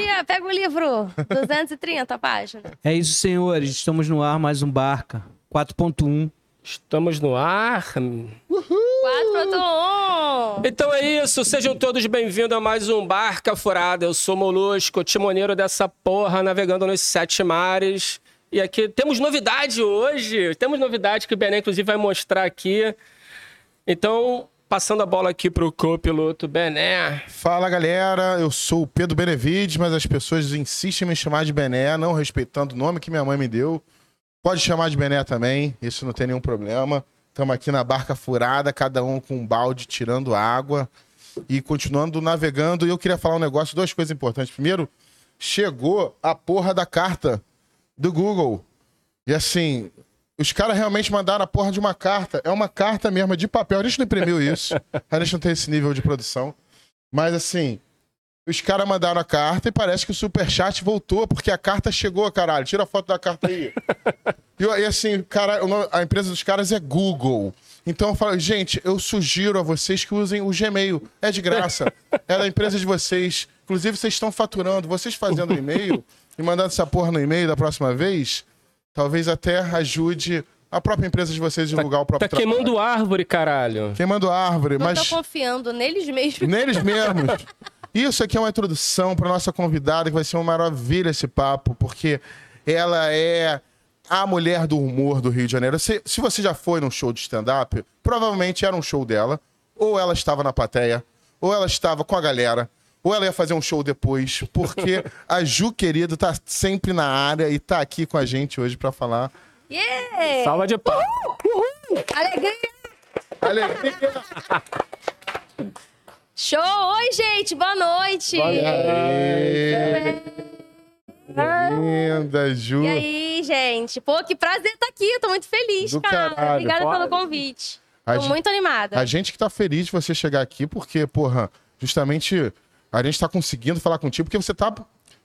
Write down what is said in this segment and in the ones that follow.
dia, pega o livro. 230 páginas. É isso, senhores. Estamos no ar, mais um Barca. 4.1. Estamos no ar. 4.1. Então é isso, sejam todos bem-vindos a mais um Barca Furada. Eu sou Molusco, timoneiro dessa porra, navegando nos sete mares. E aqui temos novidade hoje, temos novidade que o Bené, inclusive, vai mostrar aqui. Então, passando a bola aqui pro copiloto Bené. Fala galera, eu sou o Pedro Benevides, mas as pessoas insistem em me chamar de Bené, não respeitando o nome que minha mãe me deu. Pode chamar de Bené também, isso não tem nenhum problema. Estamos aqui na barca furada, cada um com um balde tirando água e continuando navegando. E eu queria falar um negócio, duas coisas importantes. Primeiro, chegou a porra da carta do Google. E assim, os caras realmente mandaram a porra de uma carta. É uma carta mesmo, é de papel. A gente não imprimiu isso. A gente não tem esse nível de produção. Mas assim, os caras mandaram a carta e parece que o superchat voltou, porque a carta chegou, caralho. Tira a foto da carta aí. E, e assim, cara, a empresa dos caras é Google. Então eu falo, gente, eu sugiro a vocês que usem o Gmail. É de graça. É da empresa de vocês. Inclusive, vocês estão faturando. Vocês fazendo e-mail e mandando essa porra no e-mail da próxima vez, talvez até ajude a própria empresa de vocês a divulgar o Tá próprio queimando árvore, caralho. Queimando árvore, Não mas tô confiando neles mesmos. neles mesmos. Isso aqui é uma introdução para nossa convidada, que vai ser uma maravilha esse papo, porque ela é a mulher do humor do Rio de Janeiro. Se, se você já foi num show de stand-up, provavelmente era um show dela, ou ela estava na plateia, ou ela estava com a galera, ou ela ia fazer um show depois, porque a Ju querido tá sempre na área e tá aqui com a gente hoje para falar. Yeah! Salva de pau. Alegria! Alegria! Show! Oi, gente! Boa noite! Linda, Ju. E aí, gente? Pô, que prazer estar aqui. Eu tô muito feliz, Do cara. caralho, Obrigada pode. pelo convite. A Tô gente- muito animada. A gente que tá feliz de você chegar aqui, porque, porra, justamente a gente tá conseguindo falar contigo, porque você tá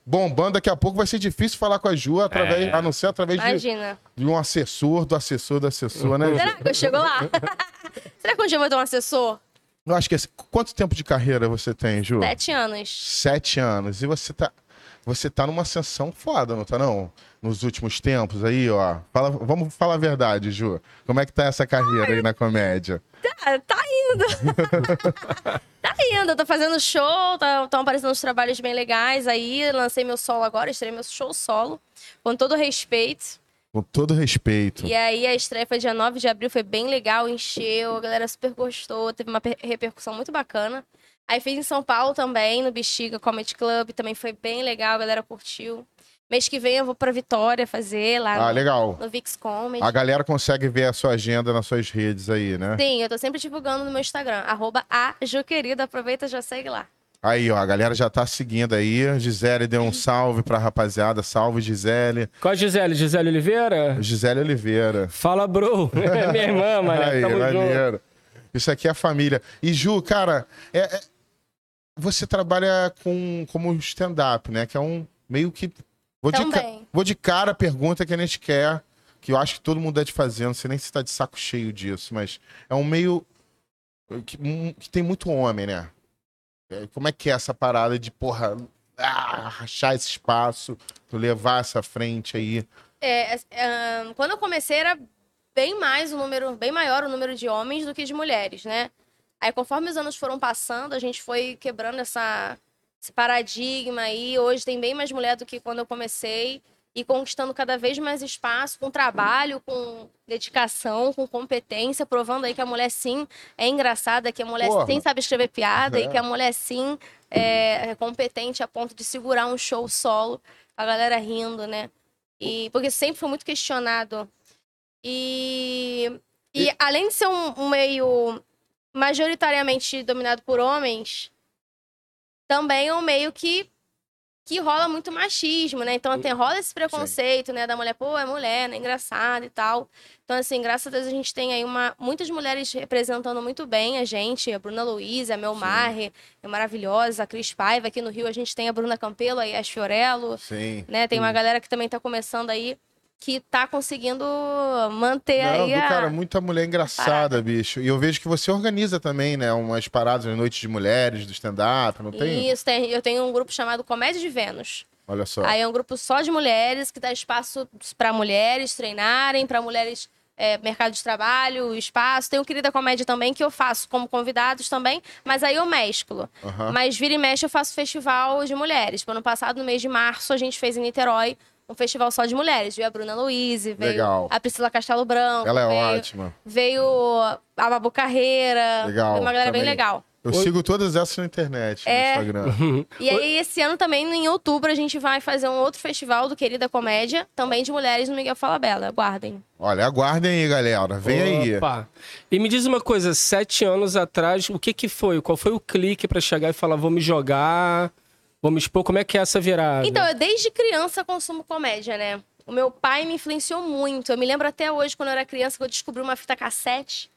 bombando, daqui a pouco vai ser difícil falar com a Ju, através, a não ser através de, Imagina. de um assessor, do assessor, do assessor, né? Será que eu chego lá? Será que um dia eu vou ter um assessor? Eu acho que esse- quanto tempo de carreira você tem, Ju? Sete anos. Sete anos. E você tá, você tá numa ascensão foda, não tá não? Nos últimos tempos aí, ó. Fala- vamos falar a verdade, Ju. Como é que tá essa carreira aí na comédia? Tá, tá indo. tá indo. Eu tô fazendo show, estão aparecendo uns trabalhos bem legais aí. Lancei meu solo agora, estrei meu show solo. Com todo respeito. Com todo respeito. E aí a estreia foi dia 9 de abril, foi bem legal, encheu, a galera super gostou, teve uma per- repercussão muito bacana. Aí fiz em São Paulo também, no Bexiga Comedy Club, também foi bem legal, a galera curtiu. Mês que vem eu vou pra Vitória fazer lá Ah, no, legal. no Vix Comedy. A galera consegue ver a sua agenda nas suas redes aí, né? Sim, eu tô sempre divulgando no meu Instagram, arroba a Juquerida, aproveita e já segue lá. Aí, ó, a galera já tá seguindo aí. Gisele deu um salve pra rapaziada. Salve, Gisele. Qual a Gisele? Gisele Oliveira? Gisele Oliveira. Fala, bro. Minha irmã, mano. aí, Tamo junto. maneiro. Isso aqui é a família. E, Ju, cara, é- é- você trabalha com como stand-up, né? Que é um meio que. Vou de, vou de cara a pergunta que a gente quer, que eu acho que todo mundo deve fazer, não sei nem se tá de saco cheio disso, mas é um meio que, um- que tem muito homem, né? É, Como é que é essa parada de, porra, ah, rachar esse espaço, levar essa frente aí? É, é, ahn, quando eu comecei era bem mais o número, bem maior o número de homens do que de mulheres, né? Aí conforme os anos foram passando, a gente foi quebrando essa, esse paradigma aí. Hoje tem bem mais mulher do que quando eu comecei e conquistando cada vez mais espaço com trabalho, com dedicação, com competência, provando aí que a mulher sim é engraçada, que a mulher Porra. sim sabe escrever piada É. e que a mulher sim é, é competente a ponto de segurar um show solo, a galera rindo, né? E, porque sempre foi muito questionado. E, e, além de ser um, um meio majoritariamente dominado por homens, também é um meio que, que rola muito machismo, né? Então tem, rola esse preconceito, né? Da mulher, pô, é mulher, né? Engraçado e tal. Então, assim, graças a Deus a gente tem aí uma, muitas mulheres representando muito bem a gente. A Bruna Luiz, a Mel Marre, é maravilhosa. A Cris Paiva, aqui no Rio a gente tem a Bruna Campelo, aí a Fiorello Sim. né? Tem uma galera que também tá começando aí. Que tá conseguindo manter Não, aí a... cara, muita mulher engraçada, bicho. E eu vejo que você organiza também, né? Umas paradas, umas noites de mulheres, do stand-up, não tem? Isso, tem, eu tenho um grupo chamado Comédia de Vênus. Olha só. Aí é um grupo só de mulheres, que dá espaço para mulheres treinarem, para mulheres é, mercado de trabalho, espaço. Tem o Querida Comédia também, que eu faço como convidados também, mas aí eu mesclo. Aham. Mas vira e mexe eu faço festival de mulheres. Tipo, ano passado, no mês de março, a gente fez em Niterói um festival só de mulheres. Veio a Bruna Luiz, veio Legal. a Priscila Castelo Branco. Ela é veio, ótima. Veio a Babu Carreira. Legal, Veio uma galera bem também. legal. Eu sigo todas essas na internet, É. no Instagram. E aí, esse ano também, em outubro, a gente vai fazer um outro festival do Querida Comédia, também de mulheres no Miguel Falabella. Aguardem. Olha, aguardem aí, galera. Vem aí. Opa. E me diz uma coisa, sete anos atrás, o que que foi? Qual foi o clique pra chegar e falar, vou me jogar, vou me expor? Como é que é essa virada? Então, eu desde criança consumo comédia, né? O meu pai me influenciou muito. Eu me lembro até hoje, quando eu era criança, que eu descobri uma fita cassete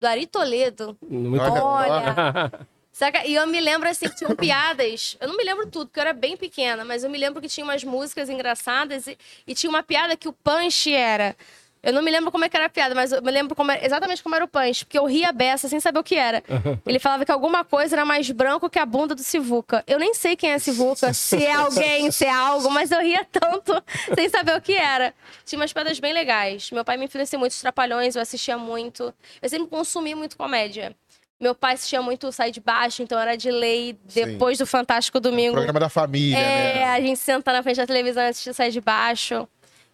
do Ari Toledo. Muito Olha. Saca? E eu me lembro assim que tinham piadas. Eu não me lembro tudo, porque eu era bem pequena, mas eu me lembro que tinha umas músicas engraçadas e, e tinha uma piada que o punch era. Eu não me lembro como é que era a piada, mas eu me lembro como era- exatamente como era o punch, porque eu ria beça sem saber o que era. Ele falava que alguma coisa era mais branco que a bunda do Sivuca. Eu nem sei quem é Sivuca, se é alguém, se é algo, mas eu ria tanto sem saber o que era. Tinha umas piadas bem legais. Meu pai me influenciou muito os Trapalhões, eu assistia muito. Eu sempre consumi muito comédia. Meu pai assistia muito Sai de Baixo, então era de lei, depois do Fantástico Domingo. Programa da família, É, né? a gente senta na frente da televisão e assistir Sai de Baixo.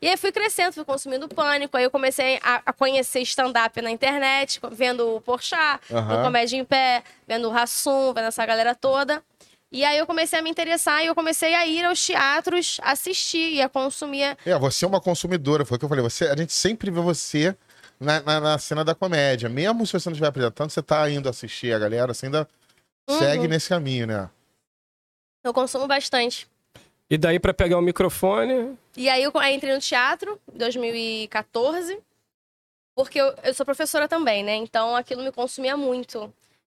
E aí fui crescendo, fui consumindo pânico. Aí eu comecei a, a conhecer stand-up na internet, vendo o Porchat, Aham. o Comédia em Pé, vendo o Rassum, vendo essa galera toda. E aí eu comecei a me interessar e eu comecei a ir aos teatros, assistir e a consumir. É, você é uma consumidora, foi o que eu falei. Você, a gente sempre vê você na, na, na cena da comédia. Mesmo se você não estiver apresentando, você tá indo assistir a galera, você ainda Uhum. segue nesse caminho, né? Eu consumo bastante. E daí pra pegar o microfone, E aí eu entrei no teatro em 2014, porque eu, eu sou professora também, né? Então aquilo me consumia muito.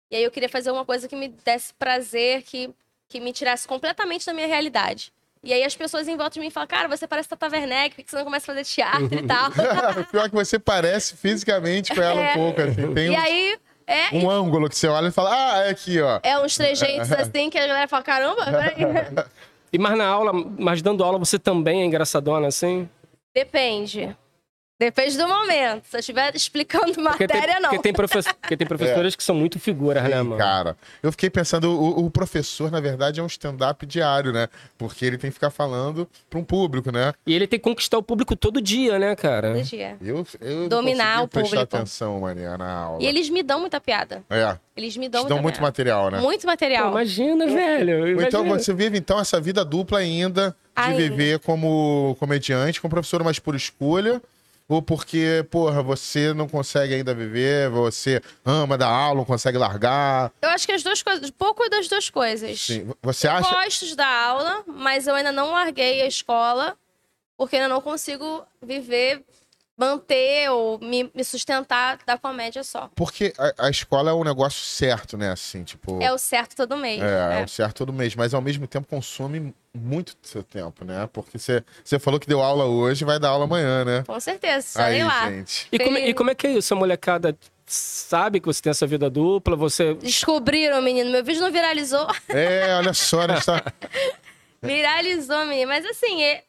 E aí eu queria fazer uma coisa que me desse prazer, que, que me tirasse completamente da minha realidade. E aí as pessoas em volta de mim falam, cara, você parece Tata Werneck, por que você não começa a fazer teatro e tal? o pior é que você parece fisicamente com ela É. um pouco, assim. Tem e um, aí, é, um ângulo que você olha e fala, ah, é aqui, ó. é uns trejeitos assim que a galera fala, caramba, peraí. e mais na aula, mas dando aula, você também é engraçadona, assim? Depende. Depende do momento. Se eu estiver explicando Porque tem, matéria, não. porque tem, profe- porque tem professoras que são muito figuras, né, mano? Cara, eu fiquei pensando, o, o professor, na verdade, é um stand-up diário, né? Porque ele tem que ficar falando para um público, né? E ele tem que conquistar o público todo dia, né, cara? Todo dia. Eu, eu Dominar o prestar público. atenção, Maria, na aula. E eles me dão muita piada. É, Eles me dão te dão muito material, né? Muito Pô, material. imagina, velho. Então imagina. você vive então essa vida dupla ainda de Ainda. viver como comediante, como professora, mas por escolha, ou porque, porra, você não consegue ainda viver, você ama dar aula, não consegue largar. Eu acho que as duas coisas, pouco das duas coisas. Sim. Você eu acha. gosto de dar aula, mas eu ainda não larguei a escola, porque ainda não consigo viver, manter ou me, me sustentar da comédia só. Porque a, a escola é um negócio certo, né? Assim, tipo. É o certo todo mês. É, é É. o certo todo mês, mas ao mesmo tempo consome muito do seu tempo, né? Porque você, você falou que deu aula hoje, vai dar aula amanhã, né? Com certeza, Aí, estarei lá. gente. E como, e como é que é isso? A molecada sabe que você tem essa vida dupla, você... Descobriram, menino. Meu vídeo não viralizou. É, olha só, né? Tá... Viralizou, menino. Mas assim, é-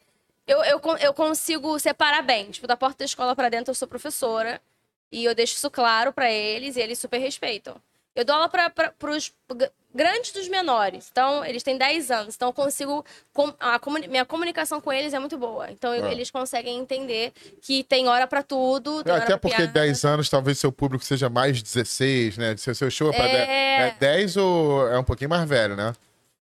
eu, eu, eu consigo separar bem. Tipo, da porta da escola pra dentro, eu sou professora. E eu deixo isso claro pra eles e eles super respeitam. Eu dou aula pros g- grandes dos menores. Então, eles têm 10 anos. Então, eu consigo. com- a comuni- minha comunicação com eles é muito boa. Então, Ah. eles conseguem entender que tem hora pra tudo. Hora Até porque piada. 10 anos talvez seu público seja mais 16, né? Seu, seu show é pra É. 10, é 10 ou é um pouquinho mais velho, né?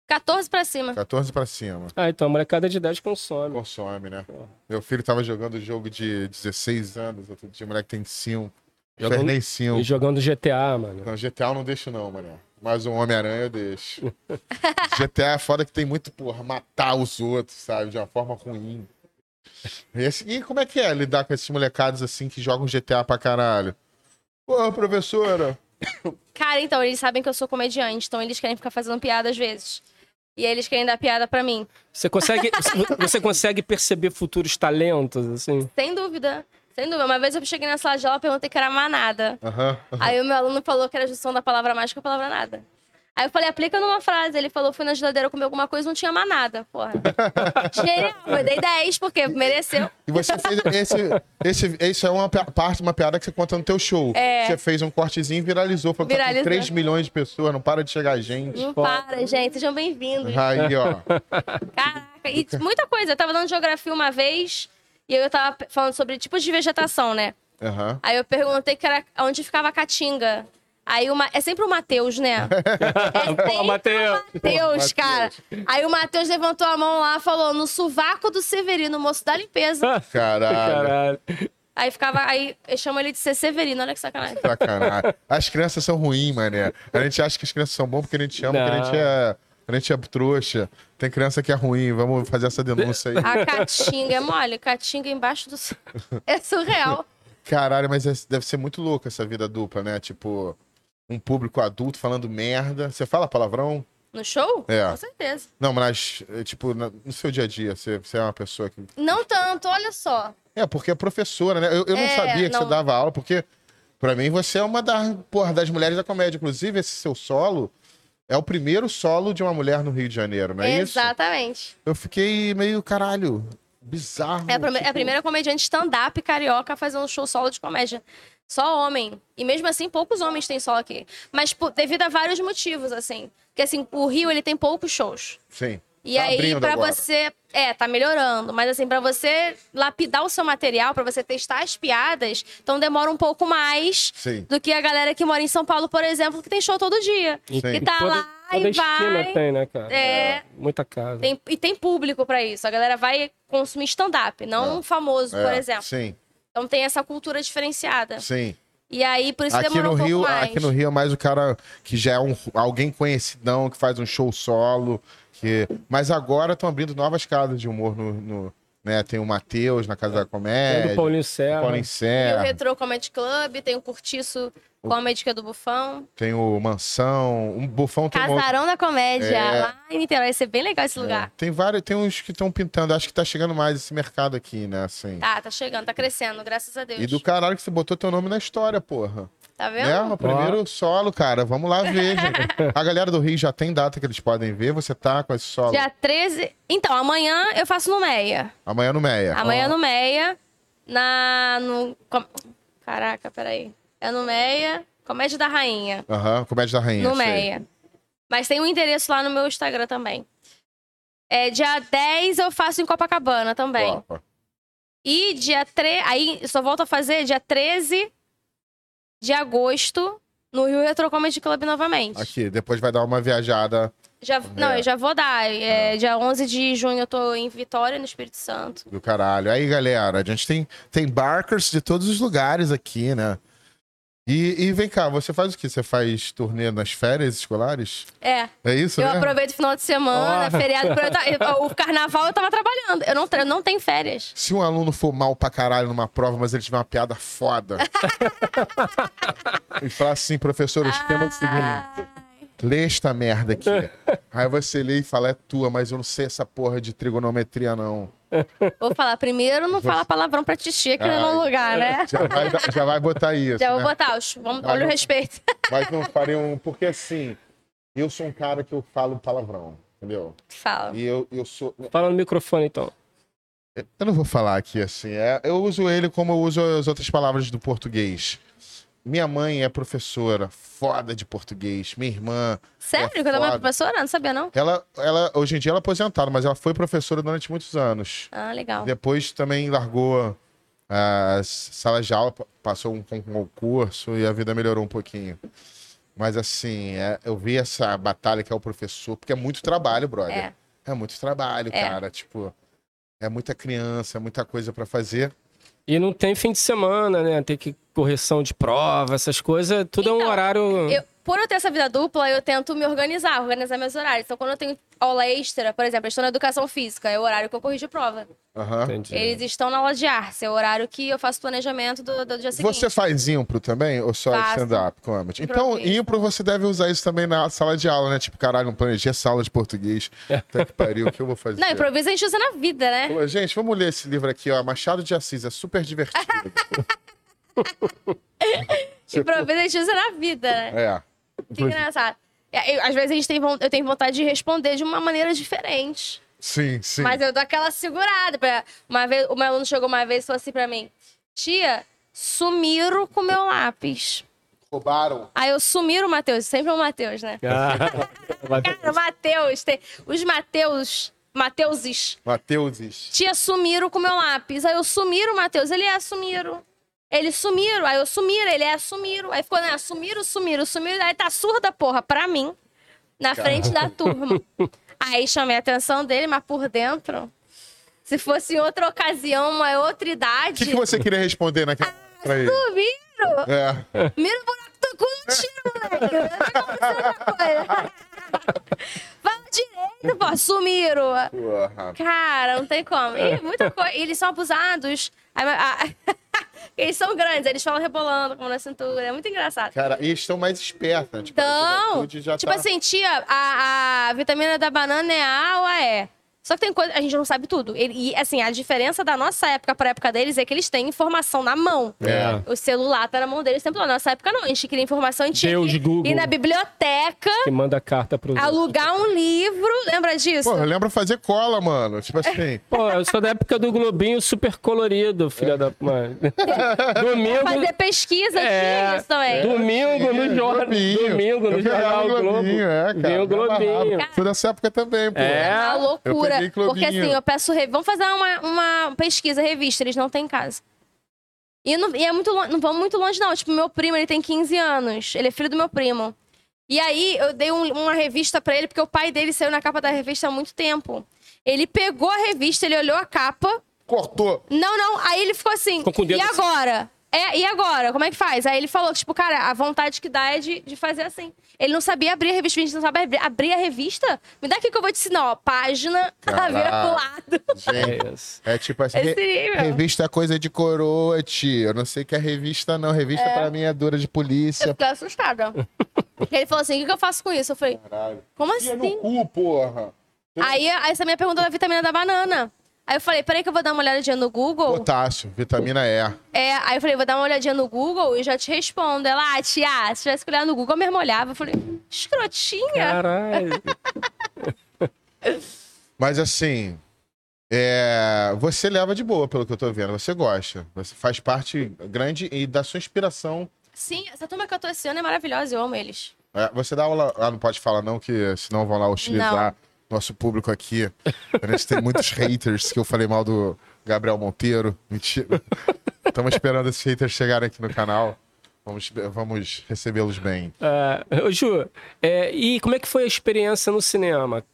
14 pra cima. 14 pra cima. Ah, então a molecada de 10 consome. Consome, né? Meu filho tava jogando jogo de 16 anos, outro dia moleque tem 5. Jogando- Fernei 5. E jogando GTA, mano. Não, GTA eu não deixo não, mano. Mas o Homem-Aranha eu deixo. GTA é foda que tem muito, porra, matar os outros, sabe? De uma forma ruim. E, assim, e como é que é lidar com esses molecados assim que jogam GTA pra caralho? Porra, professora. Cara, então, eles sabem que eu sou comediante, então eles querem ficar fazendo piada às vezes. E aí eles querem dar piada pra mim. Você consegue, você consegue perceber futuros talentos, assim? Sem dúvida. Sem dúvida. Uma vez eu cheguei na sala de aula e perguntei que era manada. Aham. Aí o meu aluno falou que era a junção da palavra mágica com a palavra nada. Aí eu falei, aplica numa frase. Ele falou, fui na geladeira comer alguma coisa, não tinha manada. Porra. Genial. Eu dei 10, porque mereceu. E você fez esse, esse. Isso é uma parte, uma piada que você conta no teu show. É. Você fez um cortezinho e viralizou. Que tá Viralizou. 3 milhões de pessoas, não para de chegar gente. Não para, gente. Sejam bem-vindos. Aí, ó. Caraca, e muita coisa. Eu tava dando geografia uma vez e eu tava falando sobre tipos de vegetação, né? Aham. Aí eu perguntei que era onde ficava a caatinga. Aí uma, é sempre o Matheus, né? É sempre Pô, Matheus. o Matheus, cara. Aí o Matheus levantou a mão lá e falou: no sovaco do Severino, moço da limpeza. Caralho. Caralho. Aí ficava. Aí eu chamo ele de ser Severino, olha que sacanagem. Sacanagem. As crianças são ruins, mané. A gente acha que as crianças são boas porque a gente ama, porque a gente é. A gente é trouxa. Tem criança que é ruim. Vamos fazer essa denúncia aí. A caatinga é mole, caatinga embaixo do. É surreal. Caralho, mas é- deve ser muito louco essa vida dupla, né? Tipo, um público adulto falando merda. Você fala palavrão? No show? É. Com certeza. Não, mas, é, tipo, no seu dia a dia, você, você é uma pessoa que. Não tanto, olha só. É, porque é professora, né? Eu, eu não É, sabia que não- você dava aula, porque pra mim você é uma das, porra, das mulheres da comédia. Inclusive, esse seu solo é o primeiro solo de uma mulher no Rio de Janeiro, não é isso? Exatamente. Eu fiquei meio, caralho, bizarro. É a, prime- é a tipo, primeira comediante stand-up carioca a fazer um show solo de comédia. Só homem. E mesmo assim, poucos homens têm solo aqui. Mas pô, devido a vários motivos, assim. Porque assim, o Rio, ele tem poucos shows. Sim. E Tá aí, agora. você. É, tá melhorando. Mas assim, pra você lapidar o seu material, pra você testar as piadas, então demora um pouco mais Sim. do que a galera que mora em São Paulo, por exemplo, que tem show todo dia. Sim. E tá toda, lá toda e vai. tem, né, cara? É. Muita casa. Tem- e tem público pra isso. A galera vai consumir stand-up, não um famoso, por É, exemplo. Sim, Então tem essa cultura diferenciada. sim. E aí, por isso Aqui demorou no um Rio, mais. aqui no Rio é mais o cara que já é um, alguém conhecidão, que faz um show solo. Que... Mas agora estão abrindo novas casas de humor no. no- né? Tem o Matheus na Casa da Tem Comédia. do Paulinho Serra. Paulinho Tem o Serra. Retro Comedy Club, tem o Curtiço Comedy, que é do Bufão. Tem o Mansão. Um bufão tem um Casarão da Comédia, É. lá em Niterói. Vai ser bem legal esse lugar. Tem vários, tem uns que estão pintando. Acho que tá chegando mais esse mercado aqui, né? Assim. Tá, tá chegando, tá crescendo, graças a Deus. E do caralho que você botou teu nome na história, porra. Tá vendo? Né? O primeiro solo, cara. Vamos lá ver, gente. A galera do Rio já tem data que eles podem ver. Você tá com esse solo Dia 13. Então, amanhã eu faço no Meia. amanhã no Meia. Amanhã no Meia. Na. No... Caraca, peraí. É no Meia. Comédia da Rainha. Aham, Comédia da Rainha. no sei. Meia. Mas tem um endereço lá no meu Instagram também. É, dia 10 eu faço em Copacabana também. Opa. E dia 3. Aí eu só volto a fazer dia 13 de agosto no Rio Retro Comedy Club novamente. Aqui, depois vai dar uma viajada Já, não, É. eu já vou dar. É, Dia 11 de junho eu tô em Vitória, no Espírito Santo. do caralho. Aí, galera, a gente tem, tem barkers de todos os lugares aqui, né? E, e vem cá, você faz o quê? Você faz turnê nas férias escolares? É. É isso, Eu né? aproveito o final de semana, Ó. feriado. eu ta- O carnaval eu tava trabalhando. Eu não, eu não tenho férias. Se um aluno for mal pra caralho numa prova, mas ele tiver uma piada foda. e falar assim, professor, o esquema é o seguinte. Lê esta merda aqui. Aí você lê e fala, é tua, mas eu não sei essa porra de trigonometria, não. Vou falar primeiro, não fala palavrão pra titia aqui Ai. no lugar, né? Já vai, já vai botar isso. Já vou né? botar. os- Vamos, Ah, olha o não. respeito. Mas não farei um. Porque assim, eu sou um cara que eu falo palavrão, entendeu? Fala. E eu, eu sou. Fala no microfone, então. Eu não vou falar aqui assim. É, eu uso ele como eu uso as outras palavras do português. Minha mãe é professora, foda de português. Minha irmã. Sério? É que também foda. professora? Não sabia, não? Ela, ela, hoje em dia ela é aposentada, mas ela foi professora durante muitos anos. Ah, legal. Depois também largou as salas de aula, pa- passou um, concurso e a vida melhorou um pouquinho. Mas assim, é, eu vi essa batalha que é o professor, porque é muito trabalho, brother. É. É, muito trabalho, É. cara. Tipo, é muita criança, é muita coisa pra fazer. E não tem fim de semana, né? Tem que correção de prova, essas coisas. Tudo é um Então, horário. Eu, por eu ter essa vida dupla, eu tento me organizar, organizar meus horários. Então, quando eu tenho aula extra, por exemplo, eles estão na educação física, é o horário que eu corrijo prova. Aham. Entendi. Eles estão na aula de artes, é o horário que eu faço planejamento do, do dia seguinte. Você faz impro também ou só stand-up, Clement? Então, impro você deve usar isso também na sala de aula, né? Tipo, caralho, não planejei essa aula de português. Até que pariu, o que eu vou fazer? Não, improviso a gente usa na vida, né? Pô, Gente, vamos ler esse livro aqui, ó. Machado de Assis, é super divertido. Improviso a gente usa na vida, né? é. Que engraçado. É, eu- às vezes a gente tem, eu tenho vontade de responder de uma maneira diferente. Sim, sim. Mas eu dou aquela segurada. Pra... Uma vez, o meu aluno chegou uma vez e falou assim pra mim: Tia, sumiram com meu lápis. Roubaram. Aí eu sumiram o Matheus, sempre é o Matheus, né? Ah, Cara, o Matheus, tem... os Matheus, Mateuses, Mateuses. tia, sumiram com meu lápis. Aí eu sumiram o Matheus, ele é, sumiram. Eles sumiram, aí eu sumiram, ele é, sumiram. Aí ficou, né, sumiram, sumiram, sumiram. Aí tá surda, porra, pra mim, na frente da turma. Aí chamei a atenção dele, mas por dentro, se fosse em outra ocasião, uma outra O idade, que, que você queria responder naquela ele? sumiram. É. Mira o buraco do cu, não tiro, moleque. Coisa. Fala direito, pô, sumiram. Porra. Cara, não tem como. E muita coisa. E eles são abusados. Aí, a- eles são grandes, eles falam rebolando como na cintura. É muito engraçado. Cara, e eles estão mais espertos, né? Tipo, Então, tipo tá... assim, tia, a, a vitamina da banana é A ou a E? Só que tem coisa, a gente não sabe tudo. E, assim, a diferença da nossa época pra época deles é que eles têm informação na mão. É. O celular tá na mão deles sempre. Na nossa época, não. A gente queria informação, a gente tinha Deus, Google. ir na biblioteca, que manda carta pro. alugar um livro. Lembra disso? Pô, eu lembro fazer cola, mano. Tipo assim. Pô, eu sou da época do Globinho super colorido, filha da mãe. Domingo. Fazer pesquisa, É, isso também. Domingo no jornal. Domingo no jornal o Globo. Globinho, é, cara. Vinha o. Globinho. Sou dessa época também, pô. É. É uma loucura. Porque assim, eu peço. re- Vamos fazer uma, uma pesquisa, revista, eles não têm casa. E, não, e é muito longe, não vamos muito longe, não. Tipo, meu primo, ele tem 15 anos. Ele é filho do meu primo. E aí, eu dei um- uma revista pra ele, porque o pai dele saiu na capa da revista há muito tempo. Ele pegou a revista, ele olhou a capa. Cortou. Não, não. Aí ele ficou assim. Ficou com o dedo e assim. agora? É, e agora? Como é que faz? Aí ele falou, tipo, cara, a vontade que dá é de, de fazer assim. Ele não sabia abrir a revista, a gente não sabe abrir, abrir a revista? Me dá aqui que eu vou te ensinar, ó. Página, Caraca. vira pro lado. Gente, É é tipo assim. Re- nível. Revista é coisa de coroa, tio. Eu não sei que é revista, não. Revista pra mim é dura de Eu polícia. fiquei assustada. Porque ele falou assim, o que, que eu faço com isso? Eu falei, Caralho. como assim? no cu, porra. Aí, aí essa minha pergunta da vitamina da banana. Aí eu falei, peraí que eu vou dar uma olhadinha no Google. Potássio, vitamina E. É, aí eu falei, vou dar uma olhadinha no Google e já te respondo. Ela, ah, tia, se tivesse que olhar no Google, eu mesmo olhava. Eu falei, escrotinha. Caralho. Mas assim, é, você leva de boa, pelo que eu tô vendo. Você gosta. Você faz parte grande e da sua inspiração. Sim, essa turma que eu tô esse ano é maravilhosa, eu amo eles. É, você dá aula. Ah, não pode falar, não, que senão vão lá hostilizar nosso público aqui. A gente tem muitos haters que eu falei mal do Gabriel Monteiro. Mentira. Estamos esperando esses haters chegarem aqui no canal. Vamos, vamos recebê-los bem. Ô, Ju, é, e como é que foi a experiência no cinema?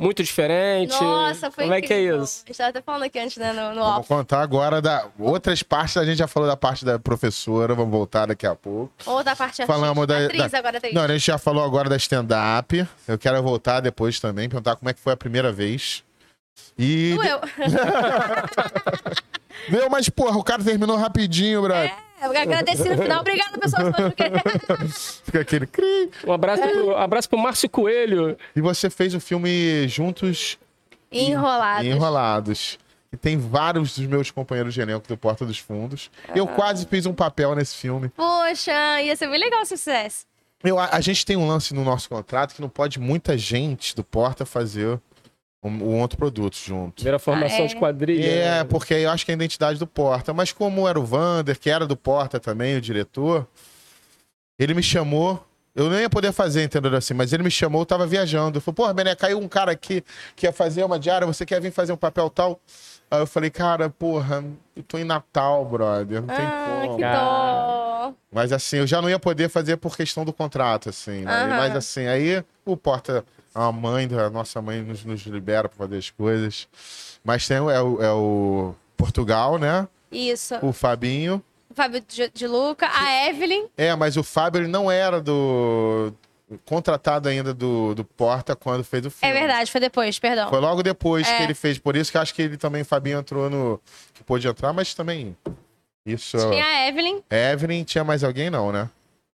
Muito diferente? Nossa, foi Como é que é incrível. isso? A gente tava até falando aqui antes, né, no, no Vamos off. contar agora da outras partes. A gente já falou da parte da professora. Vamos voltar daqui a pouco. Ou da parte Falamos da. Atriz da- agora, atriz. Não, a gente já falou agora da stand-up. Eu quero voltar depois também, perguntar como é que foi a primeira vez. E. Doeu. Meu, mas porra, o cara terminou rapidinho, brother. É, eu agradeci no final. Obrigada, pessoal. Fica aquele. cri. Um abraço pro, abraço pro Márcio Coelho. E você fez o filme Juntos Enrolado. e Enrolados. E tem vários dos meus companheiros de elenco do Porta dos Fundos. Eu quase fiz um papel nesse filme. Poxa, ia ser bem legal se fizesse. Eu, a, a gente tem um lance no nosso contrato que não pode muita gente do Porta fazer um, um outro produto junto. Primeira formação Ah, é? de quadrilha. É, né? porque eu acho que é a identidade do Porta. Mas como era o Vander, que era do Porta também, o diretor, ele me chamou. Eu nem ia poder fazer, entendeu assim, mas ele me chamou, eu tava viajando. Eu falei, porra, Bené, caiu um cara aqui que ia fazer uma diária, você quer vir fazer um papel tal? Aí eu falei, cara, porra, eu tô em Natal, brother, não tem Ah, como. que dó. Mas assim, eu já não ia poder fazer por questão do contrato, assim. né? Mas assim, aí o Porta, a mãe da nossa mãe nos, nos libera pra fazer as coisas. Mas tem o- é o, é o Portugal, né? Isso. O Fabinho. O Fábio de, de Luca, a Evelyn. É, mas o Fábio ele não era do. contratado ainda do, do Porta quando fez o É filme. verdade, foi depois, perdão. Foi logo depois É. que ele fez. Por isso que acho que ele também, Fabinho, entrou no. que pôde entrar, mas também. Isso. Tinha a Evelyn. Evelyn, tinha mais alguém, não, né?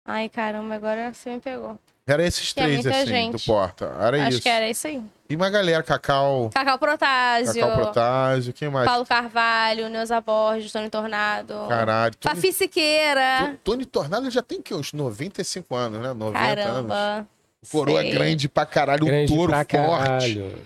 Ai, caramba, agora você me pegou. Era esses Tinha três, muita assim, gente. do Porta. Era Acho isso. que era isso aí. E uma galera, Cacau, Cacau Protásio, Cacau Protásio, quem mais? Paulo Carvalho, Neuza Borges, Tony Tornado. Caralho. Tony, Fafi Siqueira. Tony Tornado já tem que uns 95 anos, né? 90 anos. Caramba. Coroa sei. grande pra caralho, Grande um touro pra forte. caralho.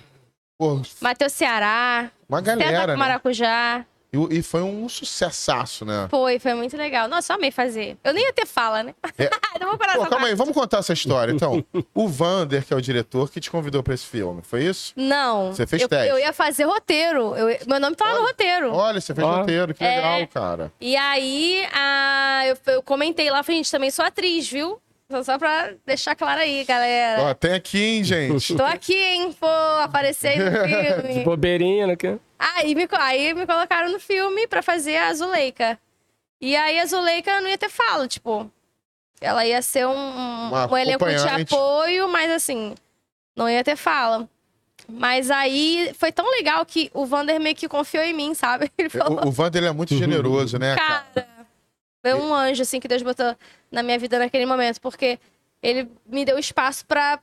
Matheus Ceará. uma galera, com né? Maracujá. E, e foi um sucessaço, né? Foi, foi muito legal. Nossa, eu amei fazer. Eu nem ia ter fala, né? É. não vou parar Pô, calma aí, parte. vamos contar essa história. Então, o Vander, que é o diretor, que te convidou pra esse filme, foi isso? Não. Você fez eu, teste? eu ia fazer roteiro. Eu- meu nome tava no roteiro. Olha, você fez Ó. roteiro, que É. legal, cara. E aí, a, eu, eu comentei lá, falei, gente, também sou atriz, viu? Só, só pra deixar claro aí, galera. Ó, tem aqui, hein, gente. Tô aqui, hein, pô, aparecer aí no De filme. bobeirinha, né? Aí me, aí me colocaram no filme pra fazer a Zuleika. E aí a Zuleika não ia ter fala, tipo. Ela ia ser um, um, um elenco de apoio, mas assim, não ia ter fala. Mas aí foi tão legal que o Vander meio que confiou em mim, sabe? Ele falou, O, o Vander ele é muito generoso, né, cara? cara, foi um anjo, assim, que Deus botou na minha vida naquele momento, porque ele me deu espaço pra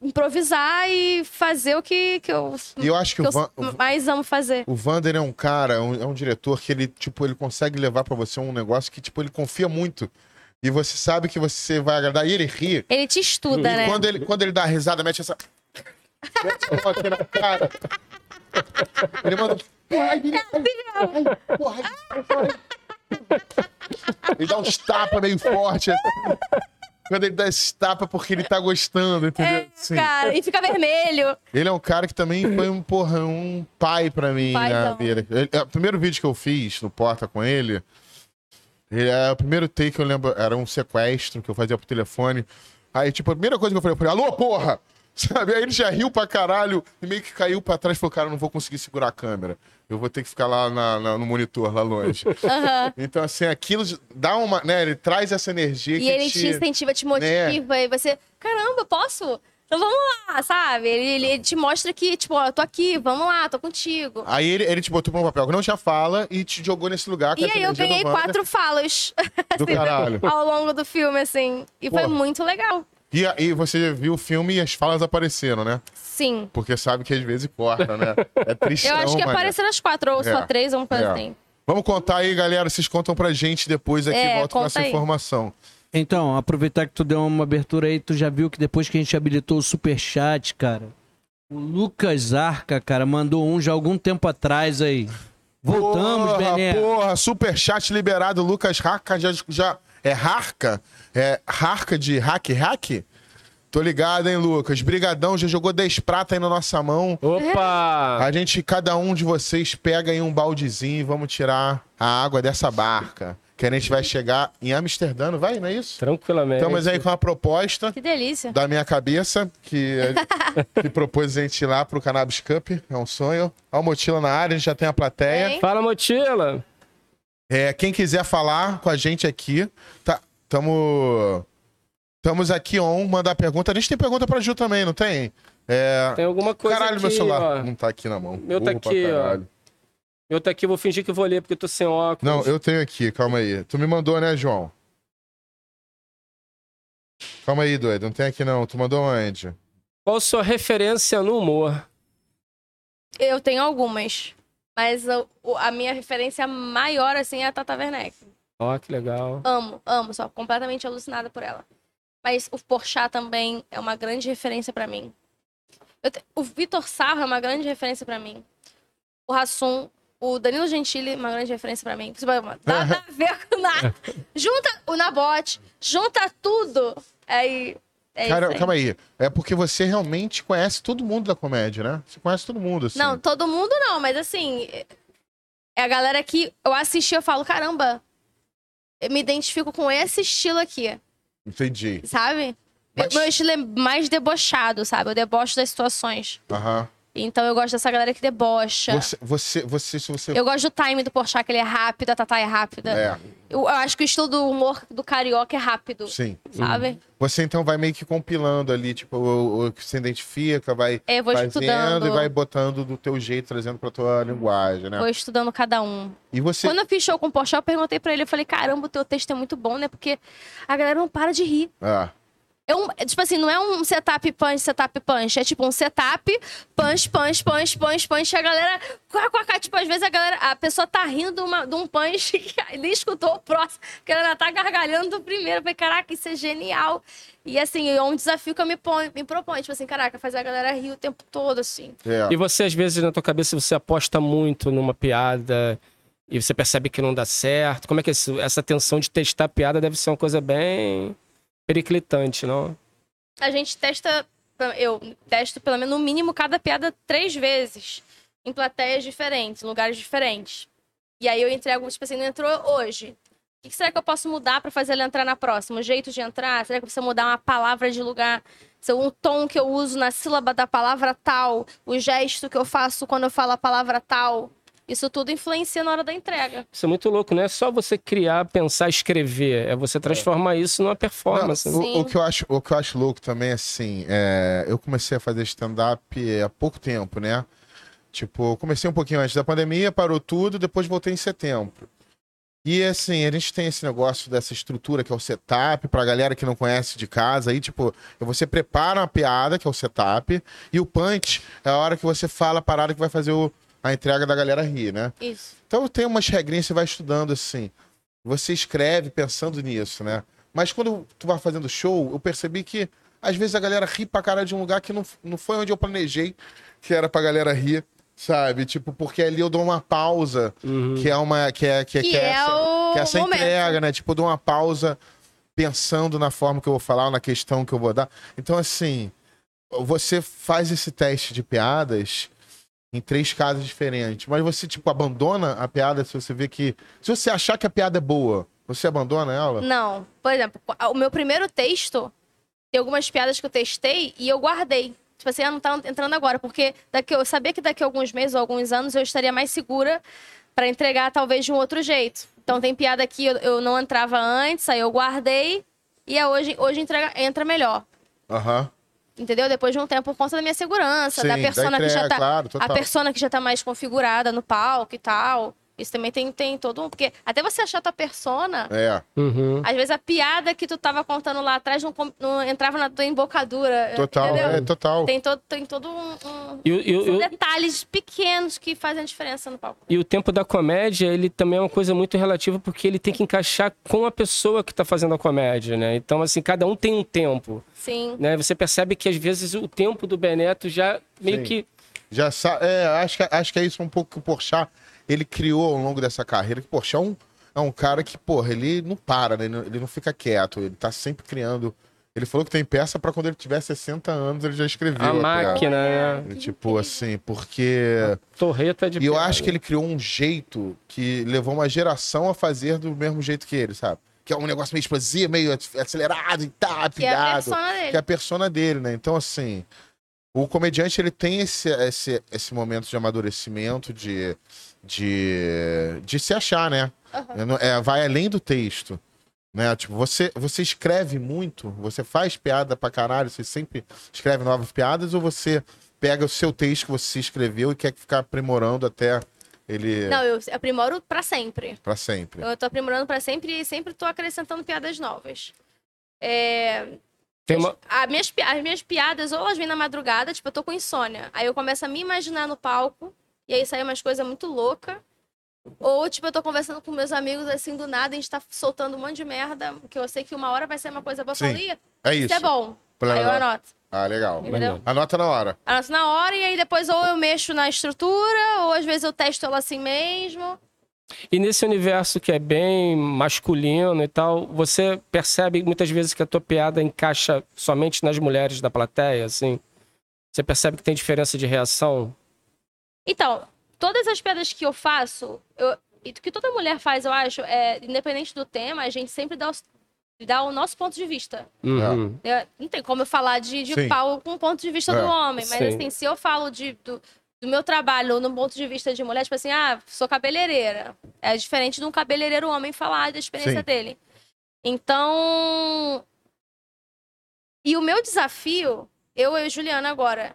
improvisar e fazer o que, que eu, E eu acho que, que o, Van, eu mais amo fazer. o Vander é um cara, é um, é um diretor que ele, tipo, ele consegue levar pra você um negócio que, tipo, ele confia muito. E você sabe que você vai agradar. E ele ri. Ele te estuda, e né? quando ele, quando ele dá a risada, mete essa. Mete aqui na cara. Ele manda. Porra. Ele dá uns tapas meio forte. assim. Quando ele dá esse tapa é porque ele tá gostando, entendeu? É, Sim. cara, e fica vermelho. Ele é um cara que também foi um, porra, um pai pra mim na Paizão. vida. Ele- é, o primeiro vídeo que eu fiz no Porta com ele, ele é o primeiro take que eu lembro, era um sequestro que eu fazia por telefone. Aí, tipo, a primeira coisa que eu falei, eu falei, alô, porra! Sabe? Aí ele já riu pra caralho e meio que caiu pra trás e falou, cara, eu não vou conseguir segurar a câmera. Eu vou ter que ficar lá na- na- no monitor, lá longe. Aham. então, assim, aquilo dá uma, né, ele traz essa energia E ele te incentiva, te motiva, e você, caramba, posso? Então vamos lá, sabe? Ele, ele te mostra que, tipo, ó, eu tô aqui, vamos lá, tô contigo. Aí ele, ele te botou pra um papel que não tinha fala e te jogou nesse lugar E aí eu ganhei quatro falas Do caralho. ao longo do filme, assim. E foi muito legal. E aí você viu o filme e as falas apareceram, né? Sim. Porque sabe que às vezes corta, né? É tristão, Eu acho que mané. apareceram as quatro, ou só É. três, ou uma coisa É. assim. Vamos contar aí, galera. Vocês contam pra gente depois aqui, É, volta com essa aí. informação. Então, aproveitar que tu deu uma abertura aí, tu já viu que depois que a gente habilitou o superchat, cara, o Lucas Arca, cara, mandou um já algum tempo atrás aí. Voltamos, porra, Bené. Porra, superchat liberado. Lucas Harca já, já. É Harca? É Harca de hack hack? Tô ligado, hein, Lucas? Brigadão, já jogou 10 prata aí na nossa mão. Opa! A gente, cada um de vocês, pega aí um baldezinho e vamos tirar a água dessa barca. Que a gente vai chegar em Amsterdã, não vai? Não é isso? Tranquilamente. Estamos aí com uma proposta Que delícia. da minha cabeça, que, que propôs a gente ir lá pro Cannabis Cup. É um sonho. Ó, o Motila na área, a gente já tem a plateia. Hein? Fala, Motila. É, quem quiser falar com a gente aqui, tá, tamo, estamos aqui on, mandar pergunta. A gente tem pergunta pra Ju também, não tem? É, Tem alguma coisa caralho, aqui, meu celular ó. não tá aqui na mão. Meu tá Burro pra aqui, ó. caralho. Eu tô aqui, vou fingir que vou ler porque eu tô sem óculos. Não, eu tenho aqui, calma aí. Tu me mandou, né, João? Calma aí, doido, não tem aqui não. Tu mandou onde? Qual sua referência no humor? Eu tenho algumas. Mas a minha referência maior, assim, é a Tata Werneck. Ó, que legal. Amo, amo, sou completamente alucinada por ela. Mas o Porchat também é uma grande referência pra mim. Te- O Vitor Sarro é uma grande referência pra mim. O Rassum, o Danilo Gentili é uma grande referência pra mim. Nada a ver com nada. Junta o Nabote, junta tudo. Aí. É Cara, calma aí. É porque você realmente conhece todo mundo da comédia, né? Você conhece todo mundo, assim. Não, todo mundo não, mas assim. É a galera que eu assisti eu falo, caramba, eu me identifico com esse estilo aqui. Entendi. sabe? Mas- Meu estilo é mais debochado, sabe? Eu debocho das situações. Aham. Então eu gosto dessa galera que debocha. Você, você, você, se você. Eu gosto do time do Porchat, que ele é rápido, a Tatá é rápida. É, Eu, eu acho que o estilo do humor do carioca é rápido, sim. sabe? Você então vai meio que compilando ali, tipo, o, o que se identifica, vai É, eu vou fazendo estudando. e vai botando do teu jeito, trazendo pra tua linguagem, né? Vou estudando cada um. E você. Quando eu fiz show com o Porchat, eu perguntei pra ele, eu falei, caramba, o teu texto é muito bom, né? Porque a galera não para de rir. Ah, É um, é, tipo assim, não é um setup punch, setup punch. É tipo um setup, punch, punch, punch, punch, punch. E a galera. Tipo, às vezes a galera. A pessoa tá rindo de, uma- de um punch que nem escutou o próximo. Porque ela tá gargalhando do primeiro. Eu falei, caraca, isso é genial. E assim, é um desafio que eu me, ponho, me proponho. Tipo assim, caraca, fazer a galera rir o tempo todo, assim. é. E você, às vezes, na tua cabeça, você aposta muito numa piada e você percebe que não dá certo. Como é que é isso? essa tensão de testar a piada deve ser uma coisa bem periclitante, não? A gente testa. Eu testo pelo menos no mínimo cada piada três vezes. Em plateias diferentes, lugares diferentes. E aí eu entrego, tipo assim, não entrou hoje. O que será que eu posso mudar pra fazer ela entrar na próxima? O jeito de entrar? Será que eu preciso mudar uma palavra de lugar? Um tom que eu uso na sílaba da palavra tal, o gesto que eu faço quando eu falo a palavra tal. Isso tudo influencia na hora da entrega. Isso é muito louco, não é só você criar, pensar, escrever. É você transformar isso numa performance. Não, o, o que eu acho, o que eu acho louco também, assim, é, eu comecei a fazer stand-up há pouco tempo, né? Tipo, eu comecei um pouquinho antes da pandemia, parou tudo, depois voltei em setembro. E assim, a gente tem esse negócio dessa estrutura que é o setup, pra galera que não conhece de casa, aí, tipo, você prepara uma piada, que é o setup, e o punch é a hora que você fala a parada que vai fazer o- a entrega da galera rir, né? Isso. Então tem umas regrinhas que você vai estudando assim. Você escreve pensando nisso, né? Mas quando tu vai fazendo show, eu percebi que às vezes a galera ri pra cara de um lugar que não, não foi onde eu planejei que era pra galera rir, sabe? Tipo, porque ali eu dou uma pausa, que é uma. Que é, que, Que que é essa, o que é essa momento. entrega, né? Tipo, eu dou uma pausa pensando na forma que eu vou falar, na questão que eu vou dar. Então, assim, você faz esse teste de piadas em três casos diferentes. Mas você, tipo, abandona a piada se você vê que. Se você achar que a piada é boa, você abandona ela? Não. Por exemplo, o meu primeiro texto, tem algumas piadas que eu testei e eu guardei. Tipo assim, ah, não tá entrando agora, porque daqui, eu sabia que daqui a alguns meses ou alguns anos eu estaria mais segura pra entregar talvez de um outro jeito. Então tem piada que eu, eu não entrava antes, aí eu guardei e a hoje, hoje entrega, entra melhor. Aham. Entendeu? Depois de um tempo, por conta da minha segurança, Sim, da da persona que já entrega, tá. claro, a persona que já tá mais configurada no palco e tal. Isso também tem, tem todo um. Porque até você achar tua persona, É, Uhum. às vezes a piada que tu tava contando lá atrás não, não entrava na tua embocadura. total, entendeu? é, total. Tem todo, tem todo um. um- E, o- e o- São e o- detalhes pequenos que fazem a diferença no palco. e o tempo da comédia, ele também é uma coisa muito relativa, porque ele tem que encaixar com a pessoa que tá fazendo a comédia, né? Então, assim, cada um tem um tempo, Sim. né? Você percebe que, às vezes, o tempo do Beneto já meio Sim. que... Já sa... é, acho que, acho que é isso um pouco que o Porchat, ele criou ao longo dessa carreira, que Porchat é um, é um cara que, porra, ele não para, né? Ele não, ele não fica quieto, ele tá sempre criando. Ele falou que tem peça pra quando ele tiver 60 anos ele já escreveu. A máquina, né? Tipo assim, porque. Torreta é de E eu acho que ele criou um jeito que levou uma geração a fazer do mesmo jeito que ele, sabe? Que é um negócio meio explosivo, meio acelerado e tá, Que é a persona dele. Que é a persona dele, né? Então, assim, o comediante ele tem esse, esse, esse momento de amadurecimento, de, de, de se achar, né? Aham. É, vai além do texto. Né? Tipo, você, você escreve muito, você faz piada pra caralho, você sempre escreve novas piadas, ou você pega o seu texto que você escreveu e quer ficar aprimorando até ele Não, eu aprimoro pra sempre. pra sempre? Eu tô aprimorando pra sempre e sempre tô acrescentando piadas novas. É, Tem uma... a minhas, as minhas piadas, ou elas vêm na madrugada, tipo, eu tô com insônia. Aí eu começo a me imaginar no palco, e aí sai umas coisas muito loucas. Ou, tipo, eu tô conversando com meus amigos, assim, do nada, a gente tá soltando um monte de merda, que eu sei que uma hora vai ser uma coisa boa. Sim. falo, "Ih, É isso isso. é bom. Aí eu anoto, Ah, legal. entendeu? Anota na hora. Anoto na hora, e aí depois ou eu mexo na estrutura, ou às vezes eu testo ela assim mesmo. E nesse universo que é bem masculino e tal, você percebe muitas vezes que a tua piada encaixa somente nas mulheres da plateia, assim? Você percebe que tem diferença de reação? Então, todas as piadas que eu faço, eu, e que toda mulher faz, eu acho, é, independente do tema, a gente sempre dá os- dá o nosso ponto de vista. Uhum. Eu- não tem como eu falar de, de pau com o ponto de vista É. do homem. Mas, Sim. assim, se eu falo de, do, do meu trabalho no ponto de vista de mulher, tipo assim, ah, sou cabeleireira. É diferente de um cabeleireiro homem falar da experiência Sim. dele. Então. E o meu desafio, eu e Juliana agora,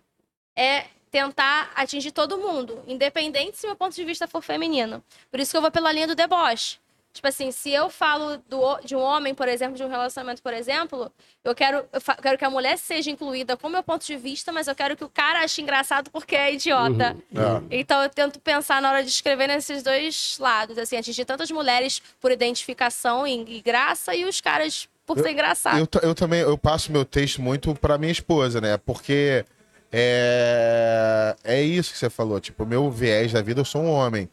é tentar atingir todo mundo, independente se meu ponto de vista for feminino. Por isso que eu vou pela linha do deboche. Tipo assim, se eu falo do, de um homem, por exemplo, de um relacionamento, por exemplo, eu quero, eu quero que a mulher seja incluída com o meu ponto de vista, mas eu quero que o cara ache engraçado porque é idiota. É. Então eu tento pensar na hora de escrever nesses dois lados, assim, atingir tantas mulheres por identificação e, e graça e os caras por ser engraçado. Eu, eu também eu passo meu texto muito pra minha esposa, né? Porque é, é isso que você falou. Tipo, o meu viés da vida, eu sou um homem.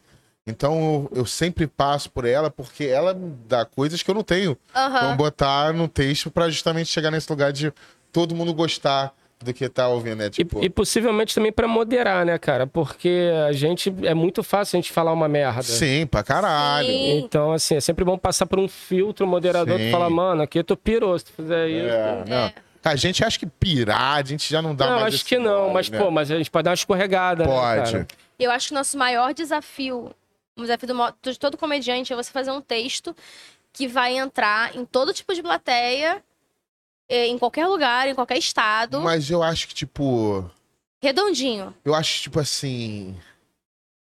Então eu, eu sempre passo por ela porque ela me dá coisas que eu não tenho. Vamos botar no texto pra justamente chegar nesse lugar de todo mundo gostar do que tá ouvindo, né? E, Tipo, e possivelmente também pra moderar, né, cara? Porque a gente. É muito fácil a gente falar uma merda. sim, pra caralho. Sim. Então, assim, é sempre bom passar por um filtro moderador Sim. que fala, mano, aqui tu pirou se tu fizer isso. É, não. É. A gente acha que pirar, a gente já não dá não, mais acho esse que não, mas, né? pô, mas a gente pode dar uma escorregada. né, Pode. cara? Eu acho que o nosso maior desafio, o desafio do de todo comediante, é você fazer um texto que vai entrar em todo tipo de plateia, eh, em qualquer lugar, em qualquer estado, Mas eu acho que, tipo. redondinho. Eu acho, tipo assim.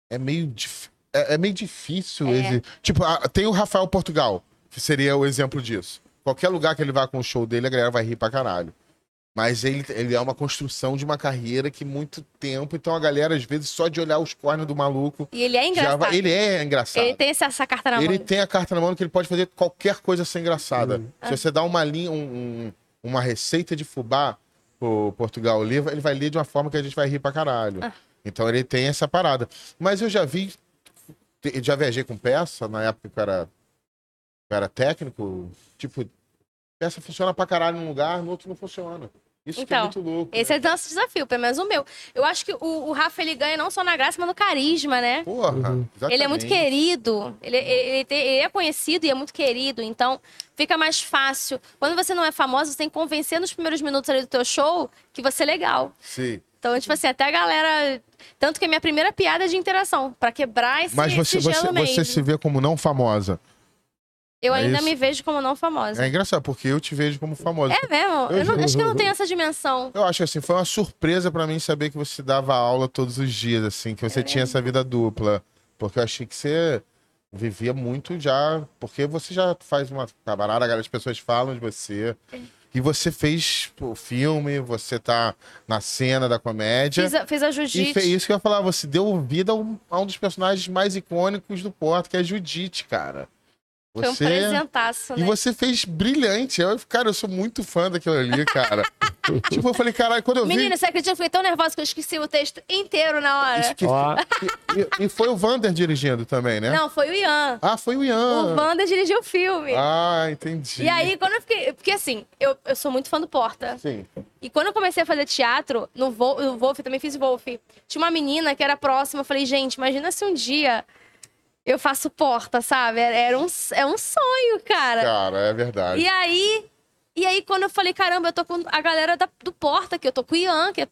É meio, dif- é, é meio difícil. É. esse- Tipo, tem o Rafael Portugal, que seria o exemplo disso. Qualquer lugar que ele vá com o show dele, a galera vai rir pra caralho. Mas ele, ele é uma construção de uma carreira que muito tempo, então a galera, às vezes, só de olhar os cornos do maluco. E ele é engraçado. vai, ele é engraçado. Ele tem essa, essa carta na Ele mão. tem a carta na mão que ele pode fazer qualquer coisa ser engraçada. Ah. Se você dá uma linha, um- um- uma receita de fubá pro Portugal ler, ele vai ler de uma forma que a gente vai rir pra caralho. Ah. Então ele tem essa parada. Mas eu já vi, já viajei com peça, na época que eu era, eu era técnico, tipo, peça funciona pra caralho num lugar, no outro não funciona. Isso que é Então, muito louco. Esse né? é o nosso desafio, pelo menos o meu. Eu acho que o, o Rafa, ele ganha não só na graça, mas no carisma, né? Porra, Uhum. Ele é muito querido, ele, ele- ele tem- ele é conhecido e é muito querido, então fica mais fácil. Quando você não é famoso, você tem que convencer nos primeiros minutos ali do teu show que você é legal. Sim. Então, tipo assim, até a galera... Tanto que a minha primeira piada é de interação, pra quebrar esse, Mas você, esse você, você se vê como não famosa. Eu é ainda isso? me vejo como não famosa. É engraçado, porque eu te vejo como famosa. É mesmo? Eu Eu não, acho que eu não tenho essa dimensão. Eu acho que assim, foi uma surpresa pra mim saber que você dava aula todos os dias, assim, que você tinha essa vida dupla. Porque eu achei que você vivia muito já. Porque você já faz uma camarada, as pessoas falam de você. E você fez o filme, você tá na cena da comédia. Fiz a, fiz a E jiu-jitsu. foi isso que eu ia falar, você deu vida a um, a um dos personagens mais icônicos do Porto, que é a Judite, cara. Foi um Você... presentaço, E né? você fez brilhante. Eu, cara, eu sou muito fã daquilo ali, cara. tipo, eu falei, caralho, quando eu vi. Menina, você acredita que eu fiquei tão nervosa que eu esqueci o texto inteiro na hora? Esqueci. E, e- e foi o Vander dirigindo também, né? Não, foi o Ian. Ah, foi o O Ian. Wander dirigiu o filme. Ah, entendi. E aí, quando eu fiquei. Porque assim, eu, eu sou muito fã do Porta. Sim. E quando eu comecei a fazer teatro, no, Vo, no Wolf, eu também fiz Wolf. Tinha uma menina que era próxima. Eu falei, gente, imagina se um dia eu faço Porta, sabe? Era, era um, é um sonho, cara. Cara, é verdade. E aí. E aí, quando eu falei, caramba, eu tô com a galera da- do Porta aqui, eu tô com o Ian, que é,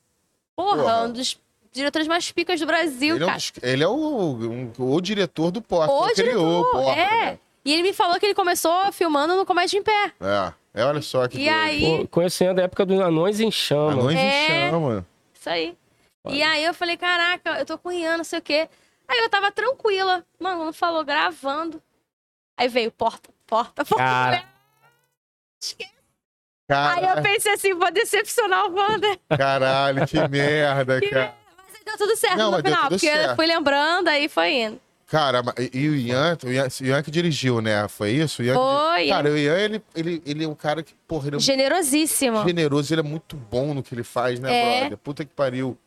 porra, Porra. um dos diretores mais picas do Brasil, Ele é, um cara. dos- ele é o, um- o diretor do Porta. O ele criou o Porta. é. né? E ele me falou que ele começou filmando no Comédia em Pé. É. É, olha só que E doido. aí- pô, conhecendo a época dos Anões em Chama. Anões É. em chama. Isso aí. E aí eu falei, caraca, eu tô com o Ian, não sei o quê. Aí eu tava tranquila. Mano, não falou gravando. Aí veio porta, porta, porta. Cara. Aí eu pensei assim, vou decepcionar o Wander. caralho, que merda, cara. Mas aí deu tudo certo Não, no final, porque eu certo. fui lembrando, aí foi indo. Cara, e, e o Ian, o Ian, o Ian que dirigiu, né? Foi isso? O Ian que- Foi. Cara, o Ian, ele, ele, ele é um cara que, porra, ele é Generosíssimo. generoso, ele é muito bom no que ele faz, né, É. brother? Puta que pariu.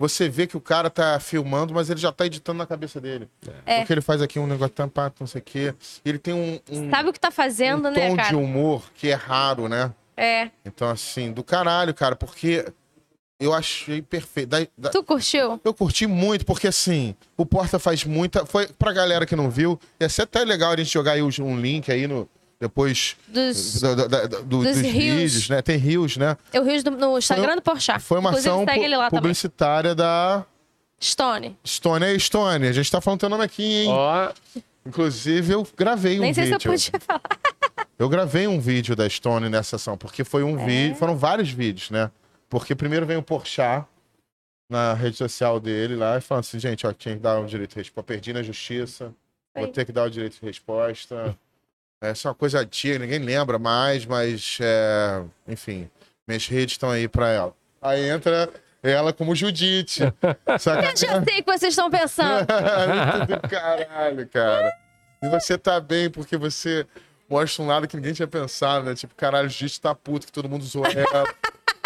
Você vê que o cara tá filmando, mas ele já tá editando na cabeça dele. É. Porque ele faz aqui um negócio tampado, não sei o quê. Ele tem um, um, Sabe o que tá fazendo, um né, tom de cara? humor que é raro, né? É. Então, assim, do caralho, cara, porque eu achei perfeito. Da- da- Tu curtiu? eu curti muito, porque assim, o Porta faz muita. Foi pra galera que não viu, ia ser até legal a gente jogar aí um link aí no, depois Dos, do- do- da- do- dos dos rios. vídeos, né? Tem rios, né? eu vi do- no Instagram do Porchat. Foi uma Inclusive, ação segue pu- ele lá também. publicitária da Stone. Stone. É Stone. A gente tá falando teu nome aqui, hein? Ó, Inclusive, eu gravei um Nem sei vídeo. se eu podia falar. Eu gravei um vídeo da Stone nessa ação, porque foi É? um vídeo, foram vários vídeos, né? Porque primeiro vem o Porchat na rede social dele lá e falando assim, gente, ó, tinha que dar o direito de resposta, perdi na justiça, vou ter que dar o direito de resposta. Essa é uma coisa antiga, ninguém lembra mais, mas, é, enfim, minhas redes estão aí pra ela. Aí entra ela como Judite. Saca? Eu já sei o que vocês estão pensando. Do caralho, cara. E você tá bem porque você mostra um lado que ninguém tinha pensado, né? Tipo, caralho, o Judite tá puto que todo mundo zoou ela.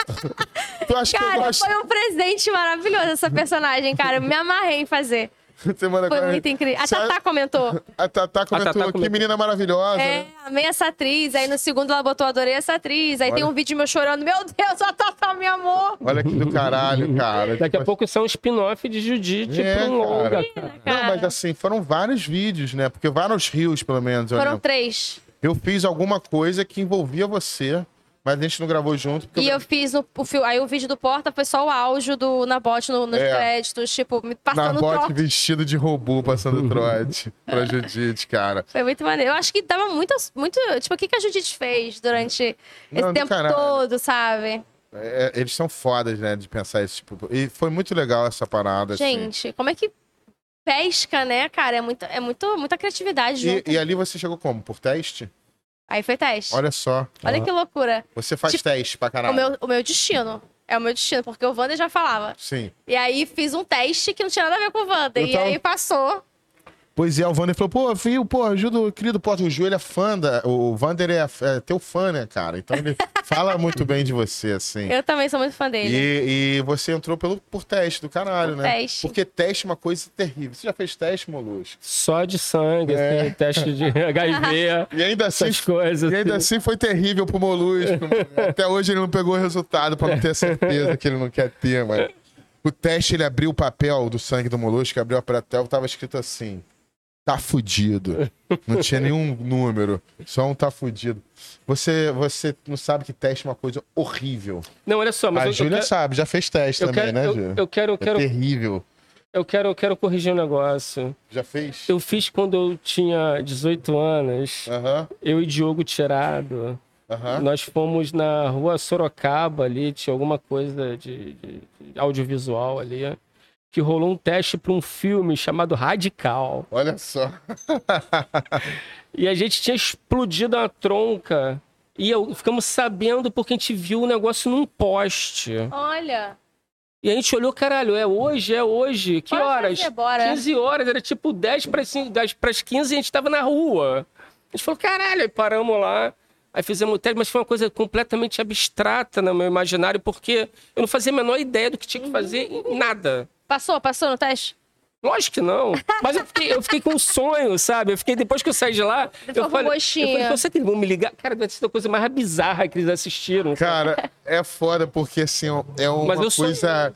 tu acha que eu Cara, gosto? foi um presente maravilhoso essa personagem, cara. Eu me amarrei em fazer. Semana Foi muito incrível. A Tatá comentou. A Tatá comentou, Tatá que menina maravilhosa. É, né? amei essa atriz. Aí no segundo ela botou, adorei essa atriz. Aí tem Olha. um vídeo meu chorando. Meu Deus, a Tatá me amou. Olha que do caralho, cara. daqui a Tipo, pouco isso é um spin-off de Judite É, pra um longa, cara. cara. Não, mas assim, foram vários vídeos, né? Porque vários rios, pelo menos. Foram três. Eu fiz alguma coisa que envolvia você, mas a gente não gravou junto. E eu fiz no, o fio, aí o vídeo do Porta foi só o áudio do Nabote no, nos É. créditos, tipo, me passando bote trote. vestido de robô passando trote pra Judite, cara. Foi muito maneiro. Eu acho que dava muito, muito. Tipo, o que, que a Judite fez durante esse Não, do tempo caralho. todo, sabe? É, eles são fodas, né, de pensar esse tipo. E foi muito legal essa parada. assim. Gente, como é que pesca, né, cara? É, muito, é muito, muita criatividade E, junto. e ali você chegou como? Por teste? Aí foi teste. Olha, Olha só. que loucura. Você faz Tipo, teste pra O caralho. meu, o meu destino. É o meu destino, porque o Wander já falava. Sim. E aí fiz um teste que não tinha nada a ver com o Wander. Eu E aí passou. Pois é, o Vander falou, pô, filho, pô, ajuda o querido Porta, o Joelho é fã da... O Vander é, é teu fã, né, cara? Então ele fala muito bem de você, assim. Eu também sou muito fã dele. E, e você entrou pelo, por teste do caralho, Por né? teste. Porque teste é uma coisa terrível. Você já fez teste, Molusco? Só de sangue, É. assim, teste de HIV, E ainda assim, essas coisas. e ainda assim. assim foi terrível pro Molusco. Até hoje ele não pegou o resultado pra não ter certeza que ele não quer ter, mas... O teste, ele abriu o papel do sangue do Molusco, abriu a papel, tava escrito assim... Tá fudido. Não tinha nenhum número. Só um tá fudido. Você, você não sabe que teste é uma coisa horrível. Não, olha só, mas a eu, eu Júlia quero, sabe, já fez teste eu também, quero, né, eu, Júlia? eu quero, eu É quero, terrível. eu quero, eu quero corrigir um negócio. Já fez? Eu fiz quando eu tinha 18 anos, eu e Diogo Tirado. Nós fomos na rua Sorocaba ali, tinha alguma coisa de, de- de audiovisual ali, que rolou um teste para um filme chamado Radical. Olha só. E a gente tinha explodido a tronca. E eu, ficamos sabendo porque a gente viu o negócio num poste. Olha. E a gente olhou, caralho, é hoje, é hoje. Que Pode horas? fazer, bora. 15 horas, era tipo 10 para 10 15 e a gente tava na rua. A gente falou, caralho, aí paramos lá. Aí fizemos o teste, mas foi uma coisa completamente abstrata no meu imaginário, porque eu não fazia a menor ideia do que tinha que fazer em nada. Passou? Passou no teste? Lógico que não. Mas eu fiquei, eu fiquei com um sonho, sabe? Eu fiquei, depois que eu saí de lá, eu com falei, eu gostinho. falei, "Pô, será que eles vão me ligar? Cara, deve ser a coisa mais bizarra que eles assistiram. Cara, é foda porque assim, é uma Mas eu coisa.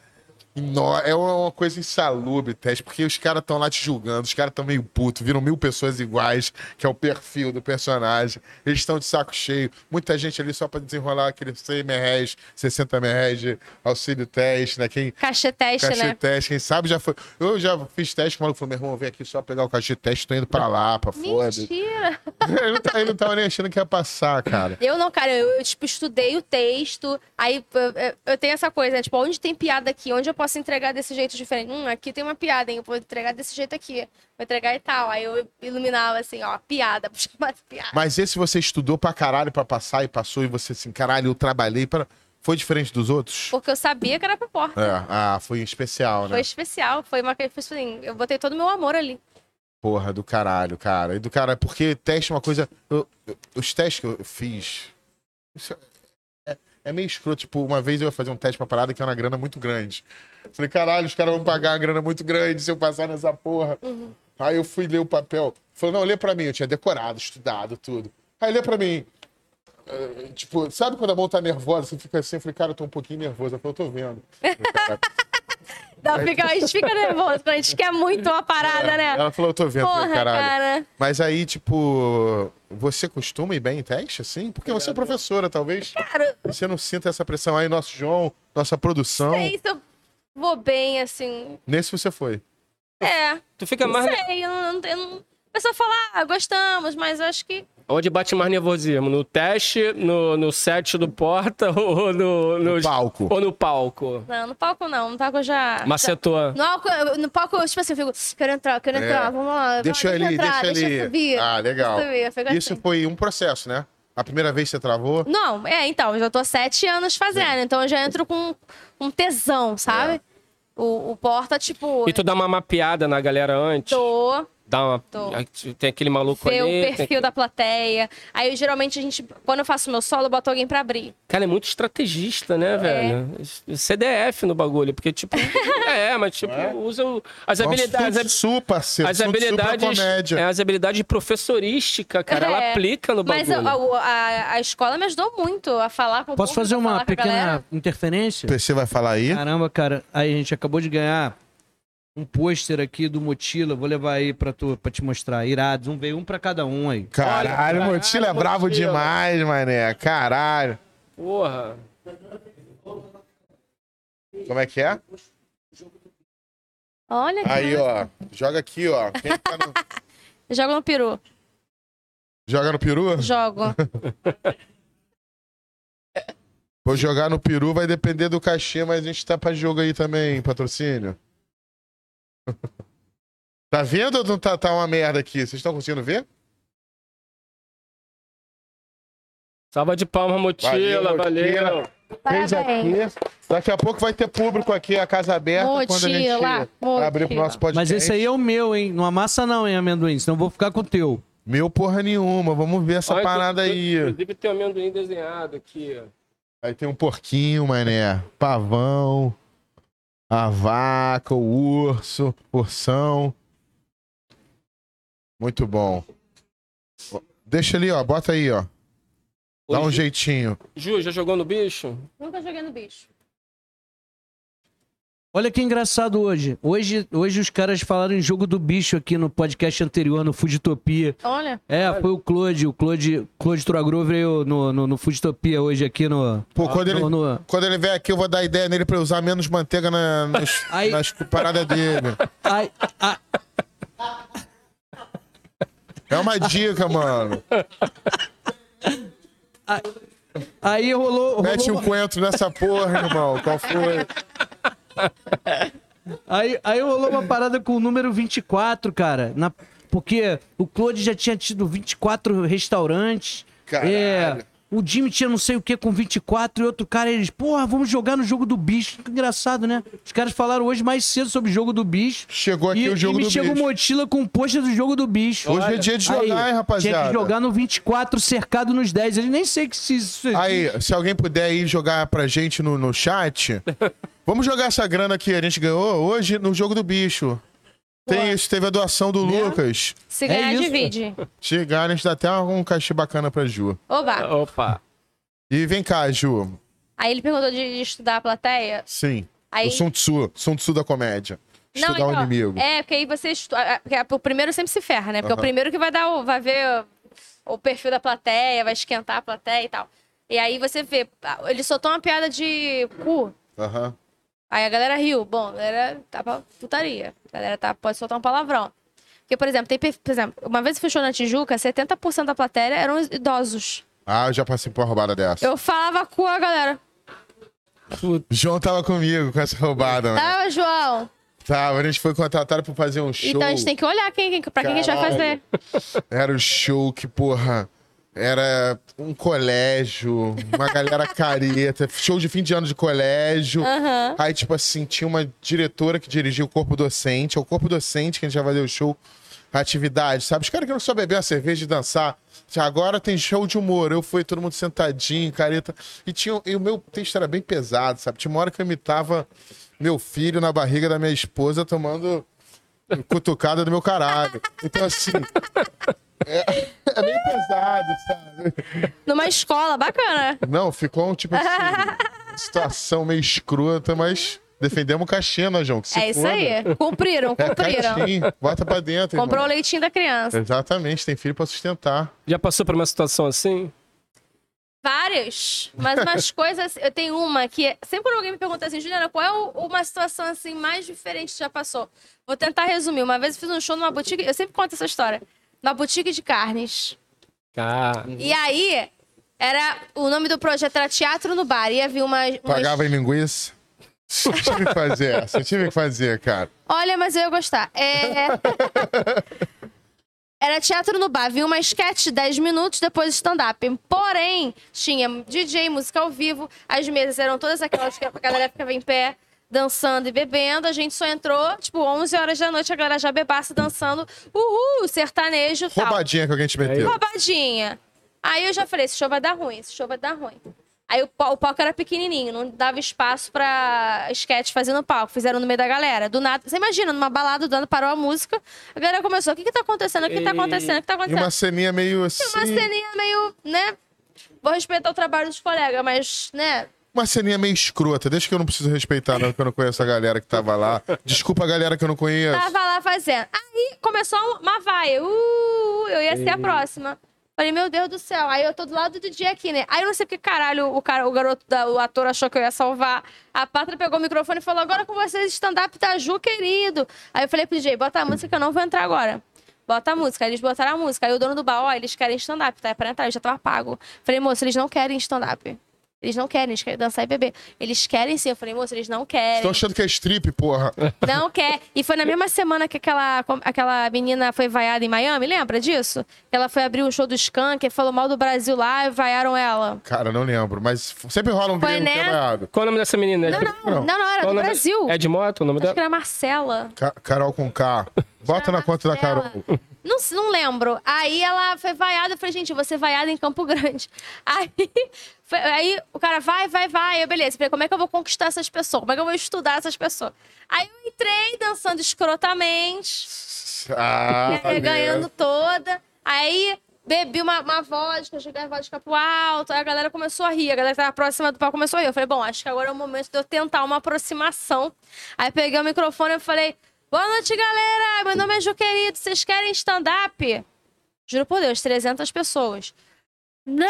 Ino- É uma coisa insalubre, teste, porque os caras estão lá te julgando, os caras estão meio putos, viram mil pessoas iguais, que é o perfil do personagem. Eles estão de saco cheio. Muita gente ali só pra desenrolar aquele 100 reais, 60 reais de auxílio teste, né? Quem, Cachê teste, Cachê né? teste, quem sabe já foi. Eu já fiz teste, o maluco falou: meu irmão, vem aqui só pegar o cachê teste, tô indo pra lá, pra foda. Mentira. ele, não tá, ele não tava nem achando que ia passar, cara. Eu não, cara, eu, eu, tipo, estudei o texto, aí eu, eu- eu tenho essa coisa, né? tipo, onde tem piada aqui, onde eu posso entregar desse jeito diferente? Hum, aqui tem uma piada, hein? Eu vou entregar desse jeito aqui, vou entregar e tal. Aí eu iluminava assim, ó, piada, vou chamar de piada. Mas esse você estudou pra caralho pra passar e passou, e você assim, caralho, eu trabalhei para. Foi diferente dos outros? Porque eu sabia que era pra porta. É, ah, foi especial, né? Foi especial, foi uma coisa assim, eu botei todo o meu amor ali. Porra, do caralho, cara. E do caralho, porque teste é uma coisa. eu- eu- os testes que eu fiz. isso é, é meio escroto. Tipo, uma vez eu ia fazer um teste pra parada que era uma grana muito grande. Falei, caralho, os caras vão pagar uma grana muito grande se eu passar nessa porra. Aí eu fui ler o papel. Falou, não, lê pra mim. Eu tinha decorado, estudado, tudo. Aí lê pra mim. Eh, tipo, sabe quando a mão tá nervosa? Você fica assim, eu falei, cara, eu tô um pouquinho nervoso. Eu falei, eu tô vendo. Eu falei, Não, fica, a gente fica nervoso a gente quer muito uma parada, né? Ela falou, eu tô vendo, Porra, caralho. cara. Mas aí, tipo, você costuma ir bem em teste, assim? Porque você é professora, talvez. Cara, Você não sinta essa pressão aí, nosso João, nossa produção. sei se eu vou bem, assim. Nesse você foi. É, Tu fica não mais. sei. Eu não, eu não... A pessoa fala, ah, gostamos, mas eu acho que. Onde bate mais nervosismo? No teste, no, no set do porta ou no, no, No palco. Ou no palco? Não, no palco não. No palco eu já. Macetou. No, palco- no palco, tipo assim, eu fico, quero entrar, quero É. entrar, vamos lá. Deixa vai, ele, entrar, deixa ele. eu subir. Ah, legal. Deixa subir, Isso assim. foi um processo, né? A primeira vez que você travou. Não, é, então, eu já tô sete anos fazendo, então eu já entro com um tesão, sabe? É. O, o porta, tipo, E tu dá uma mapeada na galera antes? tô, Dá uma... Tô. Tem aquele maluco ver ali. o tem- perfil da plateia. Aí, geralmente, a gente, quando eu faço meu solo, eu boto alguém pra abrir. Cara, é muito estrategista, né, velho? CDF no bagulho, porque, tipo. é, mas, tipo, usa o- as habilidades. Tzu, parceiro. As habilidades, é, as habilidades professorística, cara, ela É. aplica no Mas bagulho. a, a, a escola me ajudou muito a falar com o Posso público, fazer uma pequena interferência? O PC vai falar aí? Caramba, cara, aí a gente acabou de ganhar um pôster aqui do Motila. Vou levar aí pra, tu, pra te mostrar. Irados. Um veio um pra cada um aí. Caralho, Olha, o Motila é caralho, bravo Motila. demais, mané. Caralho. Porra. Como é que é? Olha que Aí, ó. Joga aqui, ó. Quem tá no- Jogo no peru. Joga no peru? Jogo. Vou jogar no peru, vai depender do cachê, mas a gente tá pra jogo aí também, patrocínio. Tá vendo ou não tá, tá uma merda aqui? Vocês estão conseguindo ver? Salva de palma, mochila, Valeu, valeu. Motila. Fez Parabéns. aqui. Daqui a pouco vai ter público aqui, a casa aberta, quando a gente Mochila, abrir pro nosso podcast. Mas esse aí é o meu, hein? Não amassa não, hein, amendoim? Senão eu vou ficar com o teu. Meu porra nenhuma, vamos ver essa Olha, parada aí. Inclusive tem um amendoim desenhado aqui, ó. Aí tem um porquinho, mané. Pavão. A vaca, o urso, ursão. Muito bom. Deixa ali, ó. Bota aí, ó. Dá Ô, um Ju- jeitinho. Ju, já jogou no bicho? Nunca joguei no bicho. Olha que engraçado hoje. Hoje, hoje os caras falaram em jogo do bicho aqui no podcast anterior, no Fuditopia. Olha. É, foi o Claude, o Claude, Claude Troagro veio no, no, no Fuditopia hoje aqui no... Pô, quando ele, no, no- quando ele vier aqui, eu vou dar ideia nele pra eu usar menos manteiga na, nos- Aí- nas paradas dele. Ai, ah, É uma dica, mano. aí rolou... rolou Mete um coentro nessa porra, irmão. Qual foi? Aí, aí rolou uma parada com o número 24, cara. Na, porque o Claude já tinha tido 24 restaurantes. Caralho. É. O Jimmy tinha não sei o que com 24 e outro cara, eles, porra, vamos jogar no jogo do bicho. Que engraçado, né? Os caras falaram hoje mais cedo sobre o jogo do bicho. Chegou aqui e, o jogo e me do chegou bicho. mochila com pôster do jogo do bicho. Hoje é dia de jogar, Aí, hein, Tinha rapaziada? que jogar no 24 cercado nos 10. Ele nem sei que se isso Aí, se alguém puder aí jogar pra gente no, no chat, vamos jogar essa grana que a gente ganhou hoje no jogo do bicho. Tem isso, teve a doação do Lucas. Se É ganhar, isso. divide. Chegar, a gente dá até um cachê bacana pra Ju. Oba. Opa. E vem cá, Ju. Aí ele perguntou de, de estudar a plateia. Sim. Aí... O Sun Tzu. Sun Tzu da comédia. Não, Estudar o então, inimigo. É, porque aí você estuda. O primeiro sempre se ferra, né? Porque é Aham. o primeiro que vai dar o. vai ver o, o perfil da plateia, vai esquentar a plateia e tal. E aí você vê. Ele soltou uma piada de cu. Aham. Aí a galera riu. Bom, a galera tá pra putaria. A galera tá, pode soltar um palavrão. Porque, por exemplo, tem, por exemplo, uma vez fechou na Tijuca, 70% da plateia eram idosos. Ah, eu já passei por uma roubada dessa. Eu falava cu a galera. João tava comigo com essa roubada, mano. Tá, João? Tava, a gente foi contratado pra fazer um show. Então a gente tem que olhar quem, quem, pra quem que a gente vai Caralho. fazer. Era o show que, porra, era um colégio, uma galera careta, show de fim de ano de colégio. Aham. Aí, tipo assim, tinha uma diretora que dirigia o corpo docente. É o corpo docente que a gente vai fazer o show, a atividade, sabe? Os caras que não só beber uma cerveja e dançar. Agora tem show de humor. Eu fui todo mundo sentadinho, careta. E, tinha, e o meu texto era bem pesado, sabe? Tinha uma hora que eu imitava meu filho na barriga da minha esposa tomando cutucada do meu caralho. Então, assim. É, é meio pesado, sabe? Numa escola, bacana. Não, ficou um tipo assim, situação meio escrota, mas Defendemos o caixinha, nós, João. que se É isso foda. aí. Cumpriram, É cumpriram. caixinha. Bota pra dentro, Comprou o irmão. leitinho da criança. Exatamente, tem filho pra sustentar. Já passou por uma situação assim? Várias. Mas umas coisas. Eu tenho uma que. Sempre quando alguém me pergunta assim, Juliana, qual é o- uma situação assim mais diferente que já passou? Vou tentar resumir. Uma vez eu fiz um show numa boutique. Eu sempre conto essa história. Numa boutique de carnes. Ah, E aí, era. O nome do projeto era Teatro no Bar. Ia vir uma. umas- Pagava em linguiça. Eu tive que fazer essa, eu tive que fazer, cara. Olha, mas eu ia gostar. É... Era teatro no bar, vinha uma sketch de 10 minutos, depois stand-up. Porém, tinha DJ, música ao vivo, as mesas eram todas aquelas que a galera ficava em pé, dançando e bebendo. A gente só entrou, tipo, 11 horas da noite, a galera já bebaça dançando. Uhul, sertanejo tal. Roubadinha que alguém te meteu. Roubadinha. Aí eu já falei, esse show vai dar ruim, esse show vai dar ruim. Aí o, o palco era pequenininho, não dava espaço pra sketch fazendo palco. Fizeram no meio da galera. Do nada, você imagina, numa balada, o dano parou a música, a galera começou, o que que tá acontecendo? O que que tá E- acontecendo? O que tá E acontecendo? uma ceninha meio assim. Uma ceninha meio, né? Vou respeitar o trabalho dos colegas, mas, né? Uma ceninha meio escrota. Deixa que eu não preciso respeitar, não, porque eu não conheço a galera que tava lá. Desculpa a galera que eu não conheço. Tava lá fazendo. Aí começou uma vaia. Uh, eu ia ser a próxima. Falei, meu Deus do céu. Aí eu tô do lado do dia aqui, né? Aí eu não sei porque caralho o, cara, o garoto, da- o ator achou que eu ia salvar. A Pátria pegou o microfone e falou: agora com vocês, stand-up da Ju, querido. Aí eu falei pro DJ, bota a música que eu não vou entrar agora. Bota a música. Aí eles botaram a música. Aí o dono do bar, ó, eles querem stand-up, tá? É pra entrar, eu já tava pago. Falei, moço, eles não querem stand-up. Eles não querem, eles querem dançar e beber. Eles querem sim. Eu falei, moço, eles não querem. Estão achando que é strip, porra. Não quer. E foi na mesma semana que aquela, aquela menina foi vaiada em Miami, lembra disso? Ela foi abrir um show do Skank, falou mal do Brasil lá e vaiaram ela. Cara, não lembro, mas sempre rola um Foi, vídeo que é né? vaiado. qual o nome dessa menina? Não, É- não, não, não, era qual o do Brasil. É de moto o nome Acho dela? que era Marcela. Ca- Carol com K. Bota na conta da Carol. Não, não lembro. Aí ela foi vaiada. Eu falei, gente, ser vaiada em Campo Grande. Aí, foi- aí o cara vai, vai, vai. Eu, beleza. Falei, como é que eu vou conquistar essas pessoas? Como é que eu vou estudar essas pessoas? Aí eu entrei dançando escrotamente. Ah, né, valeu. ganhando toda. Aí bebi uma, uma vodka, joguei a vodka pro alto, aí a galera começou a rir, a galera que tava próxima do palco começou a rir. Eu falei, bom, acho que agora é o momento de eu tentar uma aproximação. Aí peguei o microfone e falei, boa noite, galera, meu nome é Ju Querido, vocês querem stand-up? Juro por Deus, 300 pessoas. Não!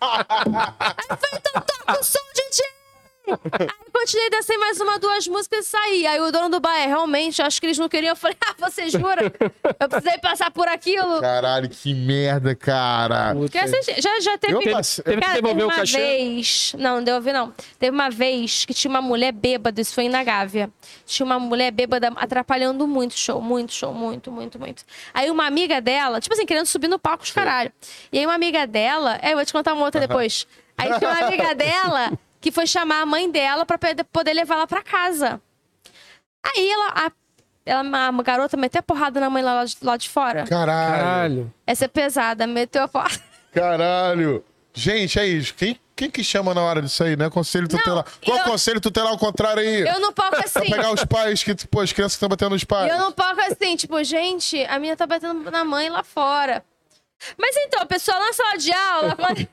Aí falei, então toca o som, DJ! Aí eu continuei descer mais uma, duas músicas e saí. Aí o dono do bar, é, realmente, acho que eles não queriam. Eu falei, ah, você jura? Eu precisei passar por aquilo. Caralho, que merda, cara. Porque essa- já, já teve. Eu passei- Teve que Cara, devolver teve o uma cachê? vez. Não, não deu ouvir, não. Teve uma vez que tinha uma mulher bêbada, isso foi na Gávea. Tinha uma mulher bêbada atrapalhando muito o show, muito show, muito, muito, muito. Aí uma amiga dela, tipo assim, querendo subir no palco os caralho. E aí uma amiga dela, é, eu vou te contar uma outra depois. Aí tinha uma amiga dela que foi chamar a mãe dela pra pe- poder levar ela pra casa. Aí ela, a, ela, a garota meteu a porrada na mãe lá de, lá de fora. Caralho. Caralho. Essa é pesada, meteu a porrada. Caralho. Gente, é isso. Quem, quem que chama na hora disso aí, né? Conselho tutelar. Qual eu- conselho tutelar ao contrário aí? Eu não palco Pra assim. pegar os pais que, pô, as crianças que estão batendo nos pais. Eu não palco assim, tipo, gente, a minha tá batendo na mãe lá fora. Mas então, a pessoa na sala de aula, quando-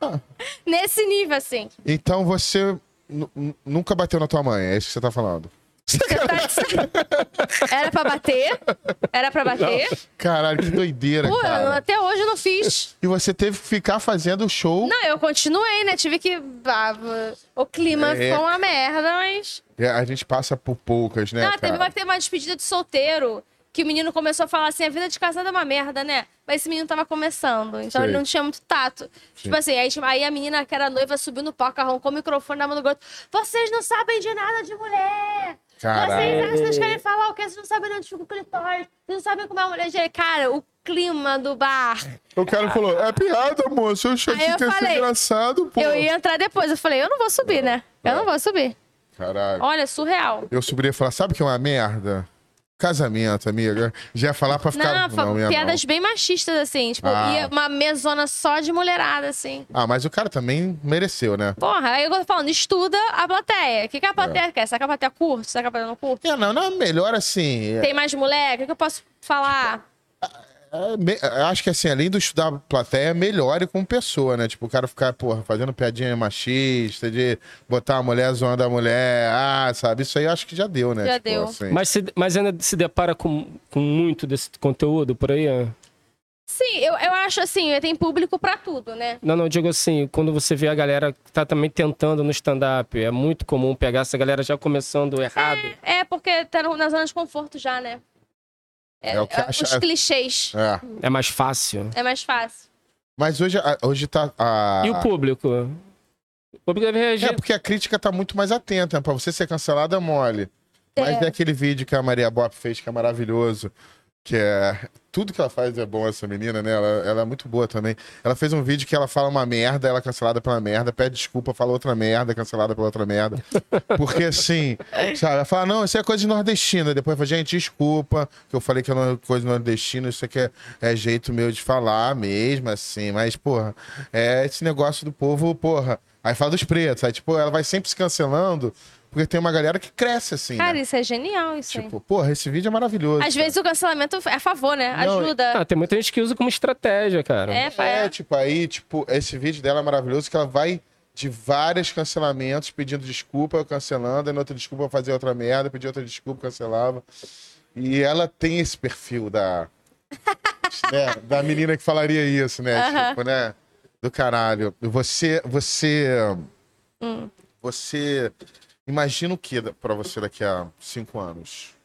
nesse nível, assim. Então você nu- nu- nunca bateu na tua mãe, é isso que você tá falando. Tá- Era pra bater? Era pra bater? Caralho, que doideira, Pô, cara. até hoje eu não fiz. E você teve que ficar fazendo o show. Não, eu continuei, né? Tive que. ah, o clima É. ficou uma merda, mas. É, A gente passa por poucas, né, não, cara? teve uma, teve uma despedida de solteiro. Que o menino começou a falar assim: a vida de casado é uma merda, né? Mas esse menino tava começando, então Sei. ele não tinha muito tato. Tipo assim, aí, aí a menina que era noiva subiu no palco, arrancou o microfone na mão do garoto. Vocês não sabem de nada de mulher! Vocês Caralho. acham que vocês querem falar o quê? Vocês não sabem onde fica o clitóris. Vocês não sabem como é uma mulher de... Cara, o clima do bar. O cara falou, é piada, moço. Eu achei que ia ser engraçado, pô. Eu ia entrar depois. Eu falei, eu não vou subir, né? Eu não vou subir. Caralho. Olha, surreal. Eu subiria e falar, sabe o que é uma merda? Casamento, amiga. Já ia falar pra ficar... Não, ia piadas bem machistas, assim. Tipo, Ah. ia uma mesona só de mulherada, assim. Ah, mas o cara também mereceu, né? Porra, aí eu tô falando, estuda a plateia. O que, que a plateia quer? Será que a plateia curte? Será que a plateia não curte? É, não, não, melhor assim. é- Tem mais mulher? O que, que eu posso falar? é eu acho que assim, além do estudar plateia, melhore como pessoa, né? Tipo, o cara ficar, porra, fazendo piadinha machista, de botar a mulher zoando a mulher, ah, sabe? Isso aí eu acho que já deu, né? Já Tipo, deu. assim. Mas, se- mas ainda se depara com, com muito desse conteúdo por aí? é? Sim, eu, eu acho assim, tem público pra tudo, né? Não, não, eu digo assim, quando você vê a galera que tá também tentando no stand-up, é muito comum pegar essa galera já começando errado. É, porque tá na zona de conforto já, né? É, É o que é, acha- Os clichês. É. É mais fácil. É mais fácil. Mas hoje, hoje tá. A... E o público? O público deve reagir. É, porque a crítica tá muito mais atenta. né? Pra você ser cancelado é mole. Mas É. é aquele vídeo que a Maria Bop fez, que é maravilhoso. Que é. Tudo que ela faz é bom, essa menina, né? Ela, ela é muito boa também. Ela fez um vídeo que ela fala uma merda, ela é cancelada pela merda, pede desculpa, fala outra merda, é cancelada pela outra merda. Porque assim, sabe? Ela fala, não, isso é coisa de nordestina. Depois fala, gente, desculpa, que eu falei que é coisa de nordestina, isso aqui é, é jeito meu de falar mesmo, assim. Mas, porra, é esse negócio do povo, porra. Aí fala dos pretos, aí, tipo, ela vai sempre se cancelando, porque tem uma galera que cresce, assim. Cara, né? isso é genial, isso aí. Tipo, porra, esse vídeo é maravilhoso. Às vezes o cancelamento é a favor, né? Não, Ajuda. Ah, tem muita gente que usa como estratégia, cara. É, É, é. tipo, aí, tipo, esse vídeo dela é maravilhoso que ela vai de vários cancelamentos pedindo desculpa, eu cancelando, aí na outra desculpa eu fazia outra merda, pedia outra desculpa, cancelava. E ela tem esse perfil da. né, da menina que falaria isso, né? Aham. Tipo, né? Do caralho. Você. Você. Hum. Você. Imagina o que pra você daqui a cinco anos?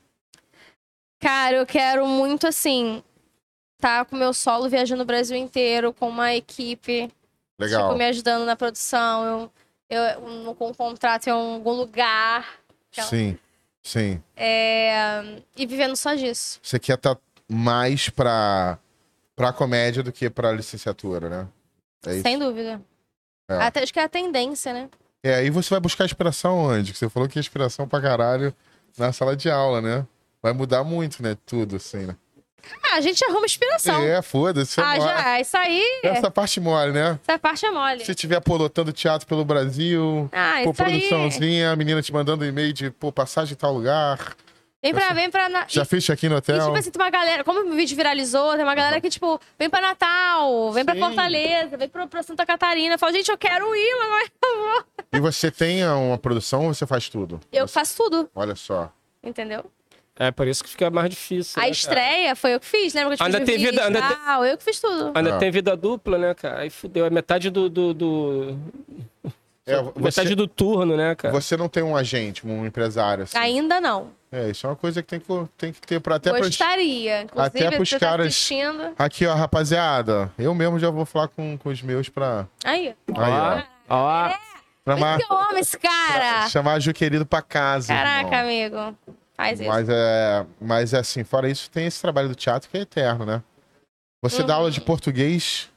Cara, eu quero muito, assim, tá com o meu solo viajando o Brasil inteiro, com uma equipe, Legal. tipo, me ajudando na produção, eu, eu, com um contrato em algum lugar, Sim, sim. é, e vivendo só disso. Você quer estar mais pra, pra comédia do que pra licenciatura, né? É. Sem dúvida. É. Até acho que é a tendência, né? É, aí você vai buscar inspiração onde? Que você falou que é inspiração pra caralho na sala de aula, né? Vai mudar muito, né? Tudo, assim, né? Ah, a gente arruma inspiração. É, foda-se. ah, é já, isso aí, Essa parte mole, né? essa parte é mole. Se tiver, pô, lotando teatro pelo Brasil, Ah, pô, isso aí. produçãozinha, a menina te mandando e-mail de, pô, passagem em tal lugar. Vem pra, vem pra. na- Já e- fez check-in no E, hotel. tipo assim, tem uma galera, como o vídeo viralizou, tem uma galera que, tipo, vem pra Natal, vem pra Sim. Fortaleza, vem pra, pra Santa Catarina. Fala, gente, eu quero ir, mas não é favor. E você tem uma produção ou você faz tudo? Eu Você- faço tudo, Olha só. entendeu? É por isso que fica mais difícil. A né, estreia foi eu que fiz, lembra que eu te Ainda fiz tem vida- e ainda tem- tal? Eu que fiz tudo. cara? Ainda Ah. tem vida dupla, né, cara? Aí fudeu. É metade do. do, do- É, Metade você, do turno, né, cara? você não tem um agente, um empresário, assim. Ainda não. É, isso é uma coisa que tem que, tem que ter pra até. Gostaria. Inclusive, até pros tá caras- assistindo. Aqui, ó, rapaziada. Eu mesmo já vou falar com, com os meus pra, Aí. Aí, Ó, ó. pra ma- Que eu amo esse cara! chamar a Ju querido pra casa. Caraca, irmão. amigo. Faz isso. Mas é, mas é assim, fora isso, tem esse trabalho do teatro que é eterno, né? Você dá Uhum. aula de português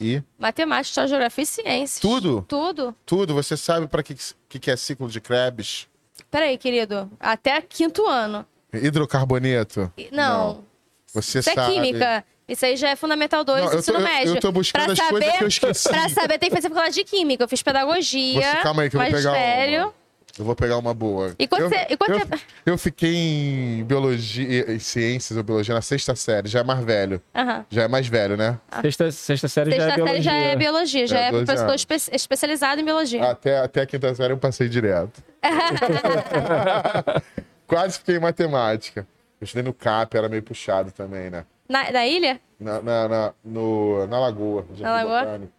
e Matemática, geografia e ciências. tudo, Tudo. tudo. Você sabe pra que, que, que é ciclo de Krebs? Peraí, querido. Até quinto ano. Hidrocarboneto? E- Não. Você Isso é sabe. química. Isso aí já é Fundamental 2 Não, do ensino eu, médio. eu tô buscando Pra as coisas saber- que eu esqueci. Pra saber, tem que fazer faculdade de química. Eu fiz pedagogia. Você- calma aí que eu vou pegar velho. uma. Eu vou pegar uma boa. E quando eu, você- e quando eu, você- eu fiquei em biologia, em ciências ou biologia na sexta série, já é mais velho. Aham. Já é mais velho, né? Sexta, sexta série já é Sexta biologia. série já é biologia, já É, é, professor espe- especializado em biologia. Até, até a quinta série eu passei direto. Quase fiquei em matemática. Eu estudei no CAP, era meio puxado também, né? Na, na ilha? Na, na, na, no, na Lagoa. Na Lagoa? Botânico.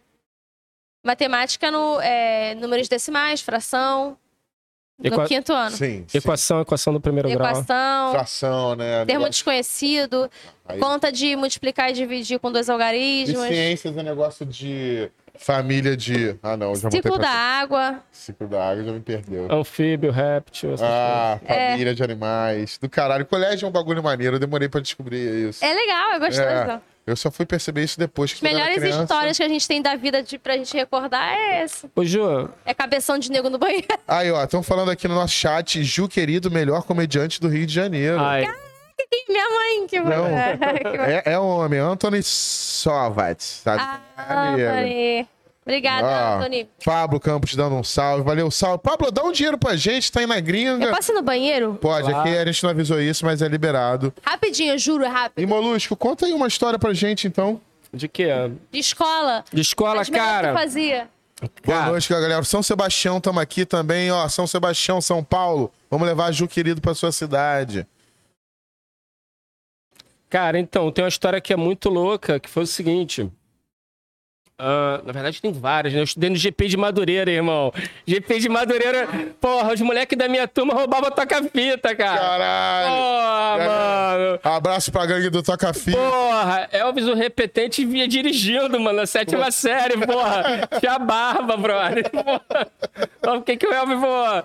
Matemática no é, números decimais, fração. No Equa- quinto ano. Sim, sim. Equação, equação do primeiro grau. Equação, Fração, né? termo Negócio- desconhecido, Aí- conta de multiplicar e dividir com dois E algarismos, ciências é negócio de família de. Ah, não, já ciclo da pra... água. Ciclo da água já me perdeu. Anfíbio, réptil, essas Ah, É. família de animais. Do caralho. Colégio é um bagulho maneiro, eu demorei pra descobrir isso. É legal, é gostoso. É, eu só fui perceber isso depois que melhores criança. histórias que a gente tem da vida de, pra gente recordar é essa. Ô, Ju, É cabeção de nego no banheiro. Aí, ó, estão falando aqui no nosso chat, Ju querido, melhor comediante do Rio de Janeiro. ai, Minha mãe, que Não. É, é homem, Anthony Sovat, sabe? Ah. Obrigada, Ah, Antônio. Pablo Campos dando um salve. Valeu, salve. Pablo, dá um dinheiro pra gente, tá aí na gringa. Eu posso ir no banheiro? Pode, Claro. aqui a gente não avisou isso, mas é liberado. Rapidinho, eu juro, é E rápido. Molusco, conta aí uma história pra gente, então. De quê? De escola. De escola, As melhores que cara. fazia. Boa Cara. noite, galera. São Sebastião, tamo aqui também, ó. São Sebastião, São Paulo. Vamos levar a Ju querido pra sua cidade. Cara, então, tem uma história que é muito louca, que foi o seguinte. Ah, na verdade, tem várias, né? Eu estudei no GP de Madureira, irmão. GP de Madureira, porra, os moleques da minha turma roubavam toca-fita, cara. Caralho. Porra, mano. Abraço pra gangue do Toca Fita. Porra, Elvis o repetente vinha dirigindo, mano, na sétima série, porra. Tinha barba, brother. Porra. O que que o Elvis, porra?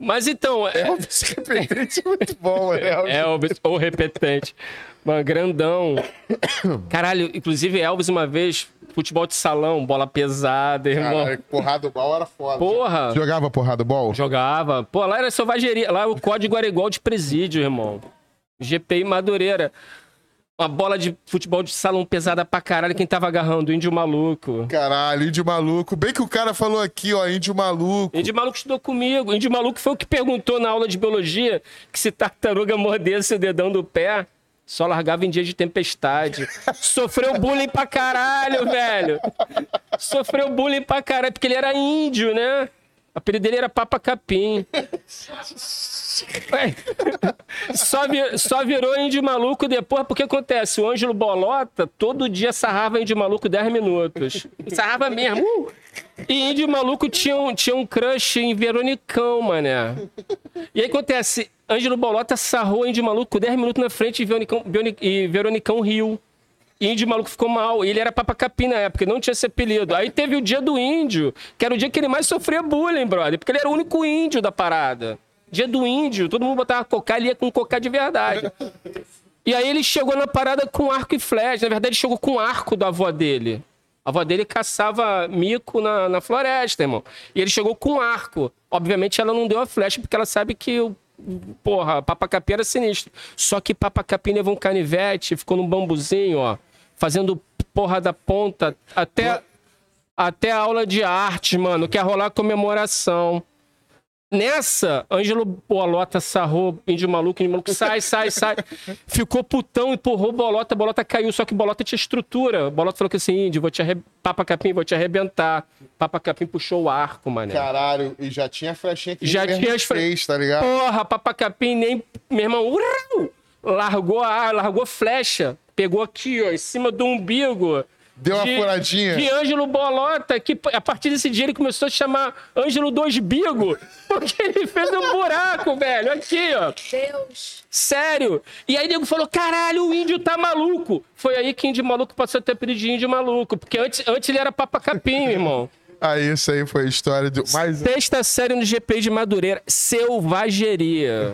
Mas então, é, Elvis repetente é muito bom, né? Elvis. Elvis, o repetente. Mano, grandão. Caralho, inclusive Elvis uma vez, futebol de salão, bola pesada, irmão. Caralho, porrada do bal era foda. Porra. Jogava porrada do bal? Jogava. Pô, lá era selvageria. Lá o código era igual de presídio, irmão. GPI Madureira. Uma bola de futebol de salão pesada pra caralho. Quem tava agarrando? Índio maluco. Caralho, índio maluco. Bem que o cara falou aqui, ó, índio maluco. Índio maluco estudou comigo. Índio maluco foi o que perguntou na aula de biologia que se tartaruga mordesse o dedão do pé, só largava em dia de tempestade. Sofreu bullying pra caralho, velho. Sofreu bullying pra caralho, porque ele era índio, né? Apelido dele era Papa Capim. Só, vi- só virou índio maluco depois, porque acontece, o Ângelo Bolota todo dia sarrava índio maluco 10 minutos. Sarrava mesmo. Uh! E índio maluco tinha um, tinha um crush em Veronicão, mané. E aí acontece, Ângelo Bolota sarrou índio maluco 10 minutos na frente e Veronicão, e Veronicão riu. Índio maluco ficou mal. Ele era papacapim na época, não tinha esse apelido. Aí teve o dia do índio, que era o dia que ele mais sofria bullying, brother. Porque ele era o único índio da parada. Dia do índio, todo mundo botava cocá, ele ia com cocá de verdade. E aí ele chegou na parada com arco e flecha. Na verdade, ele chegou com arco da avó dele. A avó dele caçava mico na, na floresta, irmão. E ele chegou com arco. Obviamente, ela não deu a flecha, porque ela sabe que o. Porra, Papacapim era sinistro. Só que Papacapim levou um canivete, ficou num bambuzinho, ó. Fazendo porra da ponta até, até a aula de arte, mano, que ia rolar comemoração. Nessa, Ângelo Bolota sarrou índio maluco, índio maluco, sai, sai, sai. Ficou putão, empurrou Bolota, Bolota caiu, só que Bolota tinha estrutura. Bolota falou que assim, índio, vou te arre... Papa Capim, vou te arrebentar. Papa Capim puxou o arco, mané. Caralho, e já tinha flechinha que Já tinha as fez, tá ligado? Porra, Papa Capim nem. Meu irmão, urau! largou a largou flecha. Pegou aqui, ó, em cima do umbigo. Deu uma de- furadinha. De Ângelo Bolota, que a partir desse dia ele começou a chamar Ângelo Dois Bigo, porque ele fez um buraco, velho. Aqui, ó. Deus. Sério. E aí o nego falou: caralho, o índio tá maluco. Foi aí que índio maluco passou a ter apelido de índio maluco. Porque antes, antes ele era Papa Capim, irmão. Aí, isso aí foi a história do. Mais Sexta série no GP de Madureira. Selvageria.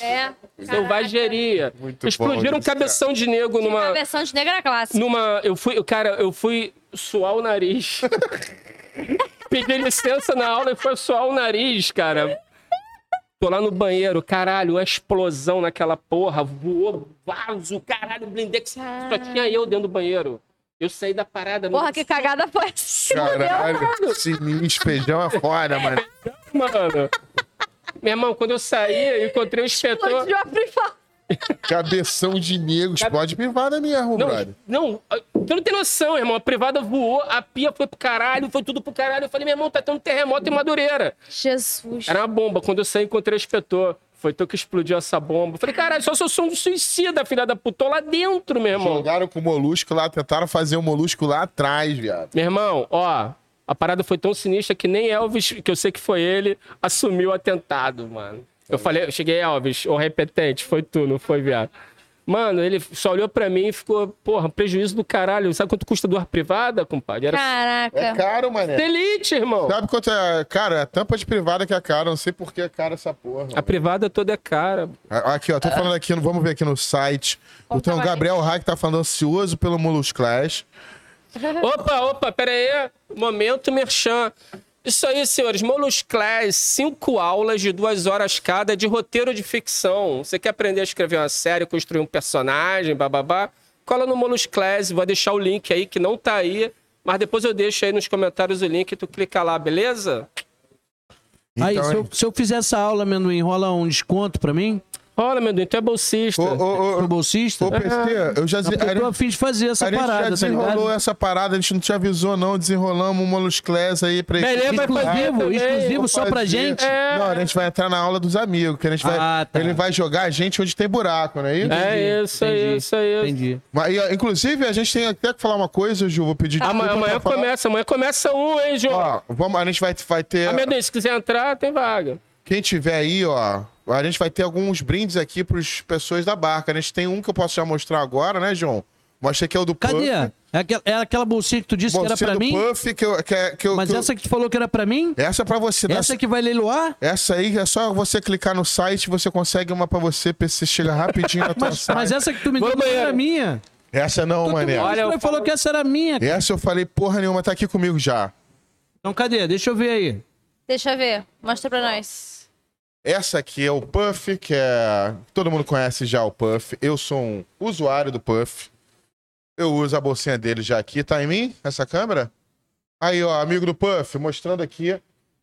É. Selvageria. Muito bom Explodiram um isso, cabeção de nego numa. Cabeção de negra clássica. Numa. Eu fui. Cara, eu fui suar o nariz. Pedi licença na aula e foi suar o nariz, cara. Tô lá no banheiro, caralho, uma explosão naquela porra, voou vaso, caralho, blindex. Só tinha eu dentro do banheiro. Eu saí da parada. Porra, que cagada foi essa? Caralho, sininho, feijão é foda, mano. Mano. Meu irmão, quando eu saí, eu encontrei o inspetor. Explodiu a privada. Cabeção de negro, explode privada mesmo, Não, brother. não, tu não tem noção, irmão. A privada voou, a pia foi pro caralho, foi tudo pro caralho. Eu falei, meu irmão, tá tendo um terremoto em Madureira. Jesus. Era uma bomba. Quando eu saí, encontrei o inspetor. Foi tu que explodiu essa bomba. Eu falei, caralho, só se eu sou um suicida, filha da puta. Tô lá dentro, meu irmão. Jogaram com o molusco lá, tentaram fazer o molusco lá atrás, viado. Meu irmão, ó, a parada foi tão sinistra que nem Elvis, que eu sei que foi ele, assumiu o atentado, mano. Eu falei, eu cheguei, Elvis, o repetente, foi tu, não foi, viado. Mano, ele só olhou pra mim e ficou, porra, prejuízo do caralho. Sabe quanto custa duas privada, compadre? Era É Caraca. caro, mané. elite, irmão. Sabe quanto é? Cara, a tampa de privada que é cara, não sei por que é cara essa porra. A privada toda é cara. Aqui, ó, tô falando aqui, vamos ver aqui no site. Então, o Gabriel Hack tá falando ansioso pelo Molus Clash. Opa, opa, pera aí. Momento merchan. Isso aí, senhores. Molusclass, cinco aulas de duas horas cada de roteiro de ficção. Você quer aprender a escrever uma série, construir um personagem, bababá? Cola no Molusclass, vou deixar o link aí que não tá aí. Mas depois eu deixo aí nos comentários o link e tu clica lá, beleza? Aí, Então, se eu, se eu fizer essa aula, amendoim, rola um desconto pra mim? Olha, meu Deus, tu é bolsista. Ô, ô, ô, Pro bolsista? ô, PC, eu já, Não, a eu tô gente- afim de fazer essa a gente já parada, tá desenrolou ligado? essa parada, a gente não te avisou, não. Desenrolamos um molusclés aí pra Beleza, vai fazer Exclusivo, também. exclusivo só pra gente? É. Não, a gente vai entrar na aula dos amigos, que a gente vai. Ah, tá. Ele vai jogar a gente onde tem buraco, não é isso? É isso aí, entendi, isso aí. Entendi. Mas, inclusive, a gente tem até que falar uma coisa, Ju. Vou pedir desculpa amanhã falar. começa, amanhã começa um, hein, João? Ó, vamos, a gente vai, vai ter. Amendoim, se quiser entrar, tem vaga. Quem tiver aí, ó, a gente vai ter alguns brindes aqui pros pessoas da barca. A gente tem um que eu posso já mostrar agora, né, João? Mostra que é o do Cadê? Puff. É aquela, é aquela bolsinha que tu disse que era Bolsinha pra do mim? Puff, que eu, que, é- que eu, Mas que eu- essa que tu falou que era pra mim? essa é pra você. Essa Essa, que vai leiloar? essa aí é só você clicar no site, você consegue uma pra você, PC chega rapidinho na tua Mas, site. mas essa que tu me deu era minha. Essa não, mané. me Olha, eu falou falo- que essa era minha. Essa eu falei, porra nenhuma, tá aqui comigo já. Então cadê? Deixa eu ver aí. Deixa eu ver. Mostra pra nós. Essa aqui é o Puff, que é. Todo mundo conhece já o Puff. Eu sou um usuário do Puff. Eu uso a bolsinha dele já aqui. Tá em mim, essa câmera? Aí, ó, amigo do Puff, mostrando aqui,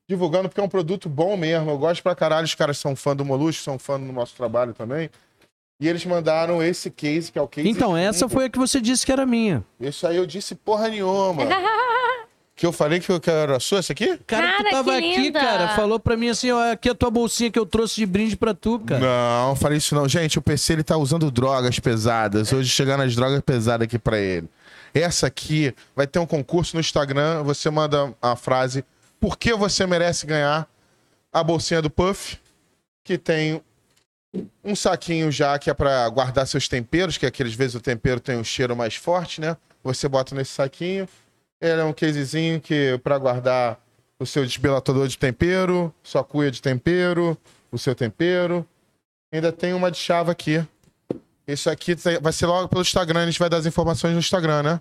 divulgando, porque é um produto bom mesmo. Eu gosto pra caralho. Os caras são fã do Molusco, são fã do nosso trabalho também. E eles mandaram esse case, que é o case. Então, essa foi a que você disse que era minha. Isso aí eu disse porra nenhuma. que eu falei que eu que era sua, essa aqui? Cara, Cara, tu tava que aqui, linda. cara, falou pra mim assim, ó, aqui é a tua bolsinha que eu trouxe de brinde pra tu, cara. Não, falei isso não. Gente, o PC ele tá usando drogas pesadas. Hoje chegando as drogas pesadas aqui pra ele. Essa aqui vai ter um concurso no Instagram. Você manda a frase: Por que você merece ganhar a bolsinha do Puff? Que tem um saquinho já que é pra guardar seus temperos, que aqueles vezes o tempero tem um cheiro mais forte, né? Você bota nesse saquinho. Ele é um casezinho que para guardar o seu desbilatador de tempero, sua cuia de tempero, o seu tempero. Ainda tem uma de chave aqui. Isso aqui vai ser logo pelo Instagram, a gente vai dar as informações no Instagram, né? O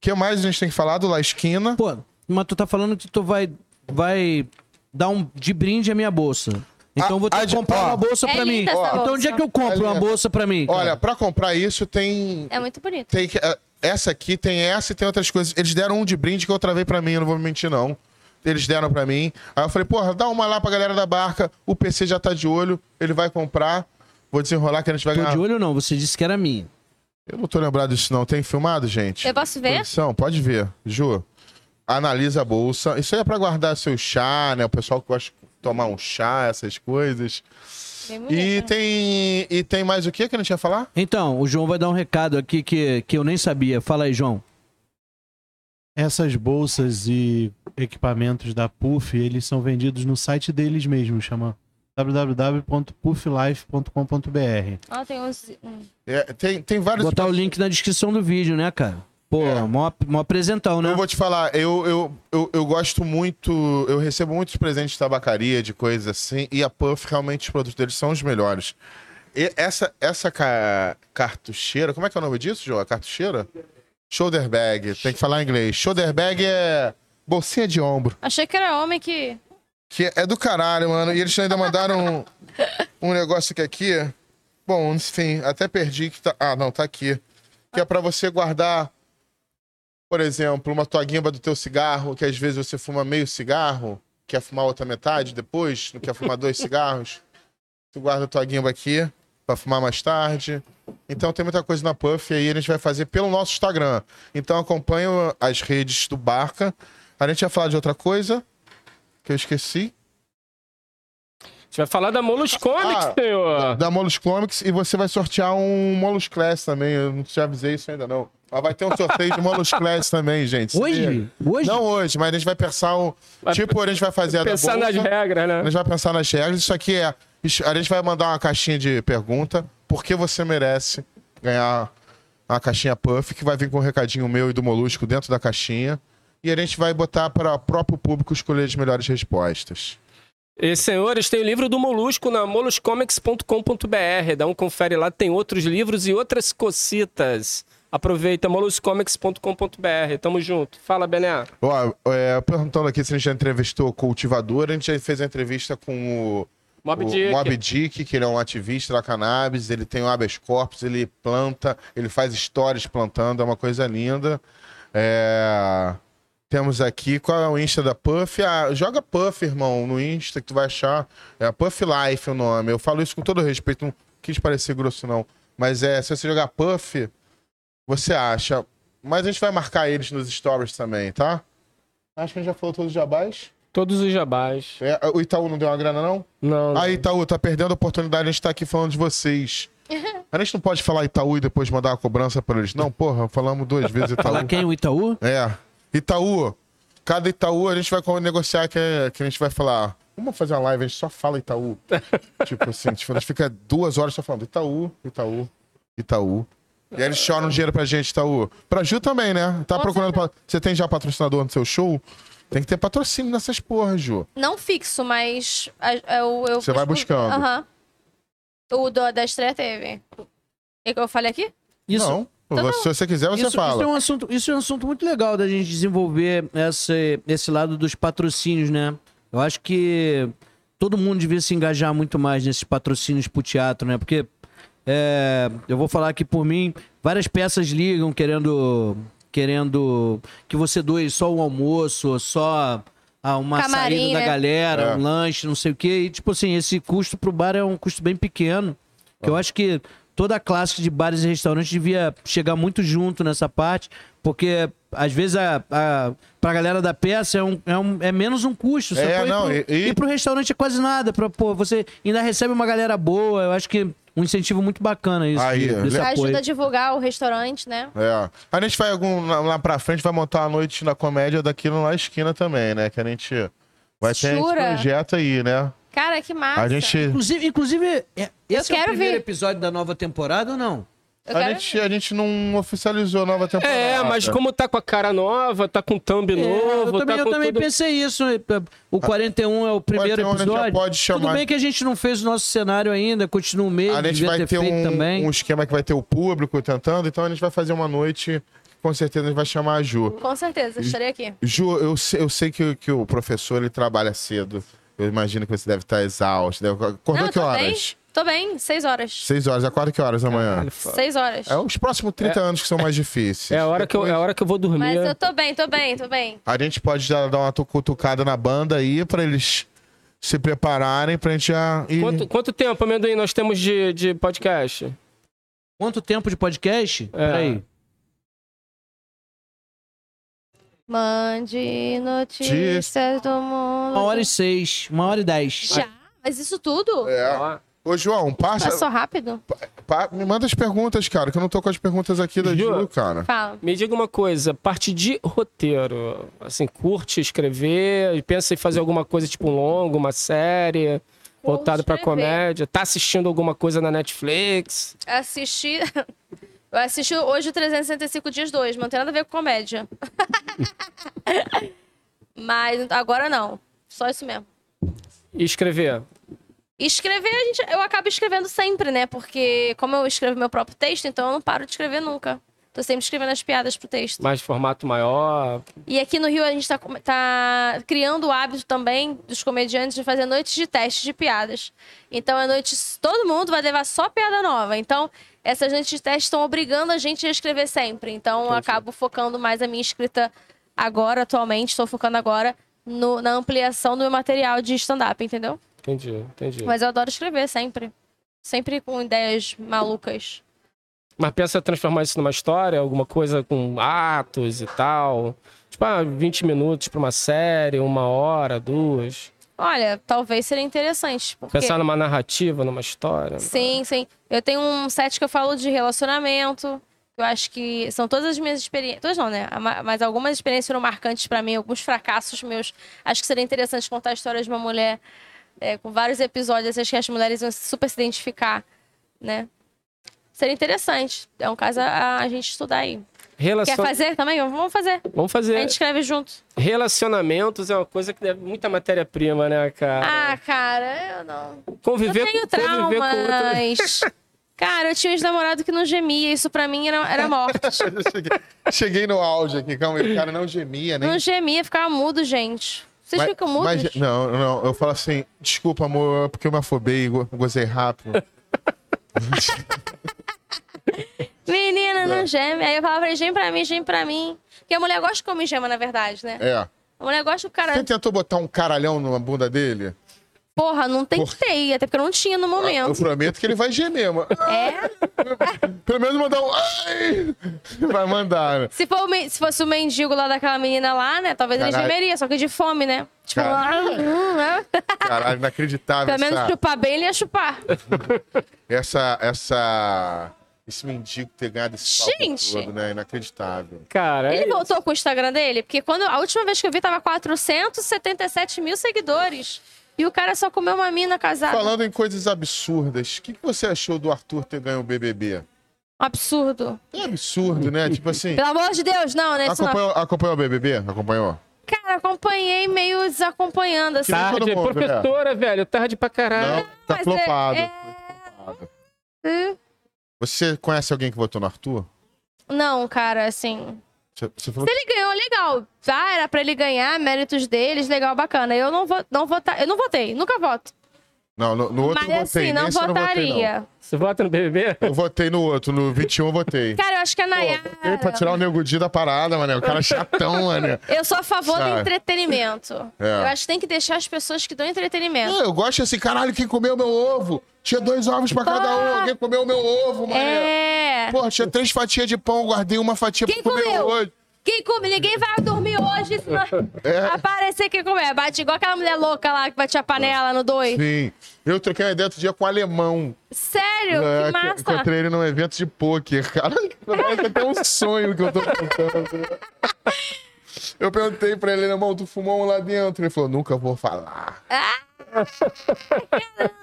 que mais a gente tem que falar do La Esquina? Pô, mas tu tá falando que tu vai, vai dar um de brinde a minha bolsa. Então Ah, eu vou ter ah, que de- comprar ó. uma bolsa É pra mim. Então bolsa. onde é que eu compro uma Olha, bolsa pra mim? cara? Olha, para comprar isso tem É muito bonito. tem que- eh, essa aqui tem essa e tem outras coisas. Eles deram um de brinde que eu travei pra mim, eu não vou mentir não. Eles deram pra mim. Aí eu falei, porra, dá uma lá pra galera da barca. O PC já tá de olho, ele vai comprar. Vou desenrolar que a gente vai Tô ganhar. de olho não, você disse que era minha. Eu não tô lembrado disso não. Tem filmado, gente? Eu posso ver? Produção, pode ver. Ju, analisa a bolsa. Isso aí é pra guardar seu chá, né? O pessoal que gosta de tomar um chá, essas coisas. E bonito. tem, e tem mais o que que a gente ia falar? Então, o João vai dar um recado aqui que, que eu nem sabia. Fala aí, João. Essas bolsas e equipamentos da Puff, eles são vendidos no site deles mesmos, chama www.pufflife.com.br. Ó, tem uns. É, tem, tem vários. Botar o link na descrição do vídeo, né, cara? Pô, É. mó, mó apresentão, né? Eu vou te falar, eu, eu, eu, eu gosto muito, eu recebo muitos presentes de tabacaria, de coisas assim, e a Puff, realmente, os produtos deles são os melhores. E essa essa ca- cartucheira, como é que é o nome disso, João? A cartucheira? Shoulder bag, tem que falar em inglês. Shoulder bag é bolsinha de ombro. Achei que era homem que. Que é do caralho, mano. E eles ainda mandaram um, um negócio que aqui. Bom, enfim, até perdi que tá. Ah, não, tá aqui. Que é pra você guardar, por exemplo, uma tua guimba do teu cigarro, que às vezes você fuma meio cigarro, quer fumar outra metade depois, não quer fumar dois cigarros. Tu guarda a tua guimba aqui pra fumar mais tarde. Então tem muita coisa na Puff e aí a gente vai fazer pelo nosso Instagram. Então acompanha as redes do Barca. A gente ia falar de outra coisa que eu esqueci. A gente vai falar da Molus Comics, Ah, senhor. Da Molus Comics e você vai sortear um Molus Class também. Eu não te avisei isso ainda não. Mas vai ter um sorteio de Molus Class também, gente. Hoje? Hoje? Não hoje, mas a gente vai pensar um. Vai tipo, a gente vai fazer a da Pensar nas regras, A né? gente vai pensar nas regras. Isso aqui é. A gente vai mandar uma caixinha de pergunta. Por que você merece ganhar uma caixinha Puff, que vai vir com um recadinho meu e do Molusco dentro da caixinha. E a gente vai botar para o próprio público escolher as melhores respostas. E, senhores, tem o livro do Molusco na moluscomics.com.br. Dá um confere lá, tem outros livros e outras cocitas. Aproveita, moluscomics.com.br. Tamo junto. Fala, Bené. Ó, é, perguntando aqui se a gente já entrevistou o cultivador, a gente já fez a entrevista com o, Mob o Dick. Mob Dick, que ele é um ativista da cannabis, ele tem o habeas corpus, ele planta, ele faz histórias plantando, é uma coisa linda. É, Temos aqui, qual é o Insta da Puff? Ah, joga Puff, irmão, no Insta que tu vai achar. É Puff Life o nome. Eu falo isso com todo respeito, não quis parecer grosso não. Mas é, se você jogar Puff, você acha. Mas a gente vai marcar eles nos stories também, tá? Acho que a gente já falou todos os jabás. Todos os jabás. É, o Itaú não deu uma grana, não? Não. não. Aí, Itaú, tá perdendo a oportunidade, a gente tá aqui falando de vocês. A gente não pode falar Itaú e depois mandar uma cobrança pra eles. Não, porra, falamos duas vezes Itaú. Falar quem? O Itaú? É. Itaú. Cada Itaú a gente vai negociar que, é- que a gente vai falar. Vamos fazer uma live, a gente só fala Itaú. tipo assim, tipo, a gente fica duas horas só falando Itaú, Itaú, Itaú. E aí eles choram dinheiro pra gente, Itaú. Pra Ju também, né? Tá Com procurando. pa- Você tem já patrocinador no seu show? Tem que ter patrocínio nessas porras, Ju. Não fixo, mas a- eu, eu Você vai buscando. Aham. O do, da estreia teve. E que eu falei aqui? Isso, Não. Então Se você quiser, você isso, isso fala. é um assunto, isso é um assunto muito legal da gente desenvolver esse, esse lado dos patrocínios, né? Eu acho que todo mundo devia se engajar muito mais nesses patrocínios pro teatro, né? Porque é, eu vou falar aqui por mim, várias peças ligam querendo querendo que você doe só um almoço, só ah, uma Camarim, saída da né? galera, É. um lanche, não sei o quê. E, tipo assim, esse custo pro bar é um custo bem pequeno. Que eu acho que toda a classe de bares e restaurantes devia chegar muito junto nessa parte, porque às vezes a, a, pra galera da peça é, um, é, um- é menos um custo. É, sacou? não, e, pro, e- e- e pro restaurante é quase nada. Pra, pô, você ainda recebe uma galera boa. Eu acho que um incentivo muito bacana isso. Aí, de- desse le- apoio. Ajuda a divulgar o restaurante, né? É. A gente vai algum, lá, pra frente, vai montar uma noite na comédia daqui na esquina também, né? Que a gente vai ter esse projeto aí, né? Cara, que massa. A gente, Inclusive, inclusive é- esse é o quero primeiro ver. episódio da nova temporada ou não? Eu a quero- gente, a gente não oficializou a nova temporada. É, mas como tá com a cara nova, tá com thumb É, novo, eu também, tá eu com também tudo... pensei isso. O 41 é o primeiro 41 a gente já episódio. pode chamar- Tudo bem que a gente não fez o nosso cenário ainda, continua o mesmo, A gente devia vai ter, ter feito um, também. um esquema que vai ter o público tentando, então a gente vai fazer uma noite, com certeza a gente vai chamar a Ju. Com certeza, estarei aqui. Ju, eu sei, eu sei que, que o professor ele trabalha cedo. Eu imagino que você deve estar exausto. Deve... Acordou Não, que horas? bem. Tô bem, seis horas. Seis horas. Acorda que horas amanhã? Caralho. Seis horas. É os próximos 30 anos que são mais difíceis. É a hora que eu, é a hora que eu vou dormir. Mas eu tô bem, tô bem, tô bem. A gente pode já dar uma tu- cutucada na banda aí pra eles se prepararem pra gente já ir. Quanto, quanto tempo, amendoim, nós temos de, de podcast? Quanto tempo de podcast? É. Peraí. Mande notícias do mundo. Uma hora e seis, uma hora e dez. Já? Mas isso tudo? É. Ô, João, passa. Passou rápido? pa- me manda as perguntas, cara, que eu não tô com as perguntas aqui da Ju. Ju, cara. Fala. Me diga uma coisa, parte de roteiro, assim, curte escrever, pensa em fazer alguma coisa tipo um longo, uma série, voltada pra escrever. comédia, tá assistindo alguma coisa na Netflix? Assisti. Eu assisti hoje o 365 Dias 2, não tem nada a ver com comédia. Mas agora não. Só isso mesmo. E escrever? Escrever, a gente, eu acabo escrevendo sempre, né? Porque como eu escrevo meu próprio texto, então eu não paro de escrever nunca. Tô sempre escrevendo as piadas pro texto. Mais formato maior? E aqui no Rio a gente tá, tá criando o hábito também dos comediantes de fazer noites de teste de piadas. Então é noite. Todo mundo vai levar só piada nova. Então, essas noites de teste estão obrigando a gente a escrever sempre. Então, eu acabo focando mais a minha escrita agora, atualmente, estou focando agora no- na ampliação do meu material de stand-up, entendeu? Entendi, entendi. Mas, Mas eu adoro escrever sempre. Sempre com ideias malucas. pensa em transformar isso numa história, alguma coisa com atos e tal? Tipo, ah, 20 minutos pra uma série, uma hora, duas. Olha, talvez seria interessante. Porque... Pensar numa narrativa, numa história. Sim, sim. Eu tenho um set que eu falo de relacionamento. Eu acho que são todas as minhas experiências. Todas não, né? Ma- Mas algumas experiências foram marcantes pra mim, alguns fracassos meus. Acho que seria interessante contar a história de uma mulher é, com vários episódios. Acho que as mulheres iam super se identificar, né? Seria interessante. É um caso a, a gente estudar aí. Relacion... Quer fazer também? Vamos fazer. Vamos A fazer. gente escreve junto. Relacionamentos é uma coisa que deve muita matéria-prima, né, cara? Ah, cara, eu não. conviver, eu tenho com- conviver com outro... traumas. Cara, eu tinha um ex-namorado que não gemia. Isso pra mim era, era morte. Cheguei, cheguei no auge aqui, calma aí. O cara não gemia, nem. Não gemia, ficava mudo, gente. Vocês Mas- ficam mudos? mas- não, não, eu falo assim, desculpa, amor, porque eu me afobei e go- gozei rápido. Menina, não geme. Aí eu falava pra ele, geme pra mim, geme pra mim. Porque a mulher gosta o homem gema, na verdade, né? É. A mulher gosta que o cara. Você tentou botar um caralhão na bunda dele? Porra, não tentei, até porque eu não tinha no Eu momento. prometo que ele vai gemer, mano. É? Pelo menos mandar um. Ai! Vai mandar, né? Se, for se fosse o mendigo lá daquela menina lá, né? Talvez ele Caralho. gemeria, só que de fome, né? Tipo, Caralho. hum, né? Caralho, inacreditável. Pelo menos essa, chupar bem, ele ia chupar. essa, essa. Esse mendigo ter ganhado esse palco Gente! todo, né? Inacreditável. Cara, é Ele voltou com o Instagram dele? Porque quando a última vez que eu vi, tava 477 mil seguidores. E o cara só comeu uma mina casada. Falando em coisas absurdas, o que, que você achou do Arthur ter ganho o BBB? Absurdo. É absurdo, né? Tipo assim. Pelo amor de Deus, não, né? Isso não- Acompanhou, acompanhou o BBB? Acompanhou? Cara, acompanhei meio desacompanhando, assim. Tá. todo tarde, mundo, né? professora, velho, tarde pra caralho. Não, tá mas é- flopado. é- Foi flopado. Hum, Você conhece alguém que votou no Arthur? Não, cara, assim. Você, você falou Se ele ganhou, legal. Tá, era pra ele ganhar, méritos deles, legal, bacana. Eu não vou, não votar, eu não votei, nunca voto. Não, no, no outro Mas eu votei. assim, não Nesse eu não votei, não. votaria. Você vota no BBB? Eu votei no outro, no 21 eu votei. Cara, eu acho que a Pô, Nayara. votei pra tirar o Nego Di da parada, mané. O cara é chatão, mané. Eu sou a favor do Sabe? entretenimento. É. Eu acho que tem que deixar as pessoas que dão entretenimento. Não, eu gosto assim, caralho, quem comeu meu ovo? Tinha dois ovos pra cada um, alguém comeu meu ovo, mané. É. Pô, tinha três fatias de pão, guardei uma fatia Quem pra comer comeu? hoje. Quem come? Ninguém vai dormir hoje se não É. aparecer quem comer. Bate igual aquela mulher louca lá que bate a panela no dois. Sim. Eu troquei uma ideia outro dia com o alemão. Sério? É, que massa. Encontrei ele num evento de pôquer. Cara, parece até um sonho que eu tô contando. Eu perguntei pra ele, irmão, tu fumou um lá dentro? Ele falou, nunca vou falar. Vou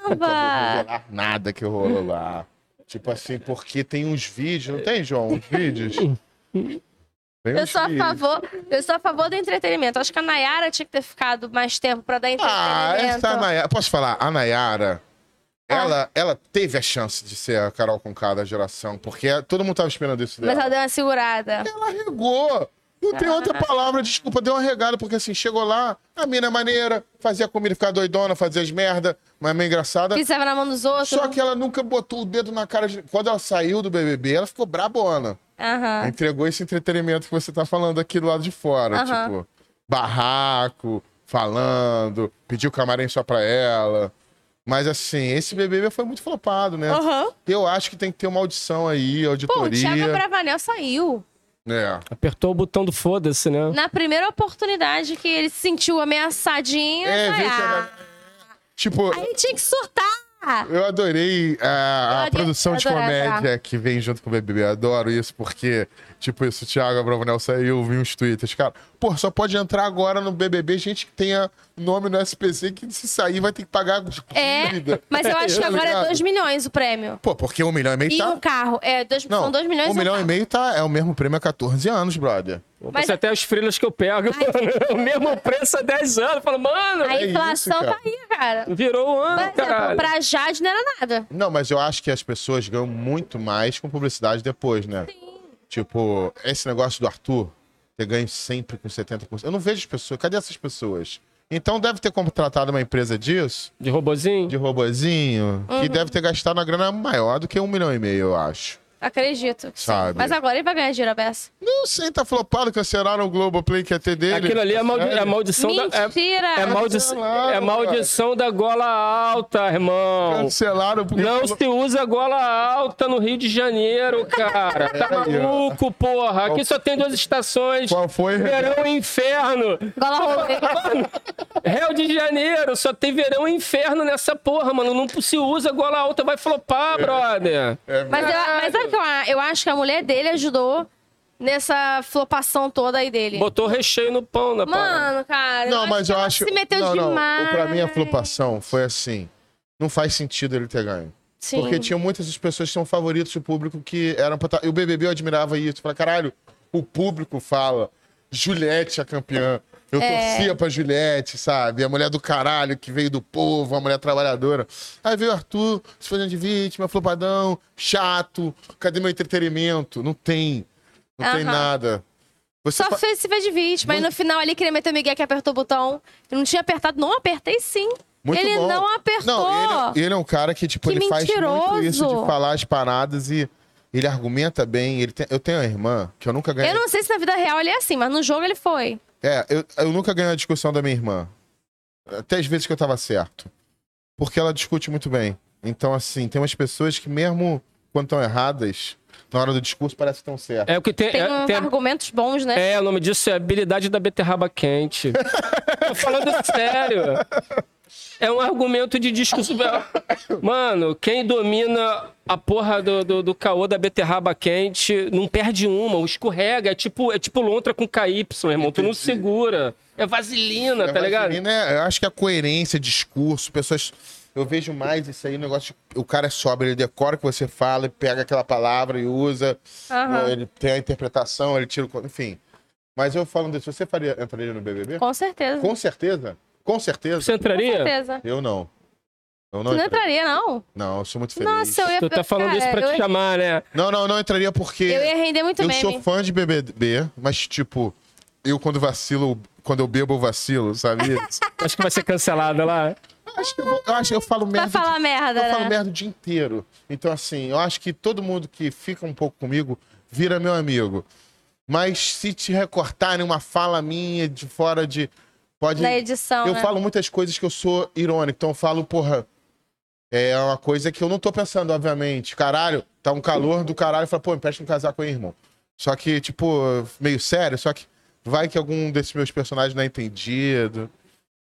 Caramba. nada que rolou lá. Tipo assim, porque tem uns vídeos, não tem, João? Uns vídeos? Tem Eu uns sou a vídeos. favor, eu sou a favor do entretenimento. Acho que a Nayara tinha que ter ficado mais tempo pra dar Ah, entretenimento. essa Nayara. Posso falar? A Nayara, Ah. ela, ela teve a chance de ser a Carol Conká da geração, porque todo mundo tava esperando isso dela. Mas ela deu uma segurada. Ela regou. Não tem outra palavra, desculpa, deu uma regada, porque assim, chegou lá, a mina é maneira, fazia comida, ficava doidona, fazia as merda, mas meio engraçada. Pisava na mão dos outros. Só que ela nunca botou o dedo na cara de. Quando ela saiu do BBB, ela ficou brabona. Aham. Entregou esse entretenimento que você tá falando aqui do lado de fora. Aham. Tipo, barraco, falando, pediu camarim só pra ela. Mas assim, esse BBB foi muito flopado, né? Aham. Eu acho que tem que ter uma audição aí, Pô, o auditoria. Thiago Bravanel saiu. É. Apertou o botão do foda-se, né? Na primeira oportunidade que ele se sentiu ameaçadinho, É, viu que ah, Tipo, aí tinha que surtar. eu adorei a, a Eu ade- produção eu de comédia que vem junto com o BBB. Eu adoro isso, porque, tipo, isso, o Thiago Abravanel saiu, eu vi uns tweets. Cara, pô, só pode entrar agora no BBB gente que tenha nome no SPC que se sair vai ter que pagar É, mas eu acho que Tá agora é ligado? 2 milhões o prêmio. Pô, porque um milhão e meio E tá... um carro. É, dois, Não, são 2 milhões um e milhão e meio tá, é o mesmo prêmio há 14 anos, brother. Mas- Mas... até os freelas que eu pego, o mesmo preço há 10 anos. Fala, mano, A É inflação isso, cara. tá aí, cara. virou um ano, exemplo, caralho. pra Jade não era nada. Não, mas eu acho que as pessoas ganham muito mais com publicidade depois, né? Tipo, esse negócio do Arthur, ter ganho sempre com 70%. Eu não vejo as pessoas. Cadê essas pessoas? Então deve ter contratado uma empresa disso, De robozinho? de robozinho, Uhum. que deve ter gastado uma grana maior do que um milhão e meio, eu acho. Acredito. Sabe. Mas agora ele vai ganhar dinheiro a beça. Não sei, tá flopado, cancelaram o Globoplay que ia ter dele. Aquilo ali é, maldi é maldição da. É, Mentira! é, maldi Cancelaram, é maldição da gola alta, irmão. Cancelaram porque... Não se usa gola alta no Rio de Janeiro, cara. Tá ó. maluco, porra. Aqui só tem duas estações. Qual foi? Verão e inferno. Gola. Rio de Janeiro, só tem verão e inferno nessa porra, mano. Não se usa gola alta, vai flopar, brother. É, Mas, eu, mas que eu, eu acho que a mulher dele ajudou nessa flopação toda aí dele. Botou recheio no pão da parada. Mano, cara. Não, mas que eu acho. Se meteu não, não. demais. Pra mim, a flopação foi assim. Não faz sentido ele ter ganho. Sim. Porque tinha muitas pessoas que são favoritos do público que eram pra tá... E o BBB eu admirava isso. Falei, caralho, o público fala. Juliette a campeã. Eu É. torcia pra Juliette, sabe? A mulher do caralho que veio do povo, a mulher trabalhadora. Aí veio o Arthur, se fazendo de vítima, flopadão, chato. Cadê meu entretenimento? Não tem. Não tem Aham. nada. Você Só fa- fez, se fez de vítima. Aí no final ali queria meter o Miguel que apertou o botão. Eu não tinha apertado. Não apertei sim. Muito ele bom. não apertou. Não, ele, ele é um cara que, tipo, Que ele faz muito isso mentiroso. de falar as paradas e. ele argumenta bem. Ele tem- eu tenho uma irmã que eu nunca ganhei. Eu não sei se na vida real ele é assim, mas no jogo ele foi. É, eu, eu nunca ganhei a discussão da minha irmã. Até as vezes que eu tava certo. Porque ela discute muito bem. Então, assim, tem umas pessoas que, mesmo quando estão erradas, na hora do discurso parece que estão certas. É o que tem. Tem é, uns tem- argumentos bons, né? é, o nome disso é habilidade da beterraba quente. Tô falando sério. É um argumento de discurso. Mano, quem domina a porra do, do, do caô da beterraba quente não perde uma, o escorrega. É tipo, é tipo lontra com KY, irmão. Tu não segura. É vaselina, tá É, ligado? mas, né, eu acho que a coerência, discurso, pessoas. Eu vejo mais isso aí, o negócio. de- O cara é sóbrio, ele decora o que você fala, ele pega aquela palavra e usa. Aham. Ele tem a interpretação, ele tira o. Enfim. Mas eu falando disso, você faria, entraria no BBB? Com certeza. Com certeza. Com certeza. Você Com entraria? certeza. Eu não. Eu não, Tu não entraria. entraria, não? Não, eu sou muito feliz. Nossa, eu ia... Tu tá falando isso cara, pra eu te ia- chamar, né? Não, não, não entraria porque Eu ia render muito eu meme. sou fã de BBB, mas tipo, eu quando vacilo, quando eu bebo, eu vacilo, sabe? Acho que vai ser cancelada lá. acho que eu, vou- eu acho que eu falo Pra merda. falar merda, eu falo né? merda o dia inteiro. Então, assim, eu acho que todo mundo que fica um pouco comigo vira meu amigo. Mas se te recortarem uma fala minha de fora de. Pode. Na edição, eu né? falo muitas coisas que eu sou irônico. Então eu falo, porra. É uma coisa que eu não tô pensando, obviamente. Caralho, tá um calor do caralho. Fala, pô, empresta um casaco aí, irmão. Só que, tipo, meio sério. Só que vai que algum desses meus personagens não é entendido.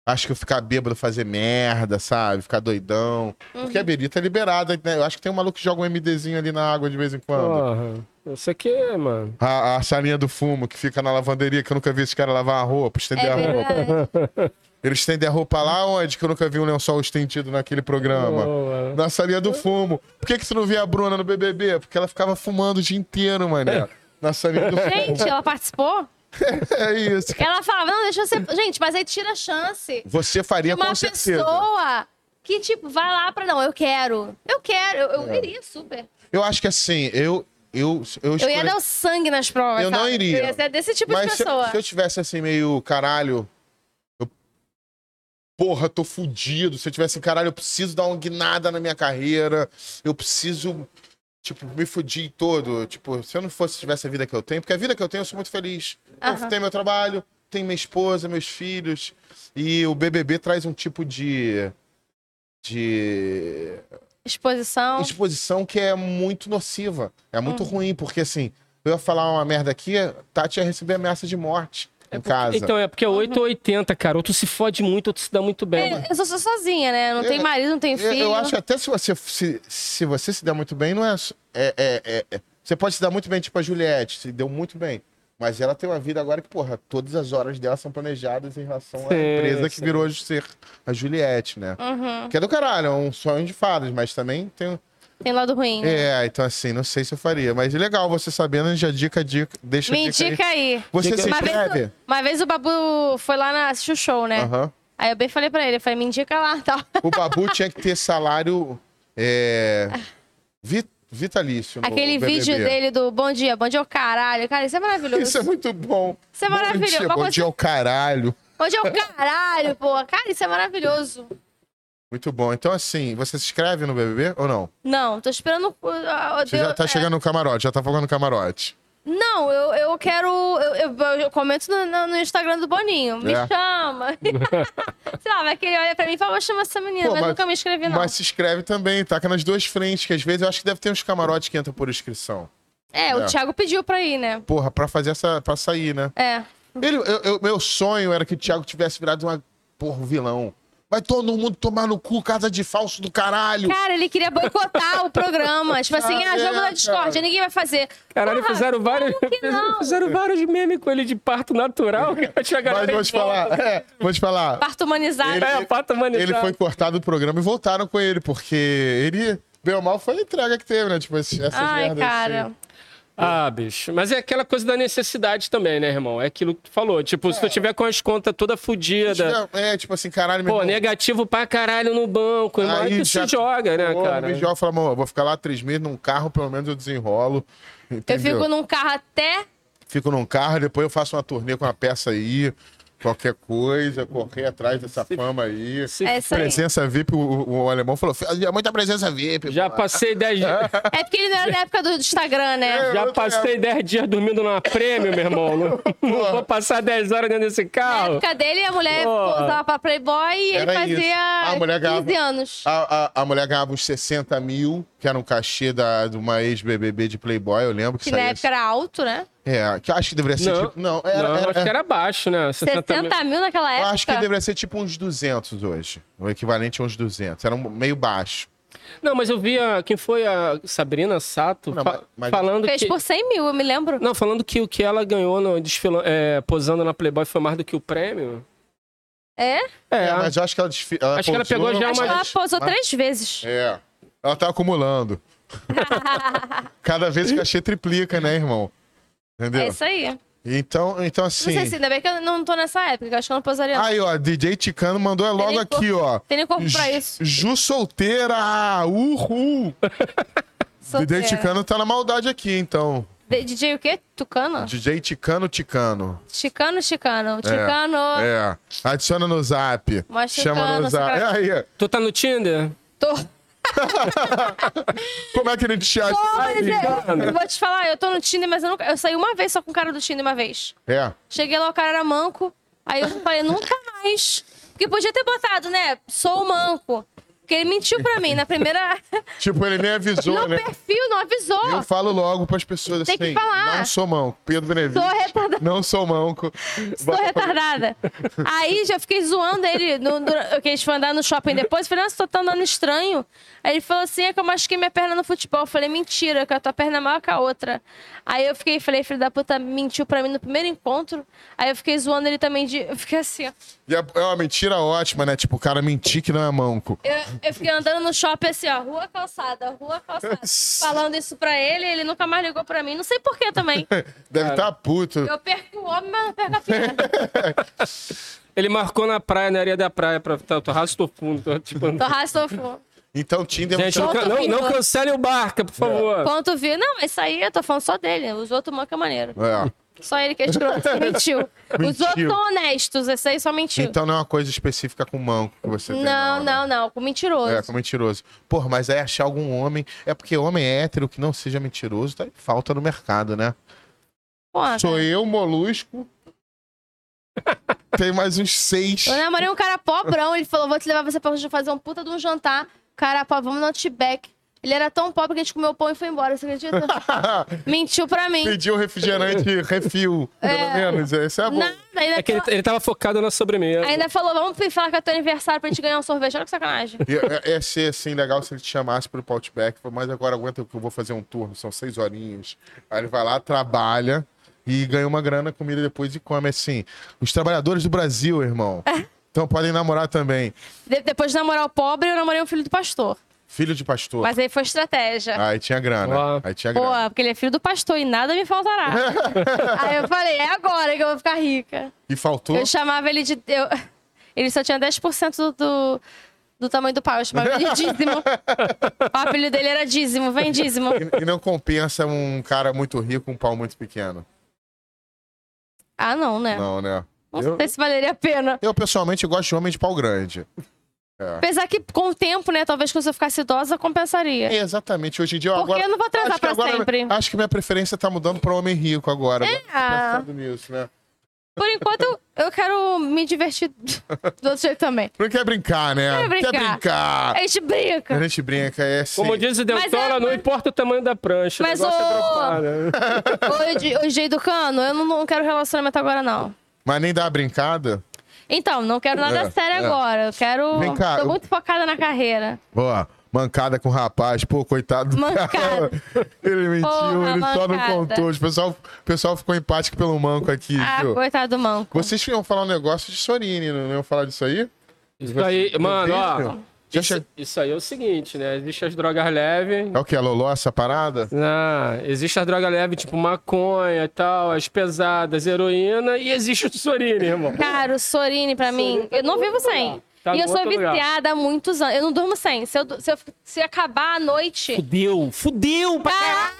Acho que eu ficar bêbado fazer merda, sabe? Ficar doidão. Porque a bebida é liberada, né? Eu acho que tem um maluco que joga um MDzinho ali na água de vez em quando. Porra. Isso aqui, mano. A, a salinha do fumo que fica na lavanderia, que eu nunca vi esse cara lavar a roupa, estender É a roupa. Eles estendem a roupa lá onde? Que eu nunca vi um lençol estendido naquele programa. Na salinha do fumo. Por que, que você não via a Bruna no BBB? Porque ela ficava fumando o dia inteiro, mané. Na salinha do fumo. Gente, ela participou? É isso. Ela falava, não, deixa eu ser... Gente, mas aí tira a chance. Você faria Uma com certeza. pessoa que, tipo, vai lá pra... Não, eu quero. Eu quero. Eu, eu É. iria super. Eu acho que assim, eu. Eu, eu, Eu ia escolhi- dar o sangue nas provas, Eu não iria. Eu ia ser desse tipo Mas de se, pessoa. se eu tivesse assim, meio caralho. eu- Porra, tô fudido. Se eu tivesse, caralho, eu preciso dar uma guinada na minha carreira. Eu preciso, tipo, me fudir todo. Tipo, se eu não fosse tivesse a vida que eu tenho, porque a vida que eu tenho, eu sou muito feliz. Eu Aham. tenho meu trabalho, tenho minha esposa, meus filhos. E o BBB traz um tipo de. de Exposição. exposição que é muito nociva. É muito ruim, porque assim, eu ia falar uma merda aqui, Tati ia receber ameaça de morte em casa. Então, é porque é 8 ou 80, cara. Ou tu se fode muito, ou tu se dá muito bem. É, eu sou, sou sozinha, né? Não Eu- tenho marido, não tenho eu, filho. eu acho que até se você se, se você se der muito bem, não é, é, é- é- é- Você pode se dar muito bem, tipo a Juliette, se deu muito bem. Mas ela tem uma vida agora que, porra, todas as horas dela são planejadas em relação à Sim, empresa que sim. virou hoje ser a Juliette, né? Uhum. Que é do caralho, é um sonho de fadas, mas também tem, Tem lado ruim. né? É, então assim, não sei se eu faria. Mas é legal você sabendo, já dica, dica, deixa a Me dica aí. indica aí. Você Dica- se Uma vez, inscreve? o- uma vez o Babu foi lá na, assistir o show, né? Aham. Aí eu bem falei pra ele, eu falei, me indica lá tal. O Babu tinha que ter salário é, vi- vitalício. Aquele vídeo dele do Bom Dia, Bom Dia ao caralho. Cara, isso é maravilhoso. Isso é muito bom. Isso é maravilhoso. Bom dia, Uma bom coisa- dia ao caralho. Bom Dia ao caralho, pô. Cara, isso é maravilhoso. Muito bom. Então, assim, você se inscreve no BBB ou não? Não, tô esperando... Você já tá é. chegando no camarote, já tá falando no camarote. Não, eu, eu quero. Eu, eu- eu comento no, no- Instagram do Boninho. Me É. chama. Sei lá, vai que ele olha pra mim e fala, vou chamar essa menina, Pô, mas, mas- nunca me inscrevi, não. Mas se inscreve também, taca nas duas frentes, que às vezes eu acho que deve ter uns camarotes que entram por inscrição. É, o É. Thiago pediu pra ir, né? Porra, pra fazer essa. pra sair, né? É. Ele, eu- eu- meu sonho era que o Thiago tivesse virado uma porra, um vilão. Vai todo mundo tomar no cu, casa de falso do caralho. Cara, ele queria boicotar o programa. Tipo assim, Ah, ah, jogo é, da cara. ninguém vai fazer. Caralho, Porra, fizeram vários, como que não? fizeram vários memes com ele de parto natural. Que vai chegar Mas vou te falar, é, vou te falar. Parto humanizado. Ele- É, parto humanizado. Ele foi cortado do programa e voltaram com ele, porque ele, bem ou mal, foi a entrega que teve, né? Tipo, esse- essas Ai, merdas cara. assim. Ah, bicho. Mas é aquela coisa da necessidade também, né, irmão? É aquilo que tu falou. Tipo, se tu tiver com as contas toda fodida, É, tipo assim, caralho, meu pô, irmão. negativo pra caralho no banco, irmão. Aí, tu já- se joga, né, Pô, cara? Eu falo, amor, eu vou ficar lá três meses num carro, pelo menos eu desenrolo. Eu Entendeu? fico num carro até. Fico num carro, depois eu faço uma turnê com uma peça aí. Qualquer coisa, correr atrás dessa fama aí. Se- É isso aí. Presença VIP, o, o- alemão falou, fazia muita presença VIP. Já pô." passei 10 dias. É porque ele não era na época do Instagram, né? Já passei 10 dias dormindo numa prêmio, meu irmão. Não, não vou passar 10 horas dentro desse Na carro. época dele, a mulher usava pra Playboy e ele fazia. A mulher 15 ganhava- anos. A, a, a mulher ganhava uns 60 mil, que era um cachê da, de uma ex-BBB de Playboy, eu lembro que, Que na época era alto, né? É, que eu acho que deveria ser Não. tipo... Não, era, não, era- acho que era baixo, né? 60 mil. 60 mil naquela eu época. acho que deveria ser tipo uns 200 hoje. O equivalente a uns 200. Era um, meio baixo. Não, mas eu vi a, quem foi a Sabrina Sato Não, fa- mas- falando Fez que... por 100 mil, eu me lembro. Não, falando que o que ela ganhou no desfila, é, posando na Playboy foi mais do que o prêmio. É? É, É, mas eu acho que ela... desfi- ela Acho que ela pegou já Acho que uma- ela posou mas- três vezes. É. Ela tá acumulando. Cada vez que achei triplica, né, irmão? Entendeu? É isso aí. Então, então Não assim... sei se ainda bem que eu não tô nessa época, que eu acho que eu não posaria. não. Aí, ó, DJ Ticano mandou é logo aqui, ó. Tem nem corpo pra isso. Ju solteira! Uhul! Solteira. DJ Ticano tá na maldade aqui, então. D- DJ o quê? Tucano? DJ Ticano Ticano. Chicano, chicano. Chicano. É. Adiciona no zap. Mas Chama Ticano, no zap. É aí. Tu tá no Tinder? Tô. Como é que ele te acha? Pô, mas é- eu vou te falar, eu tô no Tinder, mas eu, nunca, eu saí uma vez só com o cara do Tinder uma vez. É. Cheguei lá, o cara era manco. Aí eu falei, nunca mais. Porque podia ter botado, né? Sou manco. Porque ele mentiu pra mim na primeira. Tipo, ele nem avisou, no né? perfil, não avisou. Eu falo logo pras pessoas Tem assim. que falar. Não sou manco. Pedro Benevides. Sou retardada. Não sou manco. Sou retardada. Aí já fiquei zoando ele, no, no, que a gente foi andar no shopping depois. Falei, nossa, tu tá andando estranho. Aí ele falou assim: é que eu machuquei minha perna no futebol. Eu falei, mentira, que a tua perna é maior que a outra. Aí eu fiquei, falei, filho da puta, mentiu pra mim no primeiro encontro. Aí eu fiquei zoando ele também de. Eu fiquei assim, ó. E é é uma mentira ótima, né? Tipo, o cara mentir que não é manco. Eu, eu fiquei andando no shopping assim, ó, rua calçada, rua calçada. falando isso pra ele, ele nunca mais ligou pra mim. Não sei por que também. Deve estar tá puto. Eu perco o homem, mas não perco a perna. Ele marcou na praia, na areia da praia, pra tá, tô rasto fundo. Tô, tipo, Tô rastro. Então, Tinder... Gente, você- não, não, não cancele o barca, por favor. Ponto viu. Não, mas isso aí eu tô falando só dele. Os outros mancam maneiro. É. Só ele que é escroto, que mentiu. Os outros honestos, esse aí só mentiu. Então não é uma coisa específica com manco que você tem. não, né? não, não, com mentiroso. É, com mentiroso. Porra, mas aí achar algum homem. É porque homem hétero que não seja mentiroso tá em falta no mercado, né? Porra, Sou cara. eu, molusco. Tem mais uns seis. Eu namorei um cara pobrão, ele falou, vou te levar você pra fazer um puta de um jantar. Cara, pô, vamos no Outback. Ele era tão pobre que a gente comeu pão e foi embora, você acredita? Mentiu pra mim. Pediu refrigerante refil, pelo É. menos. Esse é bom. Nada, ainda, É que ele, ele tava focado na sobremesa. ainda falou, vamos falar que é teu aniversário pra gente ganhar um sorvete. Olha que sacanagem. Ia, ia ser assim, legal se ele te chamasse pro Outback, mas agora aguenta que eu vou fazer um turno, são seis horinhas. Aí ele vai lá, trabalha e ganha uma grana, comida depois e come. Assim, os trabalhadores do Brasil, irmão. Então podem namorar também. De- depois de namorar o pobre, eu namorei um filho do pastor. Filho de pastor. Mas aí foi estratégia. Aí tinha grana. Ó. Aí tinha Pô, grana. porque ele é filho do pastor e nada me faltará. aí eu falei, é agora que eu vou ficar rica. E faltou. Eu chamava ele de. eu- Ele só tinha 10% do, do, do tamanho do pau. Eu chamava ele de dízimo. o apelido dele era dízimo, vem dízimo. E, e não compensa um cara muito rico com um pau muito pequeno. Ah, não, né? Não, Não, né? sei Eu, se valeria a pena. eu, pessoalmente, gosto de homem de pau grande. Apesar que com o tempo, né? Talvez quando eu ficasse idosa, compensaria. É, exatamente. Hoje em dia, eu Porque agora. eu não vou transar acho que pra agora- sempre. Acho que minha preferência tá mudando pra homem rico agora. né? ah. Pensando nisso, né? Por enquanto, eu, quero me divertir do outro jeito também. Não quer brincar, né? Quer brincar. Quer brincar. A gente brinca. A gente brinca, é assim. Como diz o Dentola, é- não importa o tamanho da prancha. Mas o é o- né? Hoje do cano, eu não, não quero relacionamento agora, não. Mas nem dá uma brincada. Então, não quero nada É, sério é. agora. Eu quero. Vem cá, Tô eu- muito focada na carreira. Ó, mancada com o rapaz. Pô, coitado do Mancada. cara. Ele mentiu, Porra, ele só não mancada. contou. O pessoal, o pessoal ficou empático pelo manco aqui, Ah, viu? coitado do manco. Vocês iam falar um negócio de Sorine, não iam falar disso aí? Isso aí, mano, ó. Já Isso, che- isso aí é o seguinte, né? Existem as drogas leves. É o que? A Loló, essa parada? Ah, existe as drogas leves, tipo maconha e tal, as pesadas, heroína, e existe o Sorine, irmão. Cara, o Sorine, pra mim, eu não vivo sem. Tá e eu sou viciada há muitos anos. Eu não durmo sem. Se, eu, se, eu- se acabar a noite. Fudeu, fudeu pra caralho.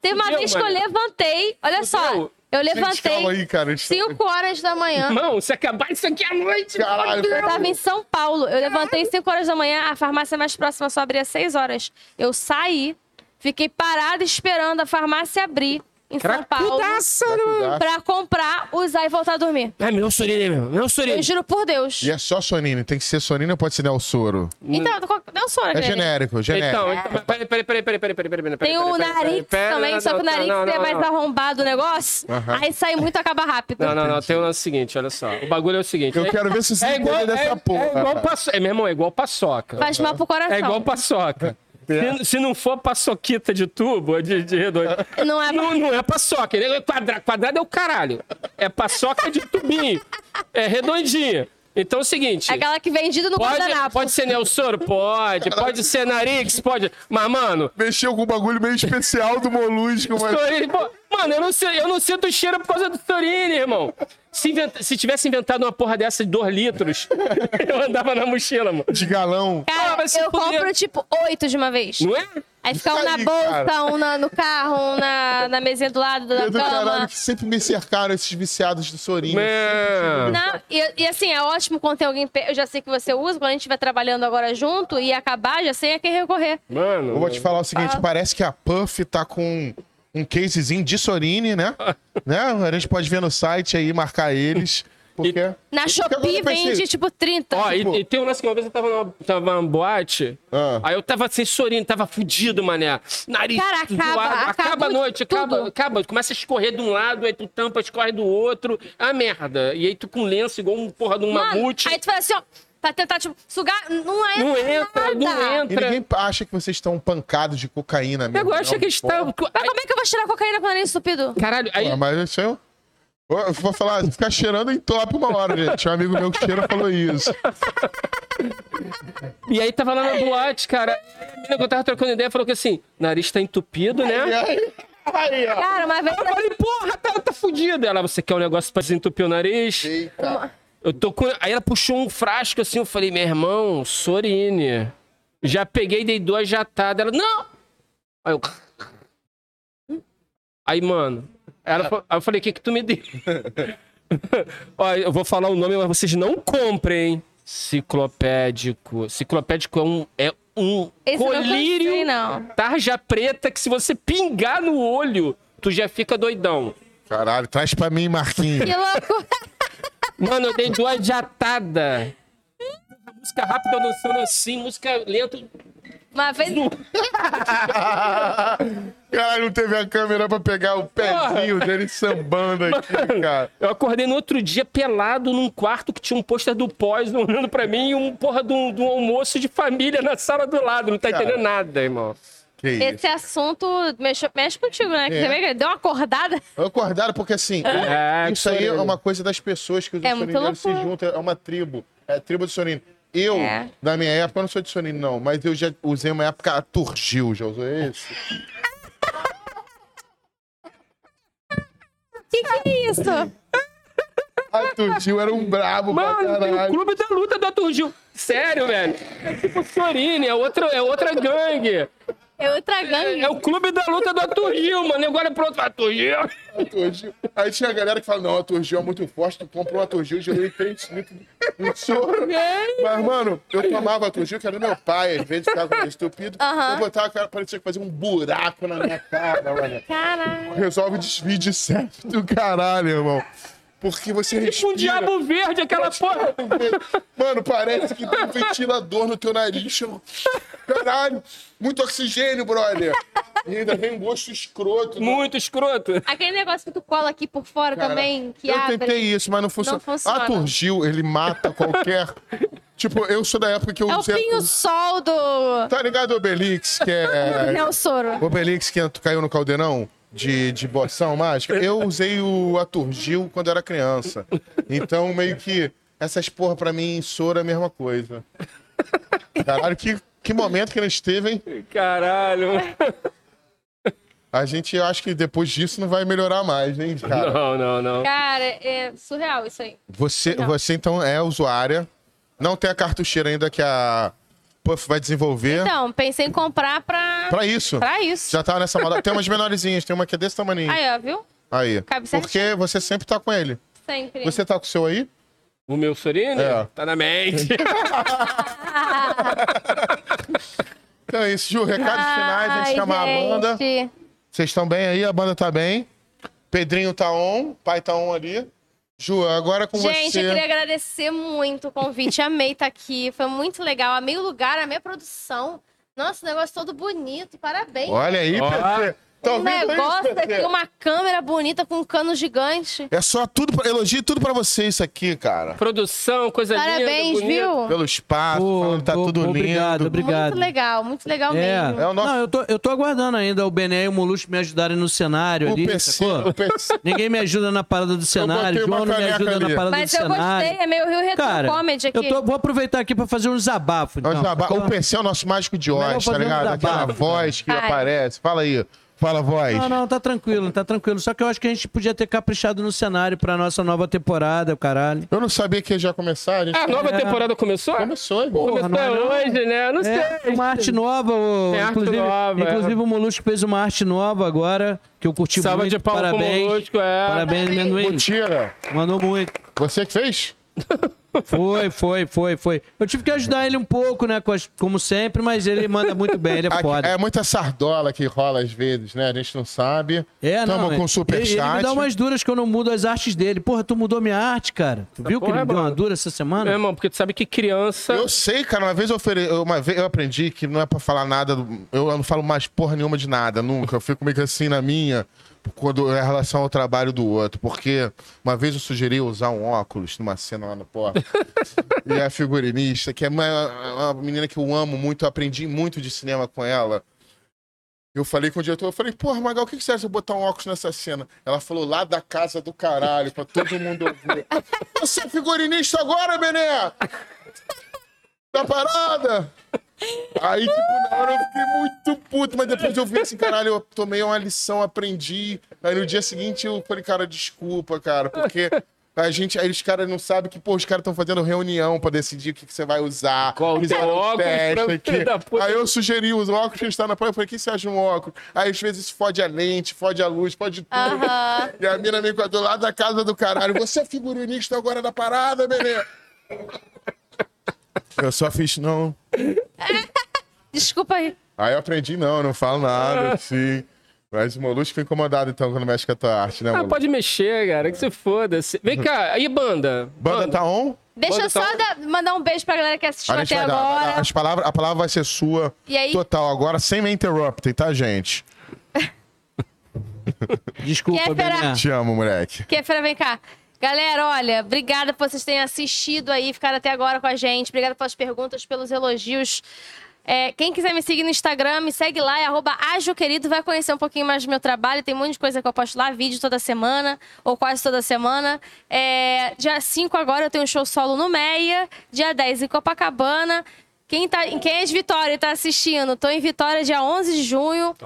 Teve uma Fudeu, vez que eu levantei. Olha só. Eu Gente, levantei calma aí, cara. a gente tá- 5 horas da manhã. Irmão, se acabar isso aqui à noite. Caralho, Eu tava em São Paulo. Eu levantei 5 horas da manhã, a farmácia mais próxima só abria 6 horas. Eu saí, fiquei parada esperando a farmácia abrir em São Paulo Cracudaça, né? Pra comprar, usar e voltar a dormir. Ai, meu sorine mesmo. Meu sorine. Eu juro por Deus. E é só Sonine. Tem que ser Sonine ou pode ser Nelsoro? Então, não sou, né, É genérico, genérico. Então, então, peraí, peraí, peraí, peraí, peraí, peraí, peraí, Tem o Narix também, só que o Narix é mais arrombado o negócio. Aí sai muito, acaba rápido. Não, não, não. Tem o lance seguinte, olha só. O bagulho é o seguinte. Eu é- quero ver se você é igual, entende dessa é, porra. É igual paçoca. É, meu irmão, é igual paçoca. Faz mal pro coração. É igual paçoca. Se, se não for paçoquita de tubo, é de, de redondo. Não é Não, não é paçoca. É quadra, quadrado é o caralho. É paçoca de tubinho. É redondinha. Então é o seguinte. É aquela que vendido no Pode, guardanapo. pode ser Nelsoro? Pode. Pode ser Narix? Pode. Mas, mano, Mexeu com um bagulho meio especial do Molusco, mas... Mano, eu não, sei, eu não sinto cheiro por causa do Storini, irmão. Se, inventa- se tivesse inventado uma porra dessa de 2 litros, eu andava na mochila, mano. De galão. Ah, Cara, vai eu fuder. compro tipo oito de uma vez. Não é? Aí fica um na aí, bolsa, cara. um na- no carro, um na, na mesinha do lado da Eu do caralho cama. que sempre me cercaram esses viciados do Sorinho. Não. Não, e, e assim, é ótimo quando tem alguém. Eu já sei que você usa, quando a gente estiver trabalhando agora junto e acabar, já sei a quem recorrer. Mano. Eu vou te falar o seguinte, parece que a Puff tá com um casezinho de Sorine, né? né? A gente pode ver no site aí, marcar eles. Porque... Na Porque agora Shopee vende tipo 30. Ó, Tipo- e, e tem um lance que uma vez eu tava numa, tava numa boate, Ah. aí eu tava sem sorino, tava fudido, mané. Nariz Cara, zoado. acaba, acaba a noite, tudo. acaba, acaba. Começa a escorrer de um lado, aí tu tampa, escorre do outro. É uma merda. E aí tu com lenço igual um porra de um Mano, mamute. aí tu faz assim, ó, pra tentar, tipo, sugar. Não é. Não entra, não nada. E entra. ninguém acha que vocês estão pancados de cocaína mesmo. Eu acho não, que estavam. Mas como é que eu vou tirar cocaína com o nariz estúpido? Caralho, aí. Ah, mas isso eu... Eu vou falar, ficar cheirando em top uma hora, gente. Um amigo meu que cheira falou isso. E aí tava lá na boate, cara. A menina que eu tava trocando ideia falou que assim, nariz tá entupido, E né? aí, aí, ó. Cara, uma vez. Eu falei, porra, tá, tá fudido. Ela, você quer um negócio pra desentupir o nariz? Eita. Eu tô com. Aí ela puxou um frasco assim, eu falei, meu irmão, Sorine. Já peguei, dei duas jatadas. Ela, não! Aí eu. Aí, mano. Ela, aí eu falei, o que que tu me deu? Ó, eu vou falar o nome, mas vocês não comprem. Ciclopédico. Ciclopédico é um, é um Esse não colírio conheci, não. tarja preta que se você pingar no olho, tu já fica doidão. Caralho, traz pra mim, Marquinhos. Que louco. Mano, eu dei duas jatadas. Música rápida dançando assim, música lenta. Uma vez. Caralho, não teve a câmera pra pegar o pezinho dele sambando aqui, cara. Eu acordei no outro dia pelado num quarto que tinha um pôster do pós olhando pra mim e um porra de um, de um almoço de família na sala do lado. Não tá Cara. entendendo nada, irmão. Que isso. Esse assunto mexe, mexe contigo, né? Que É. você vê que deu uma acordada. Eu acordaram porque assim, É, isso aí é uma coisa das pessoas que os É muito se juntam, é uma tribo, é a tribo de Sonino. Eu, É. na minha época, eu não sou de Sonino, não, mas eu já usei uma época a Turgil, já usou esse? Que que é isso? A Turgil era um brabo Mano, tem o clube da luta do Arthur Gil. Sério, velho. É tipo Sorine, é outra, é outra gangue. É outra gangue. É o clube da luta do Arthur Gil, mano. E Agora é pronto, Arthur Gil. A Turgil. Aí tinha a galera que fala, não, a Turgil é muito forte, tu compra uma Turgil, gelei 3 litros de soro. Mas, mano, eu tomava a Turgil, que era do meu pai, às vezes ficava meio estúpido. Aham. Eu botava a cara, parecia que fazia um buraco na minha cara, mano. Caralho. Resolve desvio de septo do caralho, irmão. Porque você Tipo respira. um diabo verde, aquela porra. Mano, parece que tem um ventilador no teu nariz. chama- Caralho, muito oxigênio, brother. E ainda vem um gosto escroto. né? Muito escroto. Aquele negócio que tu cola aqui por fora Cara, também, que eu abre. tentei isso, mas não funciona. Não funciona. A Turgil, ele mata qualquer. tipo, eu sou da época que eu É o pinho-sol do... Tá ligado o Obelix, que é. Nelsoro. O Obelix que tu caiu no caldeirão de, de boção mágica? Eu usei o Aturgil quando era criança. Então, meio que essas porra pra mim, soro é a mesma coisa. Caralho, que, que momento que nós teve, hein? Caralho. A gente, eu acho que depois disso não vai melhorar mais, hein, cara? Não, não, não. Cara, é surreal isso aí. Você, Não. você então é usuária, não tem a cartucheira ainda que a Puff vai desenvolver. Então, pensei em comprar pra... Pra isso. Pra isso. Já tava nessa moda. Tem umas menorzinhas, tem uma que é desse tamanho. Aí, ó, viu? Aí. Cabe Porque você sempre tá com ele. Sempre. Você tá com o seu aí? O meu Sorine? É. Tá na mente. Então é isso, Ju. Recados finais, a gente Ai, chamar a banda. gente. Vocês estão bem aí? A banda tá bem. Pedrinho tá on, pai tá on ali. Ju, agora com Gente, você. eu queria agradecer muito o convite. Amei estar aqui. Foi muito legal. Amei o lugar, amei a produção. Nossa, o negócio todo bonito. Parabéns. Olha aí, Ó. PT. Tá um negócio aqui, uma câmera bonita com um cano gigante. É só tudo, pra- elogio tudo pra você isso aqui, cara. Produção, coisa Parabéns, linda, bonita. viu? Pelo espaço, Pô, falando que tá pô, tudo obrigado, lindo. obrigado. Muito legal, muito legal É. mesmo. É o nosso- Não, eu tô, eu tô aguardando ainda o Bené e o Molusco me ajudarem no cenário O ali, PC, sacou? o PC. Ninguém me ajuda na parada do cenário, João não me ajuda ali. na parada Mas do eu cenário. gostei, é meio Rio Retro Cara, Comedy aqui. eu tô- vou aproveitar aqui pra fazer um desabafo. Então, já- sacou? o PC é o nosso mágico de Melhor Oz, tá um ligado? Aquela desabafo, voz que aparece. Fala aí. Fala, voz. Não, não, tá tranquilo, tá tranquilo. Só que eu acho que a gente podia ter caprichado no cenário pra nossa nova temporada, o caralho. Eu não sabia que ia começar. A gente Ah, a nova É. temporada começou? começou, irmão. Porra, Começou não é não? hoje, né? Não É, sei. uma arte nova. o- arte inclusive, nova, é. inclusive o Molusco fez uma arte nova agora, que eu curti Salva muito. de palmas Parabéns. Molusco, é. Parabéns, Amendoim. Mentira. Mandou muito. Você que fez? Foi, foi, foi, foi. Eu tive que ajudar ele um pouco, né? com as- Como sempre, mas ele manda muito bem, ele é Aqui- foda. É muita sardola que rola às vezes, né? A gente não sabe. É, não. Tamo é- com ele, superchat. ele me dá umas duras que eu não mudo as artes dele. Porra, tu mudou minha arte, cara. Tu viu que ele é deu uma dura essa semana? Meu irmão, porque tu sabe que criança. Eu sei, cara. Uma vez eu, ofere... uma vez eu aprendi que não é pra falar nada. Eu não falo mais porra nenhuma de nada, nunca. Eu fico meio que assim na minha, quando é em relação ao trabalho do outro. Porque uma vez eu sugeri usar um óculos numa cena lá no porta. e a figurinista, que é uma, uma menina que eu amo muito, eu aprendi muito de cinema com ela. Eu falei com o diretor, eu falei, porra, Magal, o que que você acha de eu botar um óculos nessa cena? Ela falou, lá da casa do caralho, pra todo mundo ouvir. Você é figurinista agora, Bené? Da parada? Aí, tipo, na hora eu fiquei muito puto, mas depois eu vi assim, caralho, eu tomei uma lição, aprendi. Aí no dia seguinte eu falei, cara, desculpa, cara, porque a gente, aí os caras não sabem que, pô, os caras estão fazendo reunião pra decidir o que, que você vai usar. Qual os óculos, testes pra- aqui. Aí eu sugeri os óculos que está na praia, eu falei, o que você acha de um óculos? Aí às vezes fode a lente, fode a luz, fode tudo. Aham. E a mina me do lado da casa do caralho. Você é figurinista agora da parada, Benê? Eu só fiz, não. Desculpa aí. Aí eu aprendi, não, eu não falo nada, sim. Mas o Molusco fica incomodado, então, quando mexe com a tua arte, né, Ah, Molusco? pode mexer, cara, que se foda. Vem cá, aí banda? Banda tá on? Deixa eu Bota só dar- mandar um beijo pra galera que assistiu A gente até vai dar. agora. As palavras, a palavra vai ser sua E aí? total agora, sem me interrupting, tá, gente? Desculpa, Quer esperar? Te amo, moleque. Kéfera, vem cá. Galera, olha, obrigada por vocês terem assistido aí, ficaram até agora com a gente. Obrigada pelas perguntas, pelos elogios. É, quem quiser me seguir no Instagram, me segue lá, é arroba ajoquerido, vai conhecer um pouquinho mais do meu trabalho. Tem um monte de coisa que eu posto lá, vídeo toda semana, ou quase toda semana. É, dia 5 agora eu tenho um show solo no Meia, dia 10 em Copacabana. Quem, tá, quem é de Vitória e tá assistindo, tô em Vitória dia 11 de junho.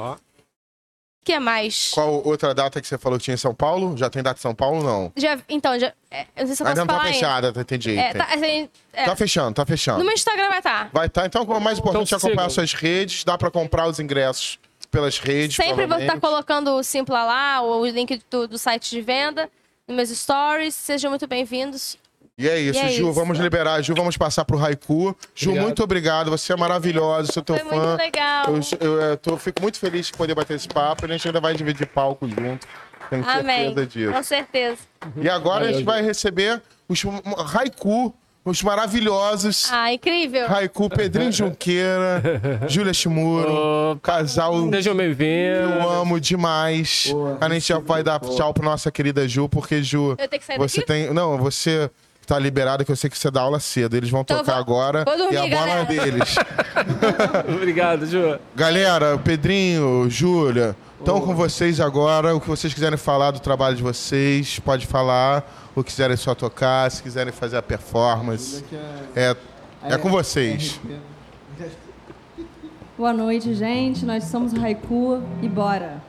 O que mais? Qual outra data que você falou que tinha em São Paulo? Já tem data em São Paulo não? Já, então, já, é, eu não sei se eu posso Ainda não tá falar fechada, tá, entendi. É, entendi. tá, assim, é, Tá fechando, tá fechando. no meu Instagram vai estar. Vai estar, então, o mais importante é Então acompanhar sigam. suas redes, dá pra comprar os ingressos pelas redes. Sempre vou estar provavelmente. colocando o Simpla lá, ou o link do, do site de venda, nos meus stories. Sejam muito bem-vindos. E é isso, E é Ju, isso. vamos liberar. Ju, vamos passar pro Haiku. Ju, Obrigado. muito obrigado. Você é maravilhosa, sou teu Foi fã. muito legal. Eu, eu, eu tô- fico muito feliz de poder bater esse papo. A gente ainda vai dividir palco junto. Tenho Amém. certeza disso. Com certeza. E agora a gente vai receber os Haiku, os maravilhosos. Ah, incrível. Haiku, Pedrinho Junqueira, Júlia Shimuro, casal Sejam eu bem-vindos. amo demais. A gente já vai dar tchau pra nossa querida Ju, porque Ju, Eu tenho que sair você daqui? tem, não, você tá liberada que eu sei que você dá aula cedo. Eles vão Então tocar vou- agora vou dormir, e a bola galera. é deles. Obrigado, Ju. Galera, Pedrinho, Júlia, estão com vocês agora. O que vocês quiserem falar do trabalho de vocês, pode falar. Ou quiserem só tocar, se quiserem fazer a performance. É, é com vocês. Boa noite, gente. Nós somos o Haiku e bora.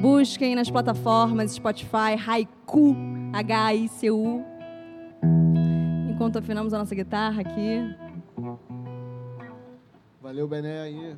Busquem nas plataformas Spotify, Haiku, H-I-C-U. Enquanto afinamos a nossa guitarra aqui. Valeu, Bené aí.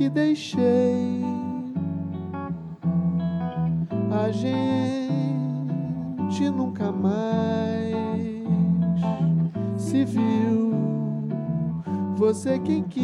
que deixei a gente nunca mais se viu. Você quem quis.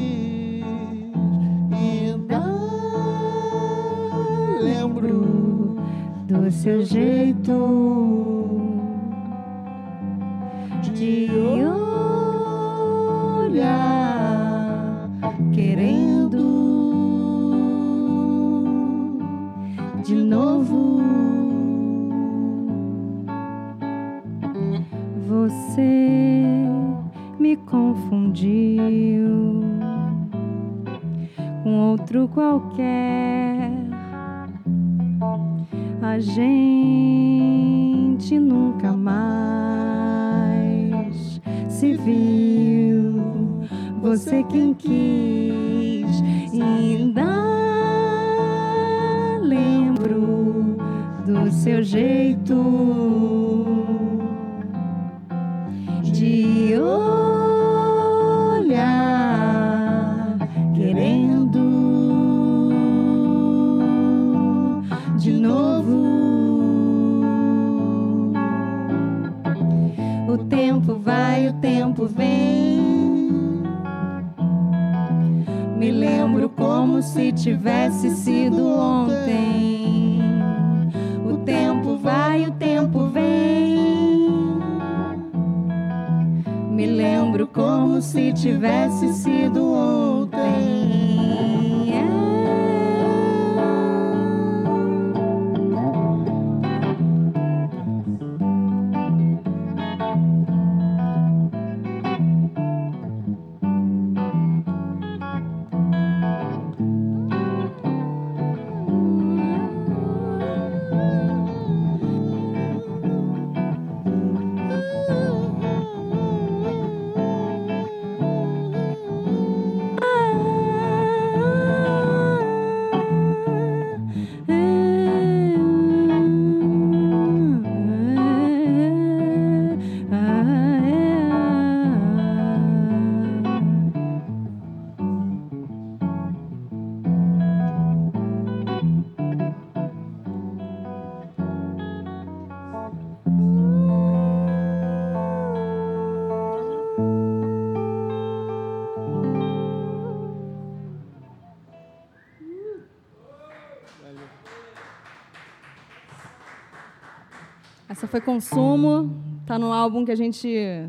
foi consumo. Tá no álbum que a gente,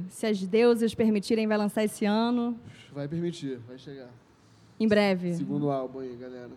se as deuses permitirem, vai lançar esse ano. Vai permitir, vai chegar. Em breve. Segundo álbum aí, galera.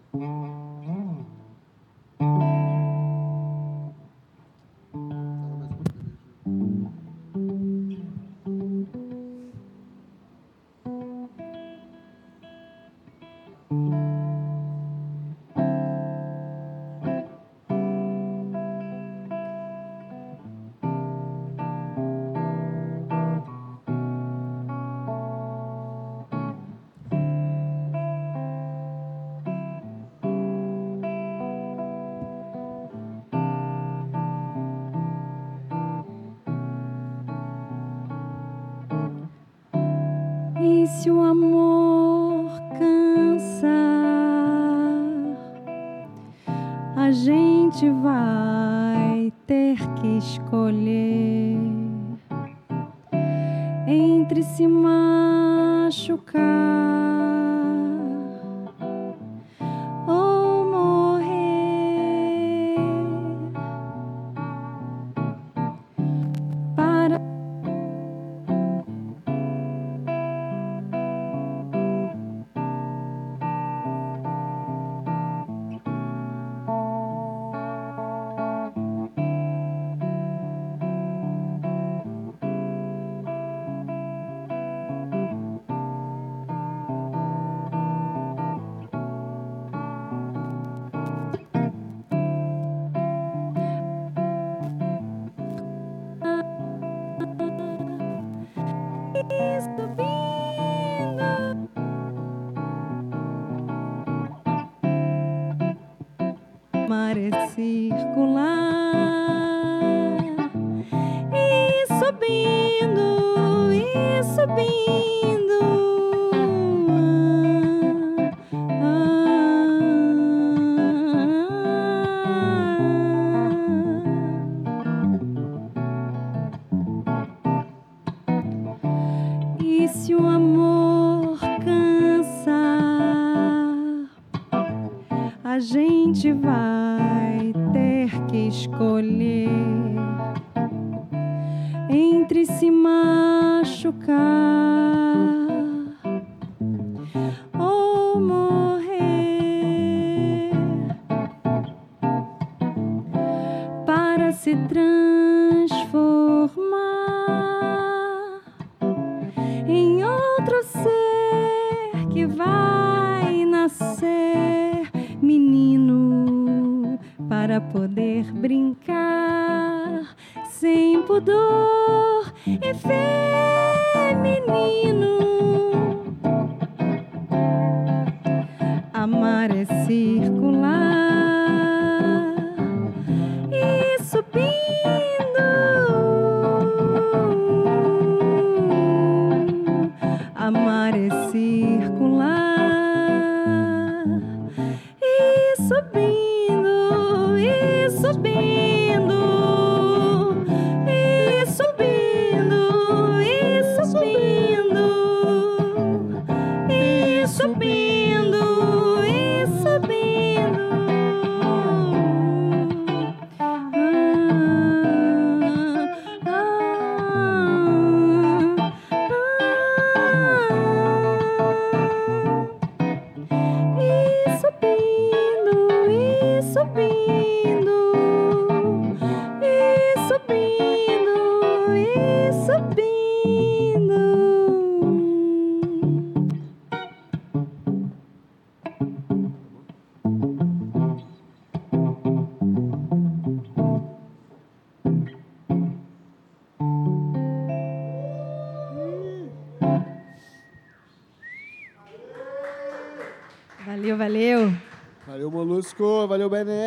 Molusco.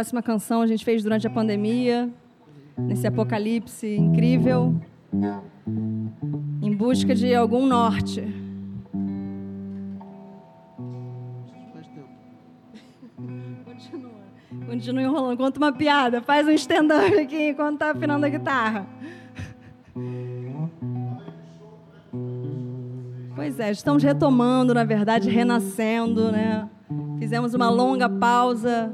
Próxima canção a gente fez durante a pandemia, nesse apocalipse incrível, em busca de algum norte. Continua enrolando. Conta uma piada. Faz um stand-up aqui enquanto tá afinando a guitarra. Pois é, estamos retomando, na verdade, renascendo, né? Fizemos uma longa pausa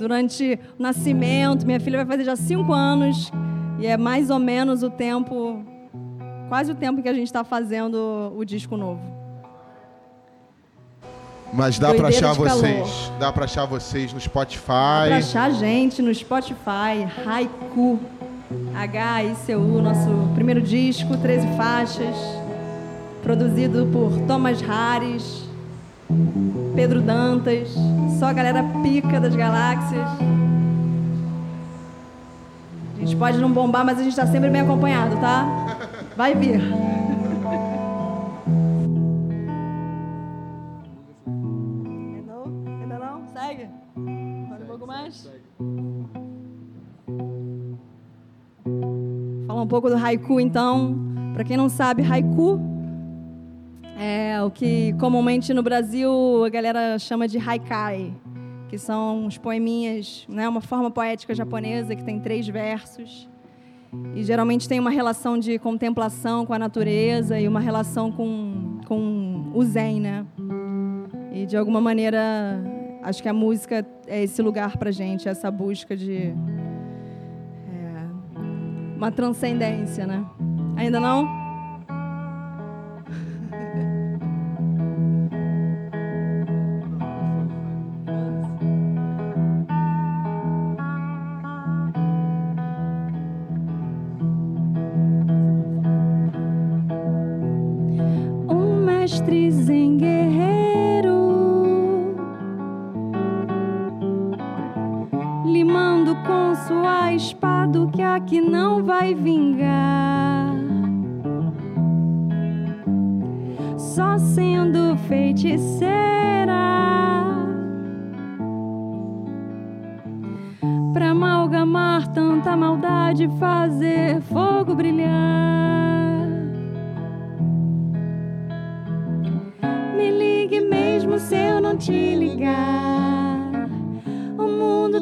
durante o nascimento. Minha filha vai fazer já cinco anos e é mais ou menos o tempo, quase o tempo que a gente está fazendo o disco novo. Mas dá pra Doideira achar de calor. vocês. Dá pra achar vocês no Spotify. Pra achar a gente no Spotify, Haiku, H-I-C-U, nosso primeiro disco, 13 faixas, produzido por Thomas Harris, Pedro Dantas, só a galera pica das galáxias. A gente pode não bombar, mas a gente tá sempre bem acompanhado, tá? Vai vir. Ainda não? Ainda não? Segue? Fala um pouco mais? Falar um pouco do haiku, então. Para quem não sabe, haiku é o que comumente no Brasil a galera chama de haikai, que são uns poeminhas, né, uma forma poética japonesa que tem três versos. E geralmente tem uma relação de contemplação com a natureza e uma relação com, com o zen, né? E de alguma maneira, acho que a música é esse lugar pra gente, essa busca de é, uma transcendência, né? Ainda não? Não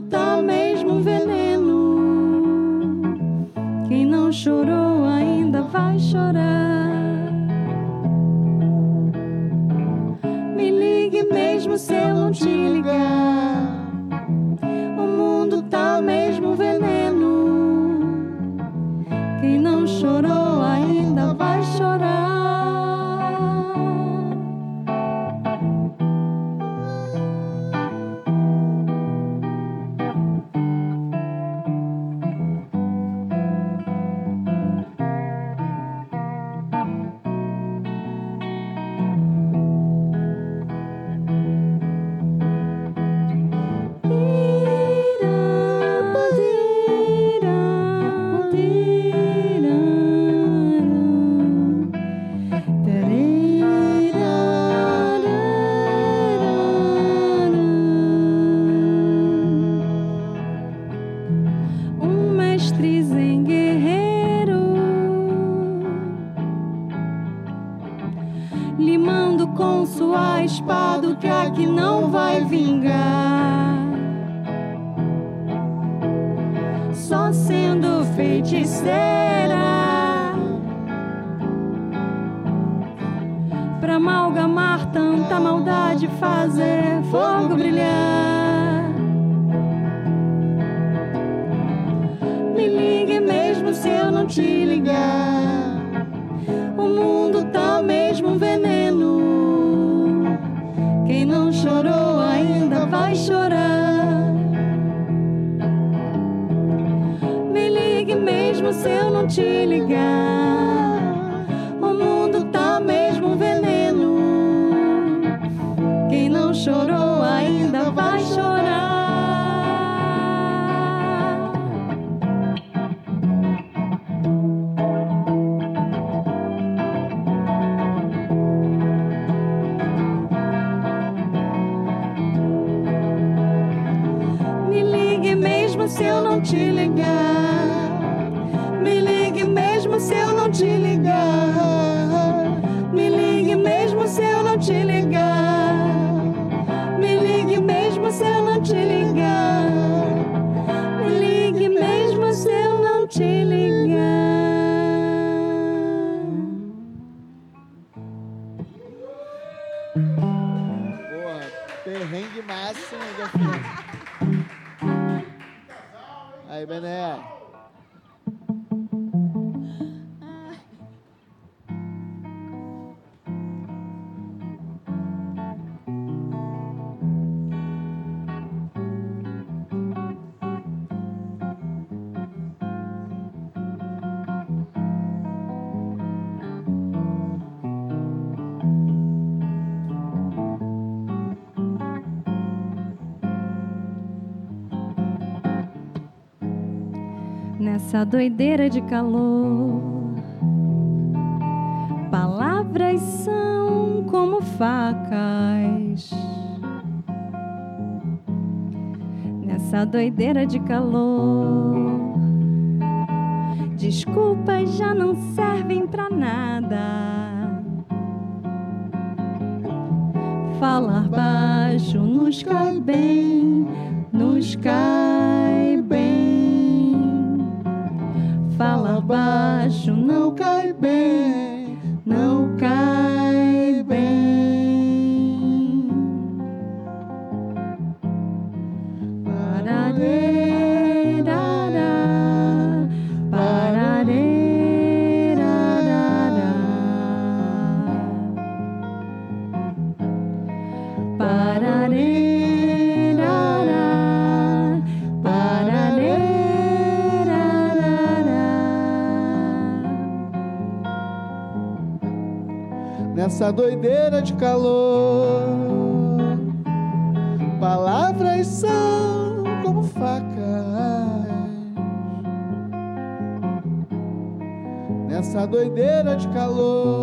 tá mesmo veneno. Quem não chorou ainda vai chorar. Me ligue mesmo se eu não te ligar. essa doideira de calor. Palavras são como facas. Nessa doideira de calor. Desculpas já não servem pra nada. Falar baixo nos cai bem. kay Ben. doideira de calor. Palavras são como facas nessa doideira de calor.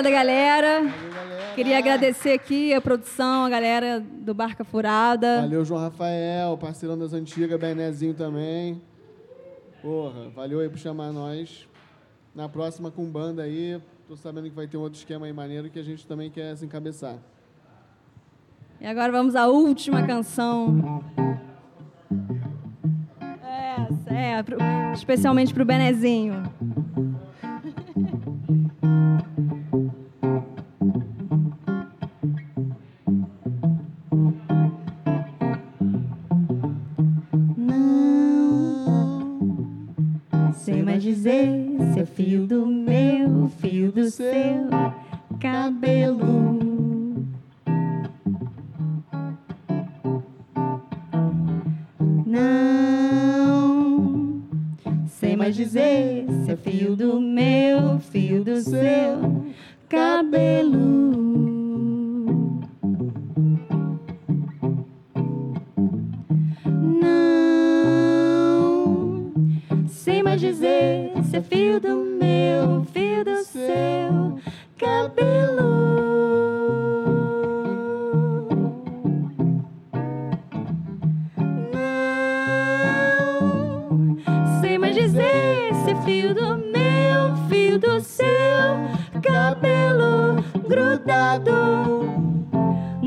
Obrigada, galera. Galera. Queria agradecer aqui a produção, a galera do Barca Furada. Valeu, João Rafael, parceirão das antigas, Benezinho também. Porra, valeu aí por chamar nós. Na próxima com banda aí, tô sabendo que vai ter um outro esquema aí maneiro que a gente também quer se encabeçar. E agora vamos à última canção. Essa, é, especialmente pro Benezinho.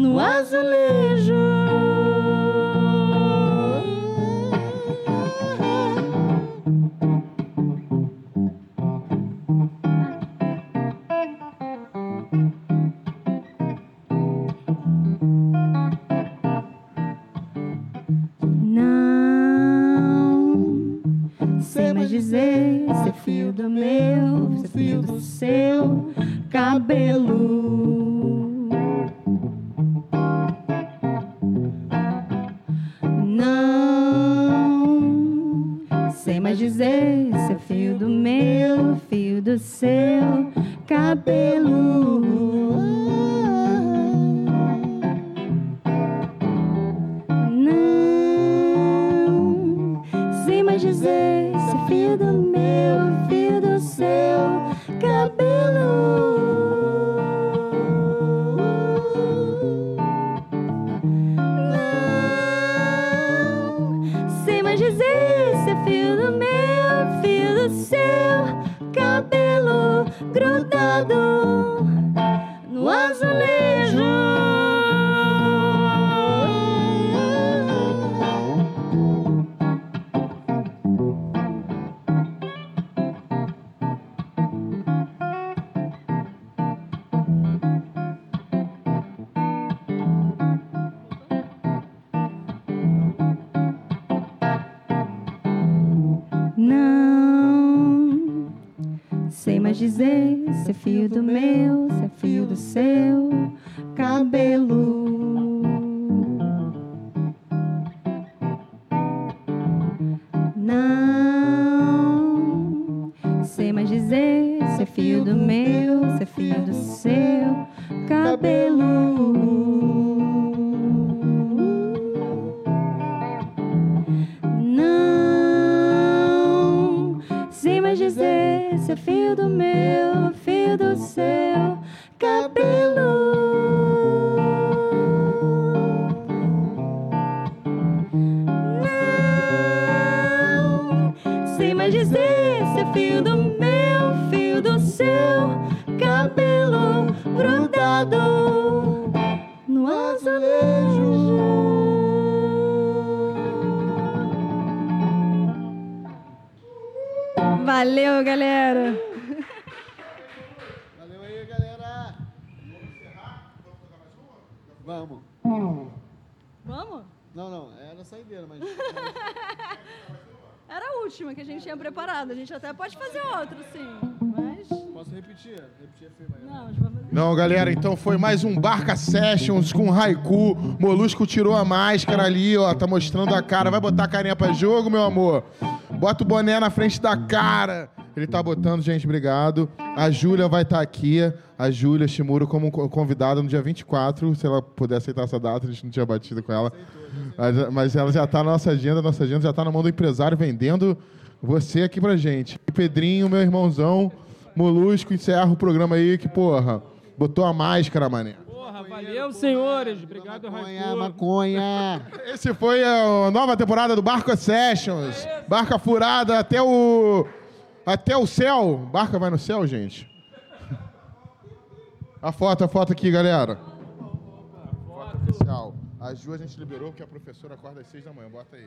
no azulejo. Foi mais um Barca Sessions com Haiku. Molusco tirou a máscara ali, ó, tá mostrando a cara. Vai botar a carinha pra jogo, meu amor? Bota o boné na frente da cara. Ele tá botando, gente, obrigado. A Júlia vai estar aqui. A Júlia Shimuro como co- convidada no dia 24. Se ela puder aceitar essa data, a gente não tinha batido com ela. Mas, mas ela já tá na nossa agenda. Nossa agenda já tá na mão do empresário vendendo você aqui pra gente. E Pedrinho, meu irmãozão, Molusco, encerra o programa aí que, porra, botou a máscara, mané. Porra, valeu, senhores. Obrigado, Maconha, Raifu. maconha. Esse foi a nova temporada do Barca Sessions. Barca furada até o. Até o céu. Barca vai no céu, gente. A foto, a foto aqui, galera. Foto oficial. A Ju a gente liberou porque a professora acorda às seis da manhã. Bota aí.